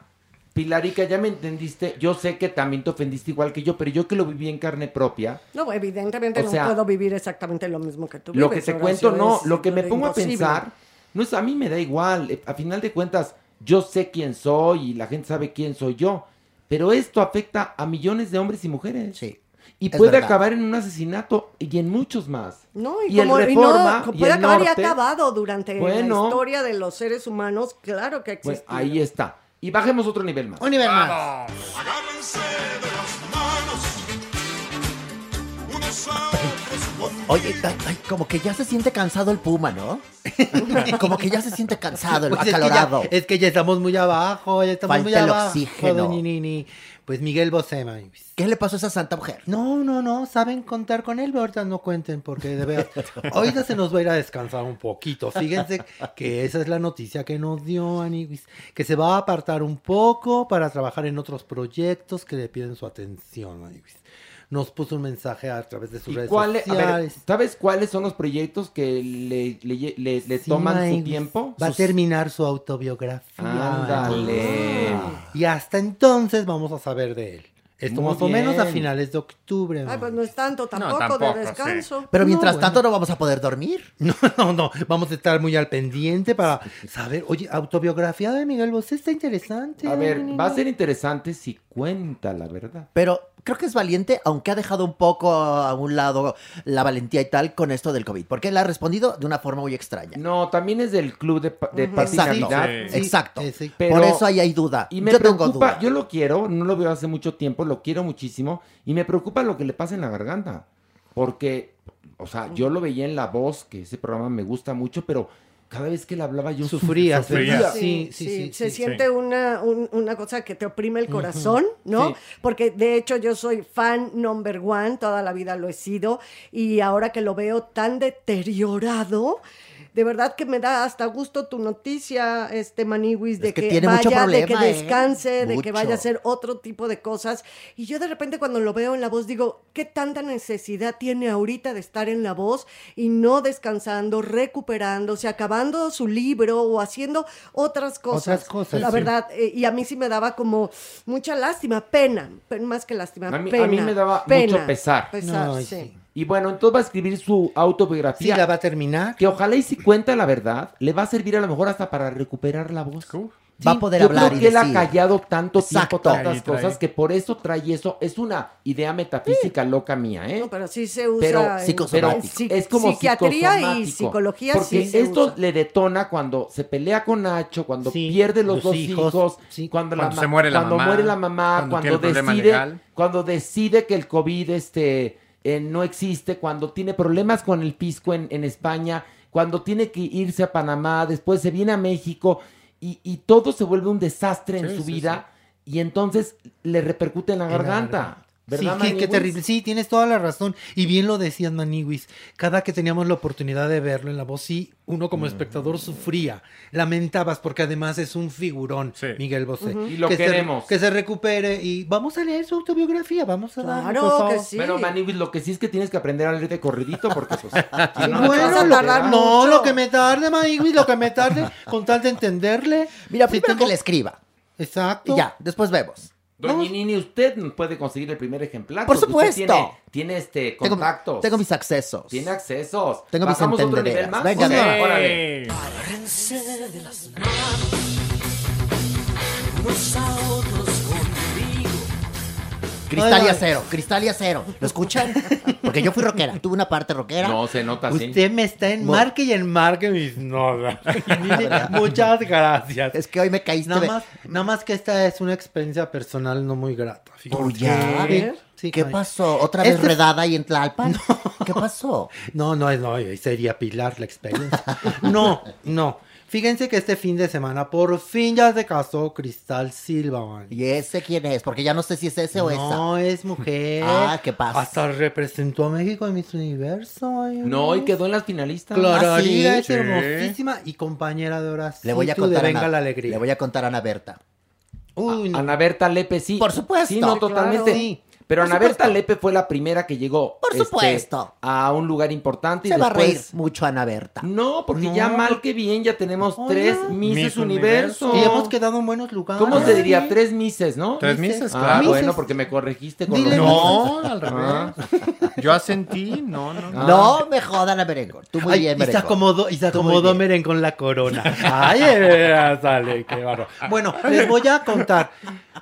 Pilarica, ya me entendiste. Yo sé que también te ofendiste igual que yo, pero yo que lo viví en carne propia. No, evidentemente O no puedo vivir exactamente lo mismo que tú Lo que te cuento, no, lo que me pongo imposible. a pensar, no es, a mí me da igual, eh, a final de cuentas, yo sé quién soy y la gente sabe quién soy yo, pero esto afecta a millones de hombres y mujeres. Sí. Y puede verdad. acabar en un asesinato y en muchos más. No, y, Y el como, y no, Reforma y puede el acabar y ha acabado durante bueno. la historia de los seres humanos, claro que Pues existe. ahí está. Y bajemos otro nivel más. Un nivel más. Oye, ay, ay, como que ya se siente cansado el puma, ¿no? como que ya se siente cansado, el Pues es, que acalorado. ya, es que ya estamos muy abajo, ya estamos Falta muy el abajo. oxígeno. doña Nini. Pues Miguel Bosé. ¿Qué le pasó a esa santa mujer? No, no, no, saben contar con él, pero ahorita no cuenten porque de verdad, ahorita se nos va a ir a descansar un poquito. Fíjense que esa es la noticia que nos dio Aniwis, que se va a apartar un poco para trabajar en otros proyectos que le piden su atención, Aniwis. Nos puso un mensaje a través de sus ¿Y redes ver, sociales. ¿Sabes cuáles son los proyectos que le, le- le- le Sí, toman su tiempo? Va a terminar su autobiografía. Ándale. Y hasta entonces vamos a saber de él. Esto Muy más o menos a finales de octubre. Ay, pues no es tanto tampoco, tampoco, de descanso. Pero No, mientras bueno. tanto no vamos a poder dormir. No, no, no. Vamos a estar muy al pendiente para saber. Oye, autobiografía de Miguel Bosé está interesante. A ver, va a ser interesante si cuenta la verdad. Pero creo que es valiente, aunque ha dejado un poco a un lado la valentía y tal con esto del COVID. Porque él ha respondido de una forma muy extraña. No, también es del club de, pa- de. Sí. Exacto. sí. Pero- Por eso ahí hay duda. Y me Yo tengo duda. yo lo quiero, no lo veo hace mucho tiempo, lo quiero muchísimo, y me preocupa lo que le pasa en la garganta. Porque, o sea, yo lo veía en La Voz, que ese programa me gusta mucho, pero cada vez que le hablaba yo Sufría, sufría. Sí, sí, sí, se sí. siente Una, un- una cosa que te oprime el corazón, ¿no? Sí. Porque de hecho yo soy fan number one, toda la vida lo he sido, y ahora que lo veo tan deteriorado, de verdad que me da hasta gusto tu noticia, este Maniwis, de que que, tiene mucho vaya, de que ¿eh? descanse, de que vaya a hacer otro tipo de cosas. Y yo de repente cuando lo veo en la voz digo, ¿qué tanta necesidad tiene ahorita de estar en la voz y no descansando, recuperándose, acabando su libro o haciendo otras cosas? Otras cosas, La sí. verdad, eh, y a mí sí me daba como mucha lástima, pena, pe- más que lástima, A mí, pena. a mí me daba pena, mucho pesar. pesar, sí. Y bueno, entonces va a escribir su autobiografía. Sí, la va a terminar. Que ojalá y si cuenta la verdad, le va a servir a lo mejor hasta para recuperar la voz. Va a poder Yo hablar creo y que él ha callado tanto tiempo tantas trae. cosas que por eso trae eso. Es una idea metafísica loca mía, ¿eh? No, pero sí se usa pero, en- pero psicosomático. es como psiquiatría y psicología Porque sí se esto usa. le detona cuando se pelea con Nacho, cuando Sí, pierde los, los dos hijos, hijos, sí. cuando, la se muere la cuando mamá, muere la mamá, cuando decide, legal. cuando decide que el COVID este, eh, no existe, cuando tiene problemas con el pisco en, en España, cuando tiene que irse a Panamá, después se viene a México y, y todo se vuelve un desastre en su sí, vida y entonces le repercute en la En la garganta. Garganta. ¿Verdad, sí, qué, terrible. Sí, tienes toda la razón. Y bien lo decías, Maniwis. Cada que teníamos la oportunidad de verlo en la voz, sí, uno como espectador sufría. Lamentabas porque además es un figurón, Sí. Miguel Bosé. Y lo que queremos. Se, que se recupere y vamos a leer su autobiografía. Vamos a dar. Claro que sí. Pero Maniwis, lo que sí es que tienes que aprender a leer de corridito porque pues, si no, Bueno, lo- tardar no, mucho. lo que me tarde, Maniwis, lo que me tarde, con tal de entenderle. Mira, primero tengo- que le escriba. Exacto. Y ya, después vemos. Doña Nini, usted puede conseguir el primer ejemplar. Por supuesto. Tiene, tiene, este Tengo, contactos. tengo mis accesos. Tiene accesos. Tengo mis ¿Bajamos otro nivel entendederas. más? Venga, Sí. venga. Órale. ¡Eh! Cristal y acero, cristal y acero. ¿Lo escuchan? Porque yo fui rockera. Tuve una parte rockera. No, se nota así. Usted me está en marque y en marque mis notas. Muchas gracias. Es que hoy me caíste. Nada de- más, nada más que esta es una experiencia personal no muy grata. fíjate. Oh, ya. Sí, ¿Qué pasó? ¿Otra vez Este es- redada y en Tlalpan? ¿Qué pasó? No, no, no, sería Pilar la experiencia. No, no. Fíjense que este fin de semana por fin ya se casó Cristal Silva, man. ¿Y ese quién es? Porque ya no sé si es ese o esa. No, es mujer. Ah, ¿qué pasa? Hasta representó a México en Miss Universo. ay, No, y quedó en las finalistas. Claro, ¿Ah, sí? es Sí. hermosísima y compañera de Horacio. Le voy a contar Venga Ana, la Alegría. Le voy a contar a Ana Berta. Uy, no. Ana Berta Lepe, sí. Por supuesto. Sí, no, totalmente. Sí. Pero Por Ana Berta. Lepe fue la primera que llegó. Por este, supuesto. a un lugar importante y Se va a reír después. mucho Ana Berta. No, porque No, ya mal que bien ya tenemos tres Misses Miss Universo. Y hemos quedado en buenos lugares. ¿Cómo se diría? Tres Misses, ¿no? Tres Mises. Ah, claro. bueno, porque me corregiste con Dile los No, al Ah. revés. Yo asentí, no, no. no. No me jodan a Merengón. Tú muy Ay, bien, y se Merengón. acomodó, y se acomodó bien. Meren con la corona. Ay, eh, sale, qué barro. Bueno, les voy a contar.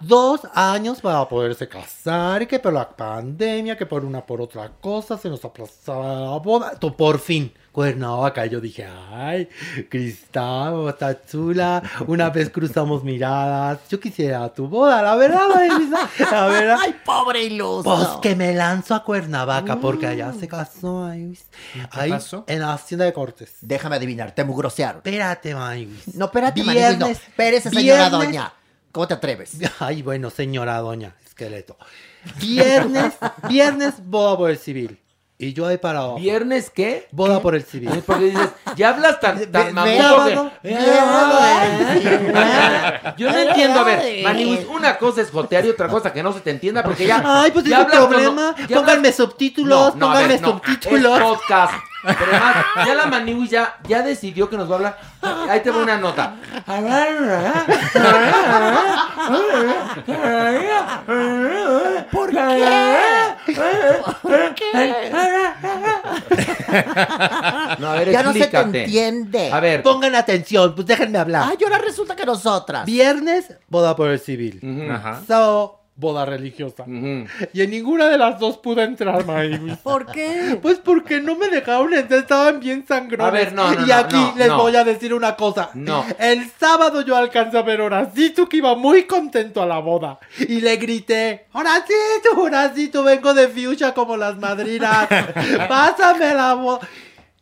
Dos años para poderse casar, y que por la pandemia, que por una por otra cosa, se nos aplazaba la boda. Por fin, Cuernavaca. Yo dije, ay, Cristal, está chula. Una vez cruzamos miradas. Yo quisiera tu boda, la verdad, Marisa, La verdad. Ay, pobre iluso. Pues que me lanzo a Cuernavaca, porque allá se casó ahí. ahí pasó? En la hacienda de Cortes. Déjame adivinar, te mugrosearon. Espérate, Maywis. No, espérate, Maniguis, no. Espérese, señora viernes- doña. ¿Cómo te atreves? Ay, bueno, señora doña esqueleto. Viernes, viernes, boda por el civil. Y yo ahí para abajo. ¿Viernes qué? Boda por el civil. Es porque dices, ya hablas tan, tan sábado, sábado, Yo no entiendo, a ver, Maniwis, una cosa es jotear y otra cosa que no se te entienda porque ya. Ay, pues ya es un hablas problema. ya Pónganme subtítulos, No, no, a pónganme ver, no, subtítulos. Es podcast. Pero además, ya la Maniwis ya, ya decidió que nos va a hablar. Ahí te va una nota. ¿Por qué? No, a ver, Ya no se te explícate. entiende. A ver. Pongan atención, pues déjenme hablar. Ay, ahora resulta que nosotras. Viernes, boda por el civil. Ujú. Ajá. Sábado, boda religiosa. Ujú. Y en ninguna de las dos pude entrar, Maywis. ¿Por qué? Pues porque no me dejaron entrar, estaban bien sangrones. A ver, no, no, Y no, aquí no, les no. voy a decir una cosa. No. El sábado yo alcancé a ver a Horacito que iba muy contento a la boda. Y le grité, Horacito, Horacito, vengo de fuchsia como las madrinas. Pásame la boda.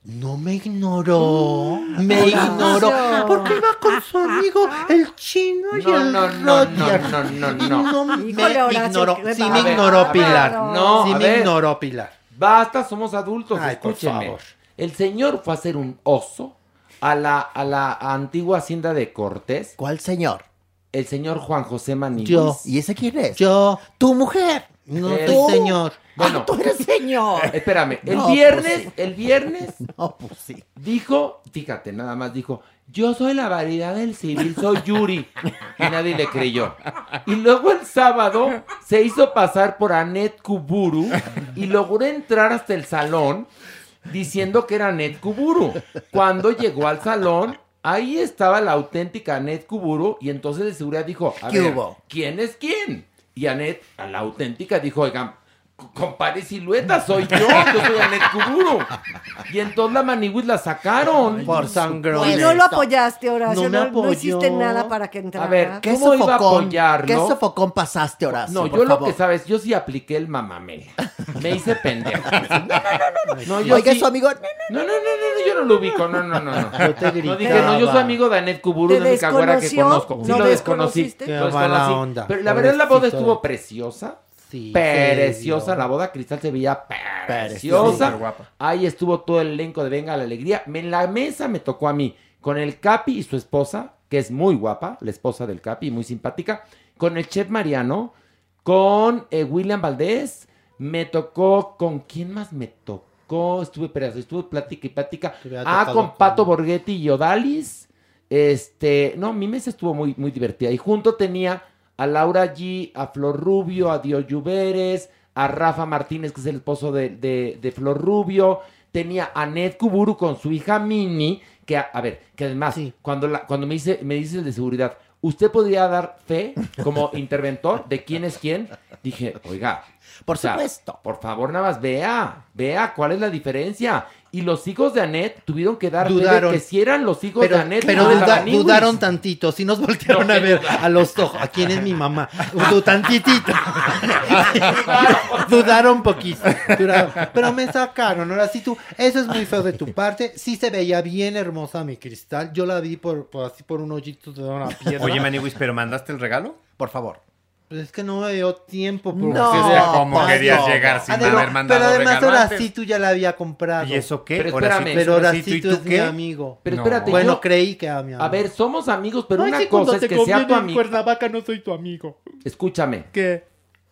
No me ignoró. Me Horacio. ignoró. Porque iba con su amigo el chino y No, el no, no, no, no, no, no. me ignoró. Sí me ignoró Pilar. No, sí me ver. ignoró Pilar. Basta, somos adultos, Ay, por escúchenme. favor. El señor fue a hacer un oso a la, a la antigua hacienda de Cortés. ¿Cuál señor? El señor Juan José Maniguis. Yo. ¿Y ese quién es? Yo. Tu mujer. No El- soy señor. Bueno, Ah, tú eres señor. espérame, el No, pues viernes, sí. el viernes No, pues sí. dijo, fíjate, nada más dijo, yo soy la variedad del civil, soy Yuri. Y nadie le creyó. Y luego el sábado se hizo pasar por Anet Kuburu y logró entrar hasta el salón diciendo que era Anet Kuburu. Cuando llegó al salón, ahí estaba la auténtica Anet Kuburu y entonces de seguridad dijo, a ¿Qué ver, hubo? ¿quién es quién? Y Anet, a la auténtica, dijo, oigan, compare silueta, soy yo, yo soy Anet Kuburu. Y entonces la Maniwis la sacaron. Por sangrón. Y no lo apoyaste, Horacio. No me No, no hiciste nada para que entrara. A ver, ¿Qué ¿Cómo iba a apoyarlo? ¿Qué sofocón pasaste, Horacio? No, por yo lo favor? que sabes, yo sí apliqué el mamamé. Me hice pendejo. No, no, no, no. yo Oiga, sí- su amigo. No, no, no, no, no, yo no lo ubico, no, no, no, no. Yo te No dije, no, yo soy amigo de Anet Kuburu, ¿Te la única güera que conozco. Sí ¿No lo desconocí. desconociste? Qué lo mala desconocí. onda. Pero la verdad la boda estuvo de- preciosa. Sí, Preciosa, la boda Cristal se veía Preciosa. Ahí estuvo todo el elenco de Venga la Alegría. En la mesa me tocó a mí con el Capi y su esposa, que es muy guapa, la esposa del Capi, muy simpática, con el chef Mariano, con eh, William Valdés, me tocó, ¿con quién más me tocó? Estuve, espera, estuve plática y plática. Ah, con con- Pato Borghetti y Odalis. Este, no, mi mesa estuvo muy, muy divertida. Y junto tenía a Laura G, a Flor Rubio, a Dio Lluveres, a Rafa Martínez, que es el esposo de, de- de Flor Rubio. Tenía a Ned Kuburu con su hija Mini, que, a, a ver, que además, cuando, la, cuando me dice, me dice el de seguridad, ¿usted podría dar fe como interventor de quién es quién? Dije, oiga. Por o sea, supuesto. Por favor, nada más vea, vea cuál es la diferencia. Y los hijos de Anet tuvieron que dar de Dudaron. que si eran los hijos Pero, de Anet. pero duda- dudaron tantito, si nos voltearon No, a ver a los ojos. ¿A quién es mi mamá? Tantitito. dudaron poquito. Pero me sacaron. Ahora sí tú, eso es muy feo de tu parte. Sí se veía bien hermosa mi cristal. Yo la vi por, por así por un hoyito de una piedra. Oye, Maniwis, ¿pero mandaste el regalo? Por favor. Pues es que no me dio tiempo. Por No, O sea, ¿cómo querías llegar sin Pero- haber mandado Pero además ahora sí tú ya la había comprado. ¿Y eso qué? Pero Ahora sí espérame. tú- Pero ahora sí tú- sí ¿y tú tú es mi amigo. Pero No. espérate, Bueno, yo- creí que era mi amigo. A ver, somos amigos, pero Ay, una sí, cosa es te que sea tu amigo. Cuernavaca no soy tu amigo. Escúchame. ¿Qué?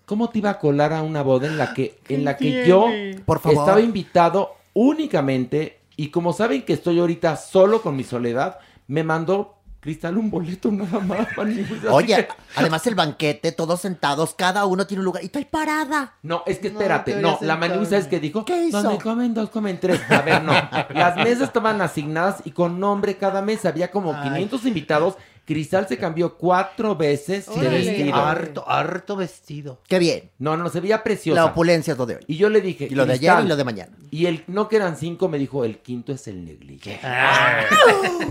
¿Cómo te iba a colar a una boda en la que, en la que yo Por favor. estaba invitado únicamente y como saben que estoy ahorita solo con mi soledad, me mandó Cristal un boleto nada más. Maniwis, así Oye, que- además el banquete, todos sentados, cada uno tiene un lugar. Y estoy parada. No, es que espérate, te no, la sentar. ¿sabes qué dijo? ¿Qué hizo? Donde comen dos, comen tres. A ver, no. Las mesas estaban asignadas y con nombre cada mesa. Había como Ay. 500 invitados. Cristal se cambió cuatro veces de Órale. vestido. Harto, harto vestido. Qué bien. No, no, se veía preciosa. La opulencia es lo de hoy. Y yo le dije. Y lo de ayer "Cristal". y lo de mañana. Y el, no que eran cinco, me dijo, el quinto es el negligé.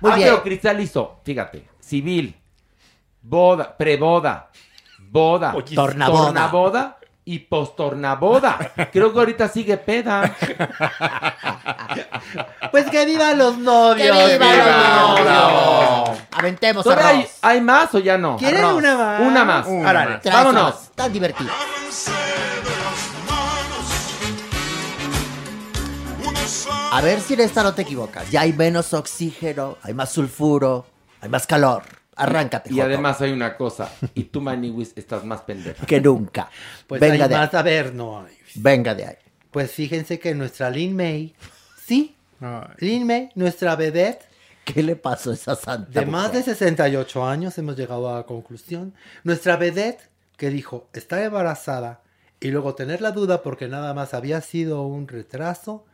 Muy ah, bien. pero Cristal hizo, fíjate, civil, boda, preboda, boda, Oye, tornaboda. tornaboda y postornaboda. Creo que ahorita sigue peda. Pues que vivan los novios. ¡Que viva vivan los novios! Aventemos ¿Todavía hay, arroz. hay más o ya no? ¿Quieren Arroz. una más? Una más. Una más. Vámonos. Tan divertido. A ver si en esta no te equivocas. Ya hay menos oxígeno, hay más sulfuro, hay más calor. Arráncate, Y Joto. además hay una cosa. Y tú, Maniwis, estás más pendeja. Que nunca. Pues Venga hay de ahí. más a ver, no. Venga de ahí. Pues fíjense que nuestra Lin May, sí, Ay. Lin May, nuestra vedette, ¿Qué le pasó a esa santa de más de mujer? 68 años, hemos llegado a la conclusión, nuestra vedette que dijo estar embarazada y luego tener la duda porque nada más había sido un retraso,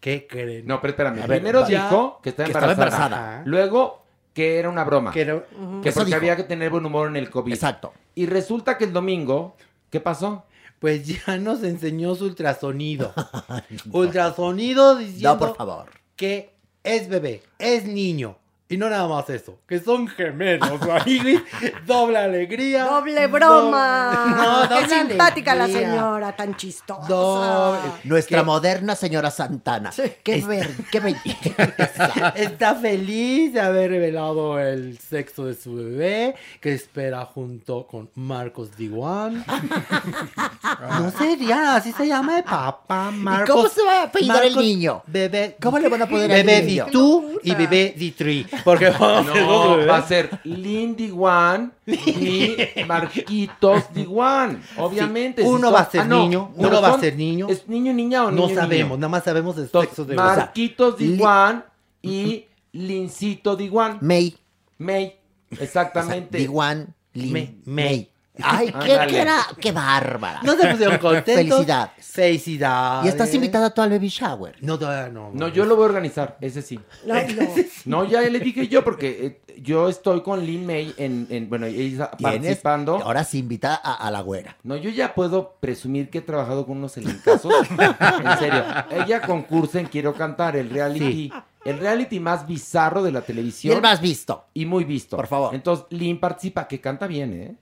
¿qué creen? No, pero espérame. A Primero dijo que estaba Que estaba embarazada. embarazada. Luego que era una broma. Que era- Que porque dijo. había que tener buen humor en el COVID. Exacto. Y resulta que el domingo, ¿qué pasó? Pues ya nos enseñó su ultrasonido. ultrasonido diciendo No, por favor. que es bebé, es niño. Y no nada más eso, que son gemelos, Maniwis. doble alegría. Doble broma. No, doble Qué simpática la señora, tan chistosa. Doble. Nuestra moderna señora Santana. Qué, ver, qué belleza. Está feliz de haber revelado el sexo de su bebé, que espera junto con Marcos Diwan. no sería, así se llama el papá, Marcos. cómo se va a apellidar el niño? Bebé. ¿Cómo le van a poner al Bebé niño? Di2 y Bebé Di3. Porque vamos No, bebés. va a ser Lindy One y Marquitos Diwan. Obviamente. Sí, si uno son- va a ser ah, niño, no, uno va a ser niño. ¿Es niño, niña o niño? No sabemos, niño? nada más sabemos el sexo de o sea, Marquitos Diwan y Lincito Diwan. May. May, exactamente. Diwan, Lin, May. May. Ay, qué, era, qué bárbara. No se pusieron contentos. Felicidad. Felicidades. Y estás invitada tú al baby shower. No, todavía no. No, yo lo voy a organizar, ese sí. No, no. No, ya le dije yo, porque eh, yo estoy con Lin May en, en- bueno, ella Tienes- participando. Ahora sí invita a, a la güera. No, yo ya puedo presumir que he trabajado con unos elencazos. en serio. Ella concursa en Quiero Cantar, el reality. El reality más bizarro de la Y televisión. el más visto. Y muy visto. Por favor. Entonces, Lin participa, que canta bien, ¿eh?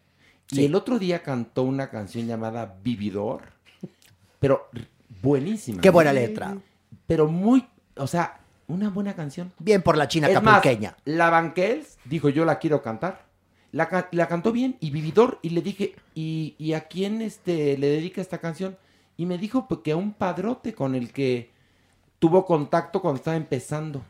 Y el otro día cantó una canción llamada Vividor. Pero buenísima. Qué buena letra. Pero muy, o sea, una buena canción. Bien por la china capulqueña. la Banquels dijo, yo la quiero cantar. La, la cantó bien y Vividor y le dije, ¿y, y a quién este, le dedica esta canción? Y me dijo pues, que a un padrote con el que tuvo contacto cuando estaba empezando.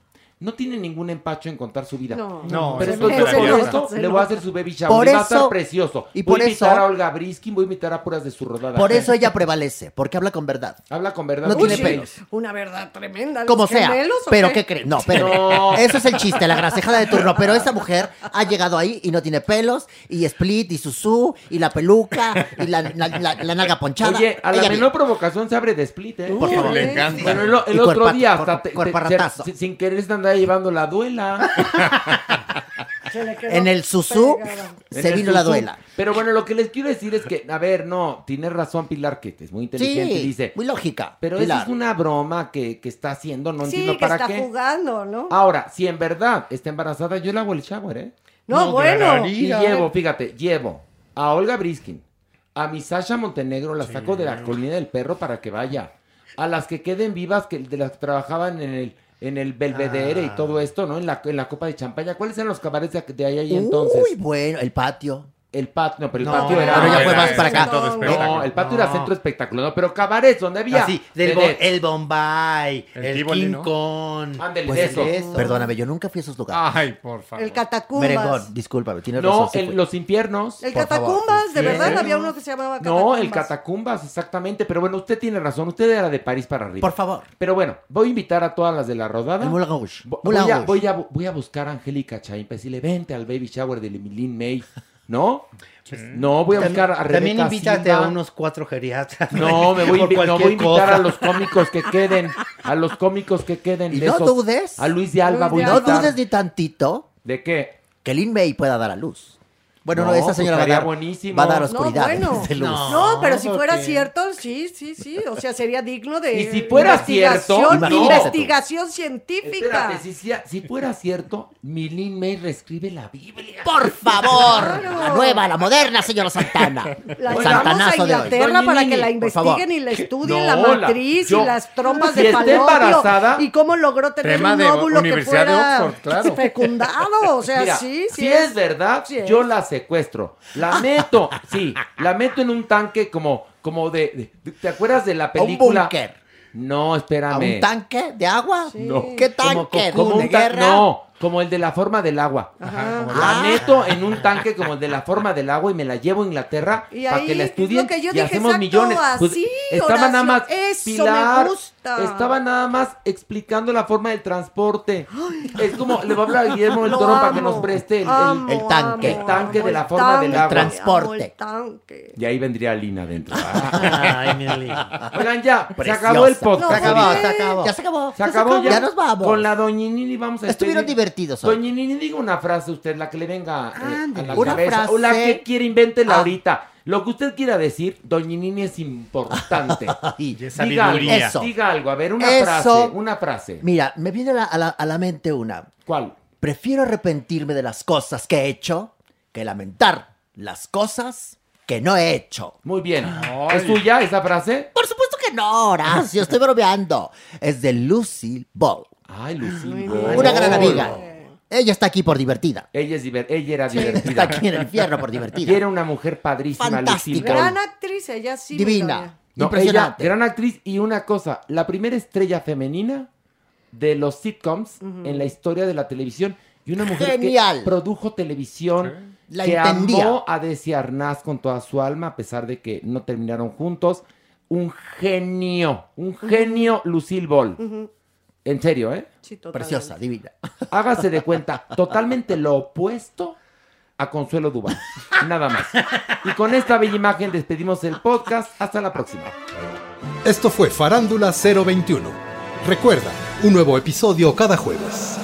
No tiene ningún empacho en contar su vida. No. No, Pero entonces por esto le voy a hacer su baby shower. Por y va a estar eso- precioso. y voy por a invitar eso- a Olga Briskin, voy a invitar a puras de su rodada. Por eso ella prevalece, porque habla con verdad. Habla con verdad. No Uy, tiene pelos. Una verdad tremenda. ¿los Como sea. gemelos o Pero qué? ¿qué crees? No, pero No. eso es el chiste, la grasejada de turno. Pero esa mujer ha llegado ahí y no tiene pelos, y split, y susú, y la peluca, y la, la, la- la nalga ponchada. Oye, a la Ella menor provocación se abre de split, ¿eh? Por favor. Le encanta. Bueno, el, otro cuerpa- día hasta te- te- sin querer se llevando la duela. En el susú pegada. se vino la duela. Pero bueno, lo que les quiero decir es que, a ver, no, tiene razón Pilar, que es muy inteligente, Sí, dice. muy lógica. Pero Pilar. esa es una broma que, que está haciendo, no Sí, entiendo que para está qué. jugando, ¿no? Ahora, si en verdad está embarazada, yo le hago el shower, ¿eh? no, no, bueno. Y llevo, fíjate, llevo a Olga Briskin, a mi Sasha Montenegro, la saco de la colina del perro para que vaya. A las que queden vivas, que de las que trabajaban en el, en el Belvedere y Ah. todo esto, ¿no? En la, en la Copa de Champaña. ¿Cuáles eran los cabarets de, de ahí, ahí entonces? Uy, bueno, el patio. El patio, no, pero el No, patio era. pero ya fue era más para acá. todo No. No, el patio era No. centro espectáculo, no, pero cabarets donde había. Así, del bo- vedettes. el Bombay, El el, King ¿no? Kong. Ándale, Pues eso. eso. Perdóname, yo nunca fui a esos lugares. Ay, por favor. El catacumbas. Merengón, discúlpame, tienes No, razón. sí fui. los infiernos. El favor. catacumbas, de Sí. verdad, había uno que se llamaba catacumbas. No, el Catacumbas, exactamente. Pero bueno, usted tiene razón. Usted era de París para arriba. Por favor. Pero bueno, voy a invitar a todas las de la rodada. El Voy a, voy, a, voy a buscar a Angélica Chaín para decirle, vente al baby shower de Lin May. ¿No? No, voy a buscar a Rebeca También invítate Silva. a unos cuatro geriatras. No, me voy, no, voy a invitar cosa. a los cómicos que queden. A los cómicos que queden. Y de no esos. dudes. A Luis de Alba voy a No invitar. dudes ni tantito ¿De qué? que Lin May pueda dar a luz. Bueno, no, No, esa pues señora va a dar, buenísimo. va a dar No, oscuridad. bueno. luz. No, pero si fuera cierto, sí, sí, sí. O sea, sería digno de. Y si fuera cierto, investigación- científica. Espérate, si, si- si fuera cierto, mi Lin May reescribe la Biblia. Por favor, Claro. la nueva, la moderna señora Santana. La El llevamos a Santanazo de hoy. Inglaterra para que la investiguen y la estudien No, la matriz yo- y las trompas si de embarazada- y cómo logró tener Tema un de óvulo que de fuera Oxford, claro. fecundado. O sea, Mira, sí, sí. si es, verdad, Sí yo la secuestro. La meto, sí, la meto en un tanque como, como de, de- ¿te acuerdas de la A un película? búnker. No, ¿A espérame. un tanque de agua? No. ¿Qué Como- tanque? como ¿De un ta- guerra? No, como el de la forma del agua. Ajá. La Ah. meto en un tanque como el de la forma del agua y me la llevo a Inglaterra para que la es estudien lo que yo y dije, hacemos exacto, millones. Pues, así, estaba nada más eso me Pilar, gusta. estaba nada más explicando la forma del transporte. Es como le voy a hablar a Guillermo del Toro para que nos preste el, el- amo, el tanque. El tanque amo de la el forma del agua. Transporte. tanque. y ahí vendría Lina adentro. Ay, mi Lin. Oigan, ya, se acabó el podcast. No, Se acabó, se acabó. Ya se acabó. Se acabó ya. Ya nos vamos. Con la Doñinini vamos a Estuvieron despedir. divertidos hoy. Doñinini, diga una frase usted, la que le venga eh, a la Una cabeza. O la que quiere, invéntela Ah. ahorita. Lo que usted quiera decir, Doñinini es importante. Y diga, algo, sabiduría. diga algo, a ver, una Eso. frase, una frase. Mira, me viene a la, a la- a la mente una. ¿Cuál? Prefiero arrepentirme de las cosas que he hecho que lamentar las cosas que no he hecho. Muy bien. ¿Es tuya esa frase? Por supuesto que no, Horacio, estoy bromeando. Es de Lucy Ball. Ay, Lucy. Una gran amiga. Ella está aquí por divertida. Ella, es diver- ella era divertida. está aquí en el infierno por divertida. Y era una mujer padrísima, Fantástica. Lucille Ball. Gran actriz, ella sí. Divina. No, Impresionante. ella, gran actriz y una cosa, la primera estrella femenina de los sitcoms en la historia de la televisión y una mujer Genial. que produjo televisión, La que entendía. amó a Desi Arnaz con toda su alma a pesar de que no terminaron juntos. Un genio, un genio Lucille Ball. En serio, ¿eh? Sí. Preciosa, divina. Hágase de cuenta, totalmente lo opuesto a Consuelo Duval. Nada más. Y con esta bella imagen despedimos el podcast. Hasta la próxima. Esto fue Farándula 021. Recuerda, un nuevo episodio cada jueves.